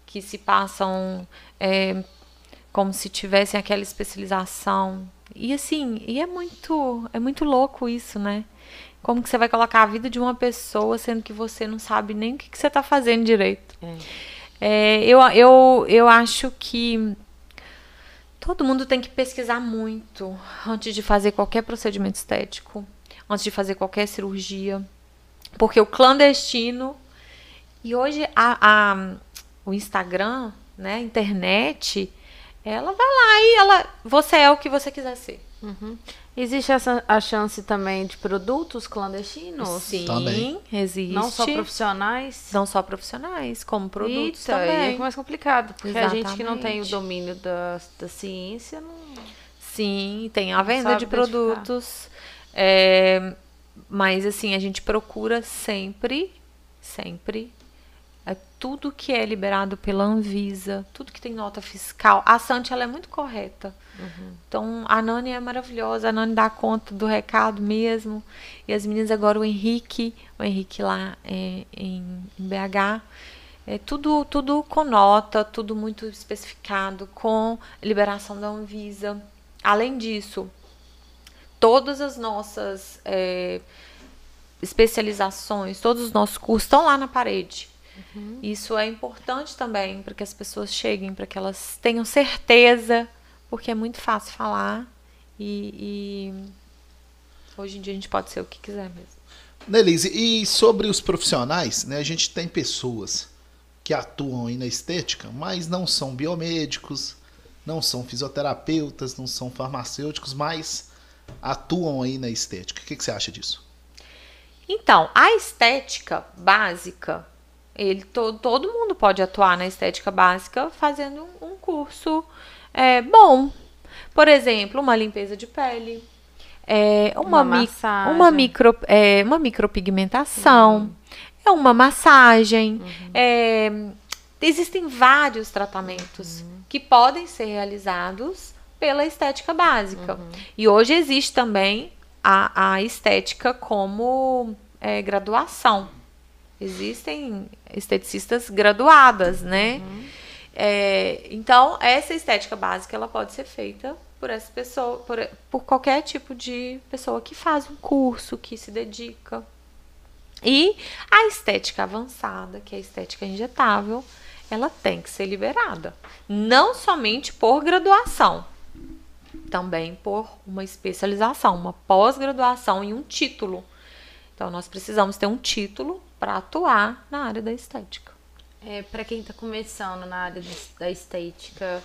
que se passam é, como se tivessem aquela especialização. E assim, e é muito, é muito louco isso, né? Como que você vai colocar a vida de uma pessoa sendo que você não sabe nem o que, que você está fazendo direito? É, eu, eu, eu acho que todo mundo tem que pesquisar muito antes de fazer qualquer procedimento estético, antes de fazer qualquer cirurgia. Porque o clandestino. E hoje a, a- o Instagram, né, a internet, ela vai lá e ela. Você é o que você quiser ser. Existe essa, a chance também de produtos clandestinos? Sim, Também. existe. Não só profissionais? Não só profissionais, como produtos Eita, também. aí é mais complicado. Porque a gente que não tem o Exatamente. domínio da, da ciência não. Sim, tem a venda de identificar. produtos. é, mas assim, a gente procura sempre, sempre. É tudo que é liberado pela Anvisa, tudo que tem nota fiscal. A Santi ela é muito correta. Então a Nani é maravilhosa, a Nani dá conta do recado mesmo. E as meninas agora, o Henrique, o Henrique lá é, em, em BH. É tudo, tudo com nota, tudo muito especificado, com liberação da Anvisa. Além disso, todas as nossas é, especializações, todos os nossos cursos estão lá na parede. Isso é importante também para que as pessoas cheguem, para que elas tenham certeza, porque é muito fácil falar e, e hoje em dia a gente pode ser o que quiser mesmo. Nelise, e sobre os profissionais, né? A gente tem pessoas que atuam aí na estética, mas não são biomédicos, não são fisioterapeutas, não são farmacêuticos, mas atuam aí na estética. O que, que você acha disso? Então, a estética básica, ele todo, todo mundo pode atuar na estética básica fazendo um curso é, bom. Por exemplo, uma limpeza de pele, é, uma, Uma mi- massagem. uma, micro, é, uma micropigmentação, é uma massagem. é, existem vários tratamentos que podem ser realizados pela estética básica. E hoje existe também a, a estética como é, graduação. Existem esteticistas graduadas, né? É, então, essa estética básica ela pode ser feita por essa pessoa, por, por qualquer tipo de pessoa que faz um curso, que se dedica. E a estética avançada, que é a estética injetável, ela tem que ser liberada. Não somente por graduação, também por uma especialização, uma pós-graduação e um título. Então, nós precisamos ter um título para atuar na área da estética. É, para quem está começando na área da estética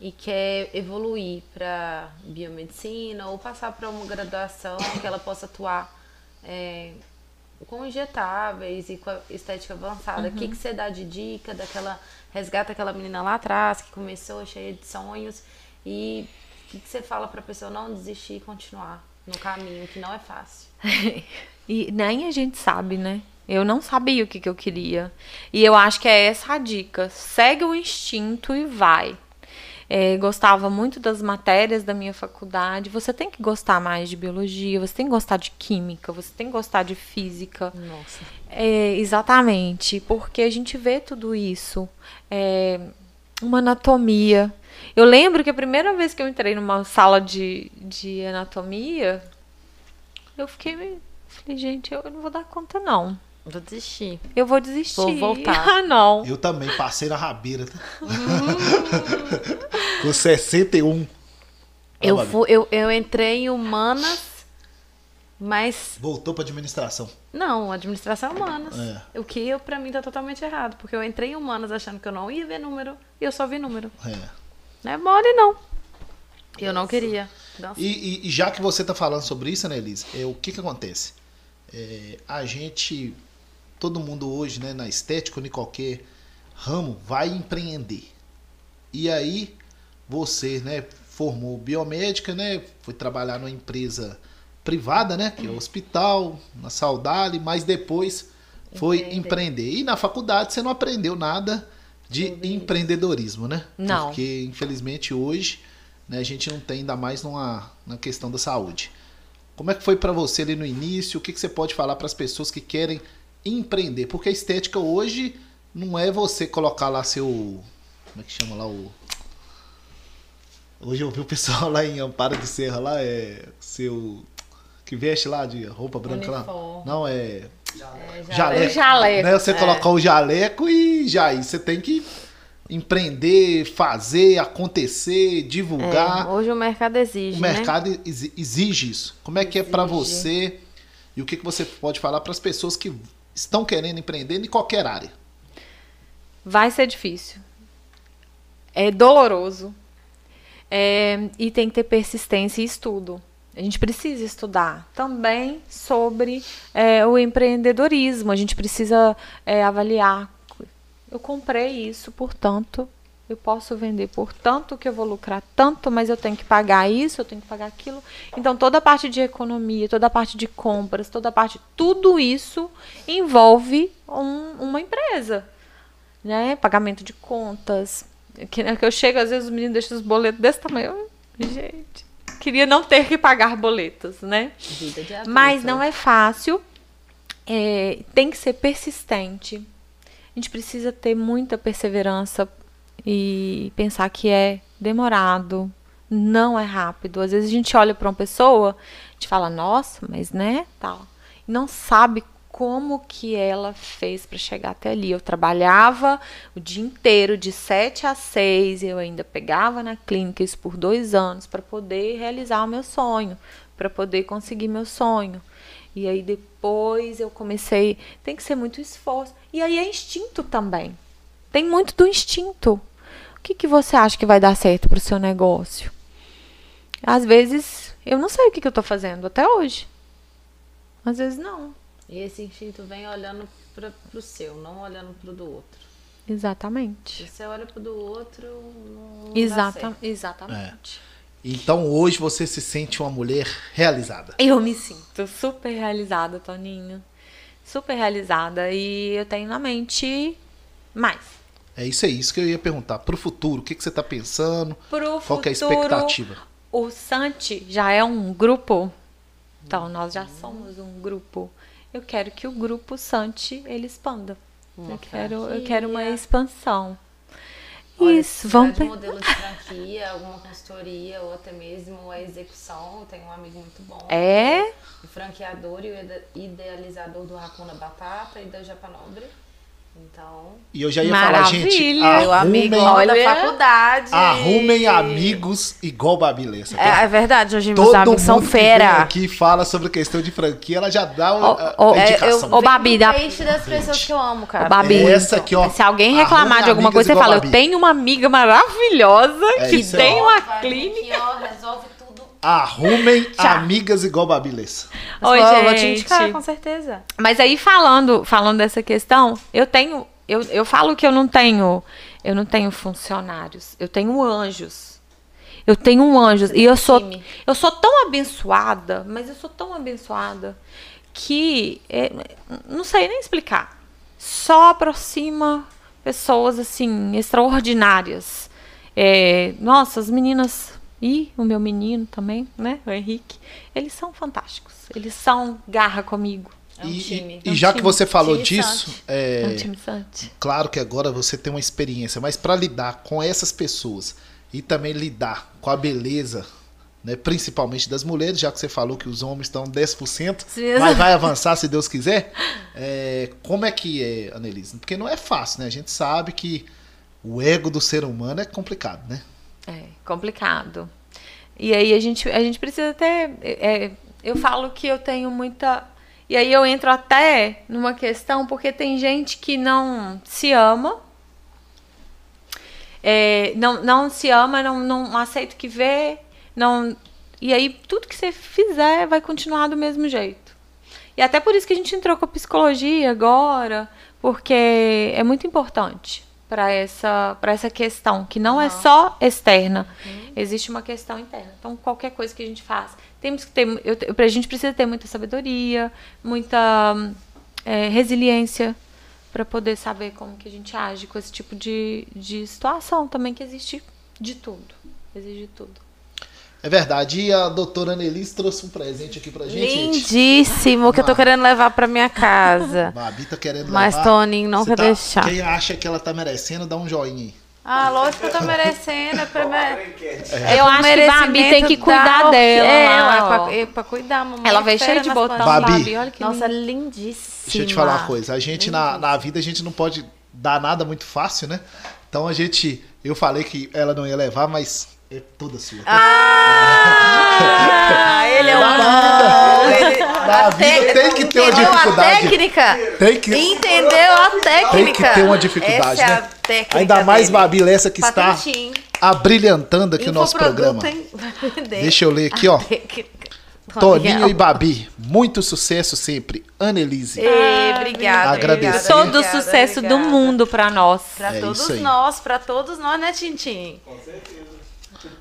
e quer evoluir para biomedicina ou passar para uma graduação que ela possa atuar é, com injetáveis e com a estética avançada, o que, que você dá de dica daquela resgata aquela menina lá atrás que começou cheia de sonhos e o que, que você fala para a pessoa não desistir e continuar no caminho que não é fácil? E nem a gente sabe, né? Eu não sabia o que, que eu queria. E eu acho que é essa a dica. Segue o instinto e vai. É, gostava muito das matérias da minha faculdade. Você tem que gostar mais de biologia, você tem que gostar de química, você tem que gostar de física. Nossa. É, exatamente, porque a gente vê tudo isso. É, uma anatomia. Eu lembro que a primeira vez que eu entrei numa sala de, de anatomia, eu fiquei meio. Falei, gente, eu não vou dar conta, não. Vou desistir. Eu vou desistir. Vou voltar. Ah, não. Eu também passei na rabeira. tá? Com 61. Eu, Babi. fui, eu, eu entrei em humanas, mas Voltou pra administração. não, administração é humanas. É. O que eu, pra mim tá totalmente errado, porque eu entrei em humanas achando que eu não ia ver número e eu só vi número. É. Não é mole, não. Eu não queria. Dança. E, e- e já que você tá falando sobre isso, né, Elise? É, o que que acontece? É, a gente, todo mundo hoje, né, na estética ou em qualquer ramo, vai empreender. E aí, você, né, formou biomédica, né, foi trabalhar numa empresa privada, né, que é o hospital, na Saudade, mas depois foi Empreender. empreender. E na faculdade você não aprendeu nada de empreendedorismo, né? Não. Porque, infelizmente, hoje né, a gente não tem ainda mais numa, na questão da saúde. Como é que foi para você ali no início? O que, que você pode falar para as pessoas que querem empreender? Porque a estética hoje não é você colocar lá seu. Como é que chama lá o. Hoje eu vi o pessoal lá em Amparo de Serra lá, é. Seu. Que veste lá de roupa branca lá. Uniforme. Não, é. É, já- Jaleco. Jaleco, Né? Você é. colocar o jaleco e já aí você tem que empreender, fazer, acontecer, É, divulgar. hoje o mercado exige, O né? mercado exi- exige isso. Como é que é para Exige. você e o que, que você pode falar para as pessoas que estão querendo empreender em qualquer área? Vai ser difícil. É doloroso. É, e tem que ter persistência e estudo. A gente precisa estudar também sobre é, o empreendedorismo. A gente precisa é, avaliar. Eu comprei isso, portanto, eu posso vender por tanto que eu vou lucrar tanto, mas eu tenho que pagar isso, eu tenho que pagar aquilo. Então, toda a parte de economia, toda a parte de compras, toda a parte. Tudo isso envolve um- uma empresa né? Pagamento de contas. Que, né, que eu chego, às vezes os meninos deixam os boletos desse tamanho. Gente, queria não ter que pagar boletos, né? Adulto. Mas não é fácil. É, tem que ser persistente. A gente precisa ter muita perseverança e pensar que é demorado, não é rápido. Às vezes a gente olha para uma pessoa, a gente fala, nossa, mas né, tal. não sabe como que ela fez para chegar até ali. Eu trabalhava o dia inteiro, de 7 a 6, eu ainda pegava na clínica isso por dois anos para poder realizar o meu sonho, para poder conseguir meu sonho. E aí depois eu comecei, tem que ser muito esforço. E aí é instinto também. Tem muito do instinto. O que, que você acha que vai dar certo para o seu negócio? Às vezes eu não sei o que, que eu estou fazendo até hoje. Às vezes não. E esse instinto vem olhando para o seu, não olhando para o do outro. Exatamente. Se você olha para o do outro, não, Exata, dá certo. exatamente. Então hoje você se sente uma mulher realizada. Eu me sinto super realizada, Toninho. Super realizada. E eu tenho na mente mais. É isso aí, isso que eu ia perguntar. Pro futuro, o que, que você tá pensando? Pro Qual que é a futuro, expectativa? O Santi já é um grupo. Então, nós já somos um grupo. Eu quero que o grupo Santi ele expanda. Uma eu quero, eu quero uma expansão. Olha, Isso, vamos de modelo de franquia, alguma consultoria ou até mesmo a execução. Eu tenho um amigo muito bom. É, O franqueador e o ide- idealizador do Hakuna Batata e da Japanobre. Então, E eu já ia falar, gente, Maravilha. meu amigo arrumem, da Olha. faculdade. arrumem amigos igual Babilessa. É, é verdade, hoje meus Todo amigos são que fera. aqui fala sobre questão de franquia, ela já dá o- Ó, a, ó, a é, indicação. Ô, Babi, dá- peixe das pessoas que eu amo, cara. Ô, Babi, Essa aqui, ó. se alguém reclamar de alguma coisa, você fala, Babi. eu tenho uma amiga maravilhosa É que tem uma clínica. Aqui, ó, resolve tudo. Arrumem Tchau. amigas igual Babilessa. Oi, eu vou te gente. indicar, com certeza. Mas aí falando, falando dessa questão, eu tenho, eu, eu falo que eu não tenho, eu não tenho funcionários, eu tenho anjos. Eu tenho um anjos e eu sou, time. eu sou tão abençoada, mas eu sou tão abençoada que é, não sei nem explicar. Só aproxima pessoas assim extraordinárias. É, nossa, as meninas e o meu menino também, né, o Henrique, eles são fantásticos. Eles são garra comigo. É um e, time. e- É um já que time. você falou Time disso, é, É um claro que agora você tem uma experiência, mas para lidar com essas pessoas e também lidar com a beleza, né, principalmente das mulheres, já que você falou que os homens estão 10%, Sim, mas vai avançar se Deus quiser. é, como é que é, Annelise? Porque não é fácil, né? A gente sabe que o ego do ser humano é complicado, né? É complicado. E aí a gente, a gente precisa ter. é, eu falo que eu tenho muita. E aí eu entro até numa questão, porque tem gente que não se ama. é, não, não se ama, não, não aceita o que vê. Não, e aí tudo que você fizer vai continuar do mesmo jeito. E até por isso que a gente entrou com a psicologia agora, porque é muito importante para essa, para essa questão, que não é só externa, existe uma questão interna. Então, qualquer coisa que a gente faz, temos que ter, eu, eu- a gente precisa ter muita sabedoria, muita é, resiliência para poder saber como que a gente age com esse tipo de, de situação também, que existe de tudo. Existe de tudo. É verdade. E a doutora Annelise trouxe um presente aqui pra gente. gente. Lindíssimo, que eu tô querendo levar pra minha casa. Babi tá querendo Mas levar. Toninho não Você quer tá- deixar. Quem acha que ela tá merecendo, dá um joinha aí. Ah, lógico que eu tô merecendo. É pra, a é Eu acho que Babi tem que cuidar da- dela, É, lá, é, pra, é pra cuidar, mamãe. Ela veio cheia de botão. Babi. Babi. Olha que Nossa, lindo. lindíssima. Deixa eu te falar uma coisa. A gente, na, na vida, a gente não pode dar nada muito fácil, né? Então a gente. Eu falei que ela não ia levar, mas é toda sua. tá? Ah, ele é um Na bom. vida, Ele- na vida tem que ter uma Entendeu a dificuldade. técnica? Tem que, Entendeu a técnica? tem que ter uma dificuldade, Essa é né? a técnica Ainda mais dele. Babi Lessa que está Patentinho. abrilhantando aqui o nosso programa. Deixa eu ler aqui, ó. Toninho e Babi, muito sucesso sempre. Annelise. Ei, obrigada. Agradecer. obrigada, Todo o obrigada, sucesso do obrigada. mundo pra nós. Pra É todos nós, pra todos nós, né, Tintim?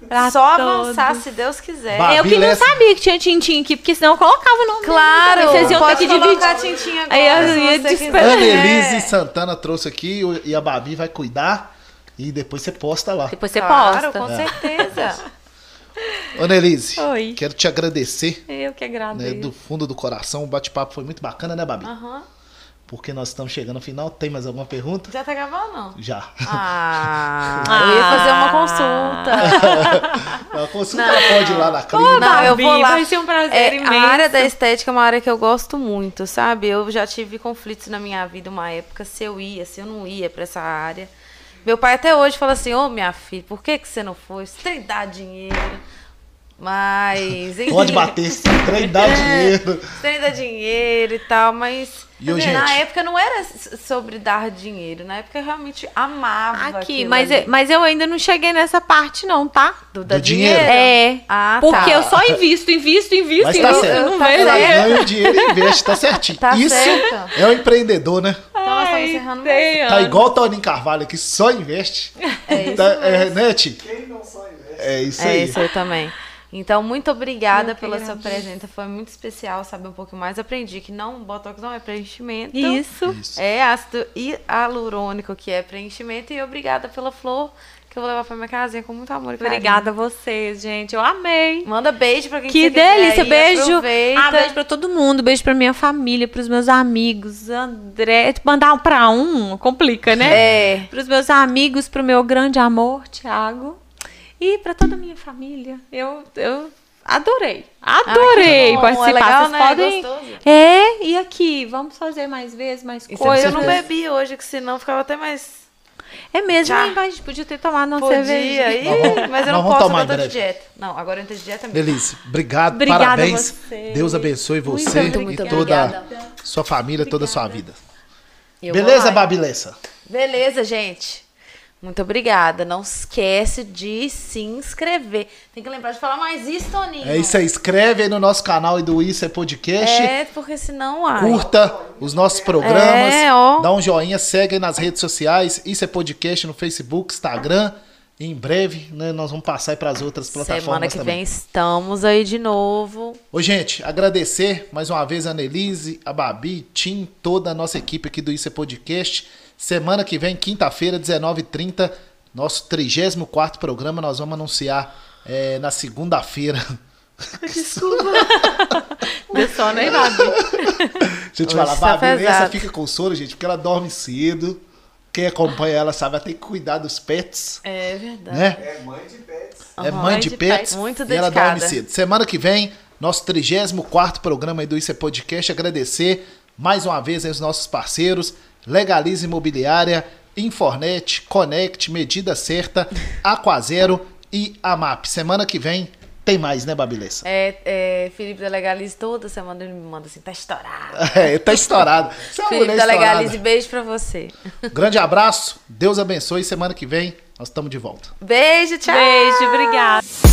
Pra Só todos. avançar, se Deus quiser. Ba- Eu que não Lessa. sabia que tinha tintim aqui, porque senão eu colocava o nome. Claro, Vocês iam ter que colocar dividir. Tintim agora, Aí eu se ia você desesperar. quiser. Annelise Santana trouxe aqui e a Babi vai cuidar e depois você posta lá. Depois você Claro, posta. com certeza. Annelise, Oi. quero te agradecer Eu que né, agradeço. do fundo do coração. O bate-papo foi muito bacana, né, Babi? Aham. porque nós estamos chegando ao final. Tem mais alguma pergunta? Já tá gravando, não? Já. Ah, eu ia fazer uma consulta. A consulta ela pode ir lá na clínica. Não, eu vou lá. vai ser um prazer É, imenso. a área da estética é uma área que eu gosto muito, sabe? Eu já tive conflitos na minha vida uma época se eu ia, se eu não ia pra essa área. Meu pai até hoje fala assim: Ô minha filha, por que, que você não foi? Você tem que dar dinheiro. Mas. enfim. Pode bater esse trem, dá É, dinheiro. Que dar dinheiro e tal, mas. E, assim, na gente? época não era sobre dar dinheiro. Na época eu realmente amava. Aqui, mas, ali. eu- mas eu ainda não cheguei nessa parte, não, tá? Do, Do dinheiro? É. Ah, Porque tá. eu só invisto, invisto, invisto, Mas tá invisto. certo. eu não Tá vejo. certo. Ganha dinheiro e investe, tá certinho. Tá Isso certo. é um empreendedor, né? Então nós estamos Ai, encerrando mais. Tá igual o Toninho Carvalho aqui, só investe. É isso Tá, é, né? Quem não só investe? É isso É aí. isso aí também. Então, muito obrigada pela sua presença. Foi muito especial saber um pouco mais. Aprendi que não, Botox não é preenchimento. Isso. Isso. É ácido hialurônico que é preenchimento. E obrigada pela flor que eu vou levar pra minha casinha com muito amor e carinho. Obrigada a vocês, gente. Eu amei. Manda beijo pra quem Que você quiser delícia, beijo. Aproveita. Ah, beijo pra todo mundo, beijo pra minha família, pros meus amigos. André, mandar um pra um complica, né? É. Pros meus amigos, pro meu grande amor, Thiago. E pra toda a minha família. Eu, eu adorei. Adorei Ah, participar. É legal, Vocês né? podem. Gostoso. É, e aqui, vamos fazer mais vezes, mais Isso coisas. eu não bebi hoje, que senão ficava até mais. É mesmo, hein? A gente podia ter tomado uma Podia, cerveja. Vamos- mas eu não posso, tomar eu tô de dieta. Não, agora eu de dieta mesmo. Delícia. Obrigado, Obrigada parabéns. Deus abençoe Muito você obrigada. e toda sua família, toda a sua vida. Eu Beleza. Babilessa? Beleza, gente. Muito obrigada. Não esquece de se inscrever. Tem que lembrar de falar mais isso, Toninho. É isso aí. Inscreve aí no nosso canal e do Isso é Podcast. É, porque senão, ai. Curta os nossos programas. É, ó. Dá um joinha, segue aí nas redes sociais. Isso é podcast no Facebook, Instagram. E em breve, né, nós vamos passar para as outras plataformas Semana que também. vem estamos aí de novo. Ô, gente, agradecer mais uma vez a Annelise, a Babi, Tim, toda a nossa equipe aqui do Isso é Podcast. Semana que vem, quinta-feira, 19h30, nosso 34 programa. Nós vamos anunciar é, na segunda-feira. Deu sono aí, Babi. Deixa eu te Hoje falar, tá Babi, essa fica com sono, gente, porque ela dorme cedo. Quem acompanha ela sabe, ela tem que cuidar dos pets, É verdade. né? É mãe de pets. É mãe Mãe de de pets pets. Muito e ela dedicada. dorme cedo. Semana que vem, nosso 34 programa aí do Isso é Podcast. Agradecer mais uma vez aí os nossos parceiros, Legalize Imobiliária, Infornet, Connect, Medida Certa, Aquazero e Amap. Semana que vem tem mais, né, Babilessa? É, é, Felipe da Legalize toda semana ele me manda assim, tá estourado. É, tá estourado. Você Felipe da estourada. Legalize, beijo pra você. Grande abraço, Deus abençoe. Semana que vem nós estamos de volta. Beijo, tchau. Beijo, obrigada.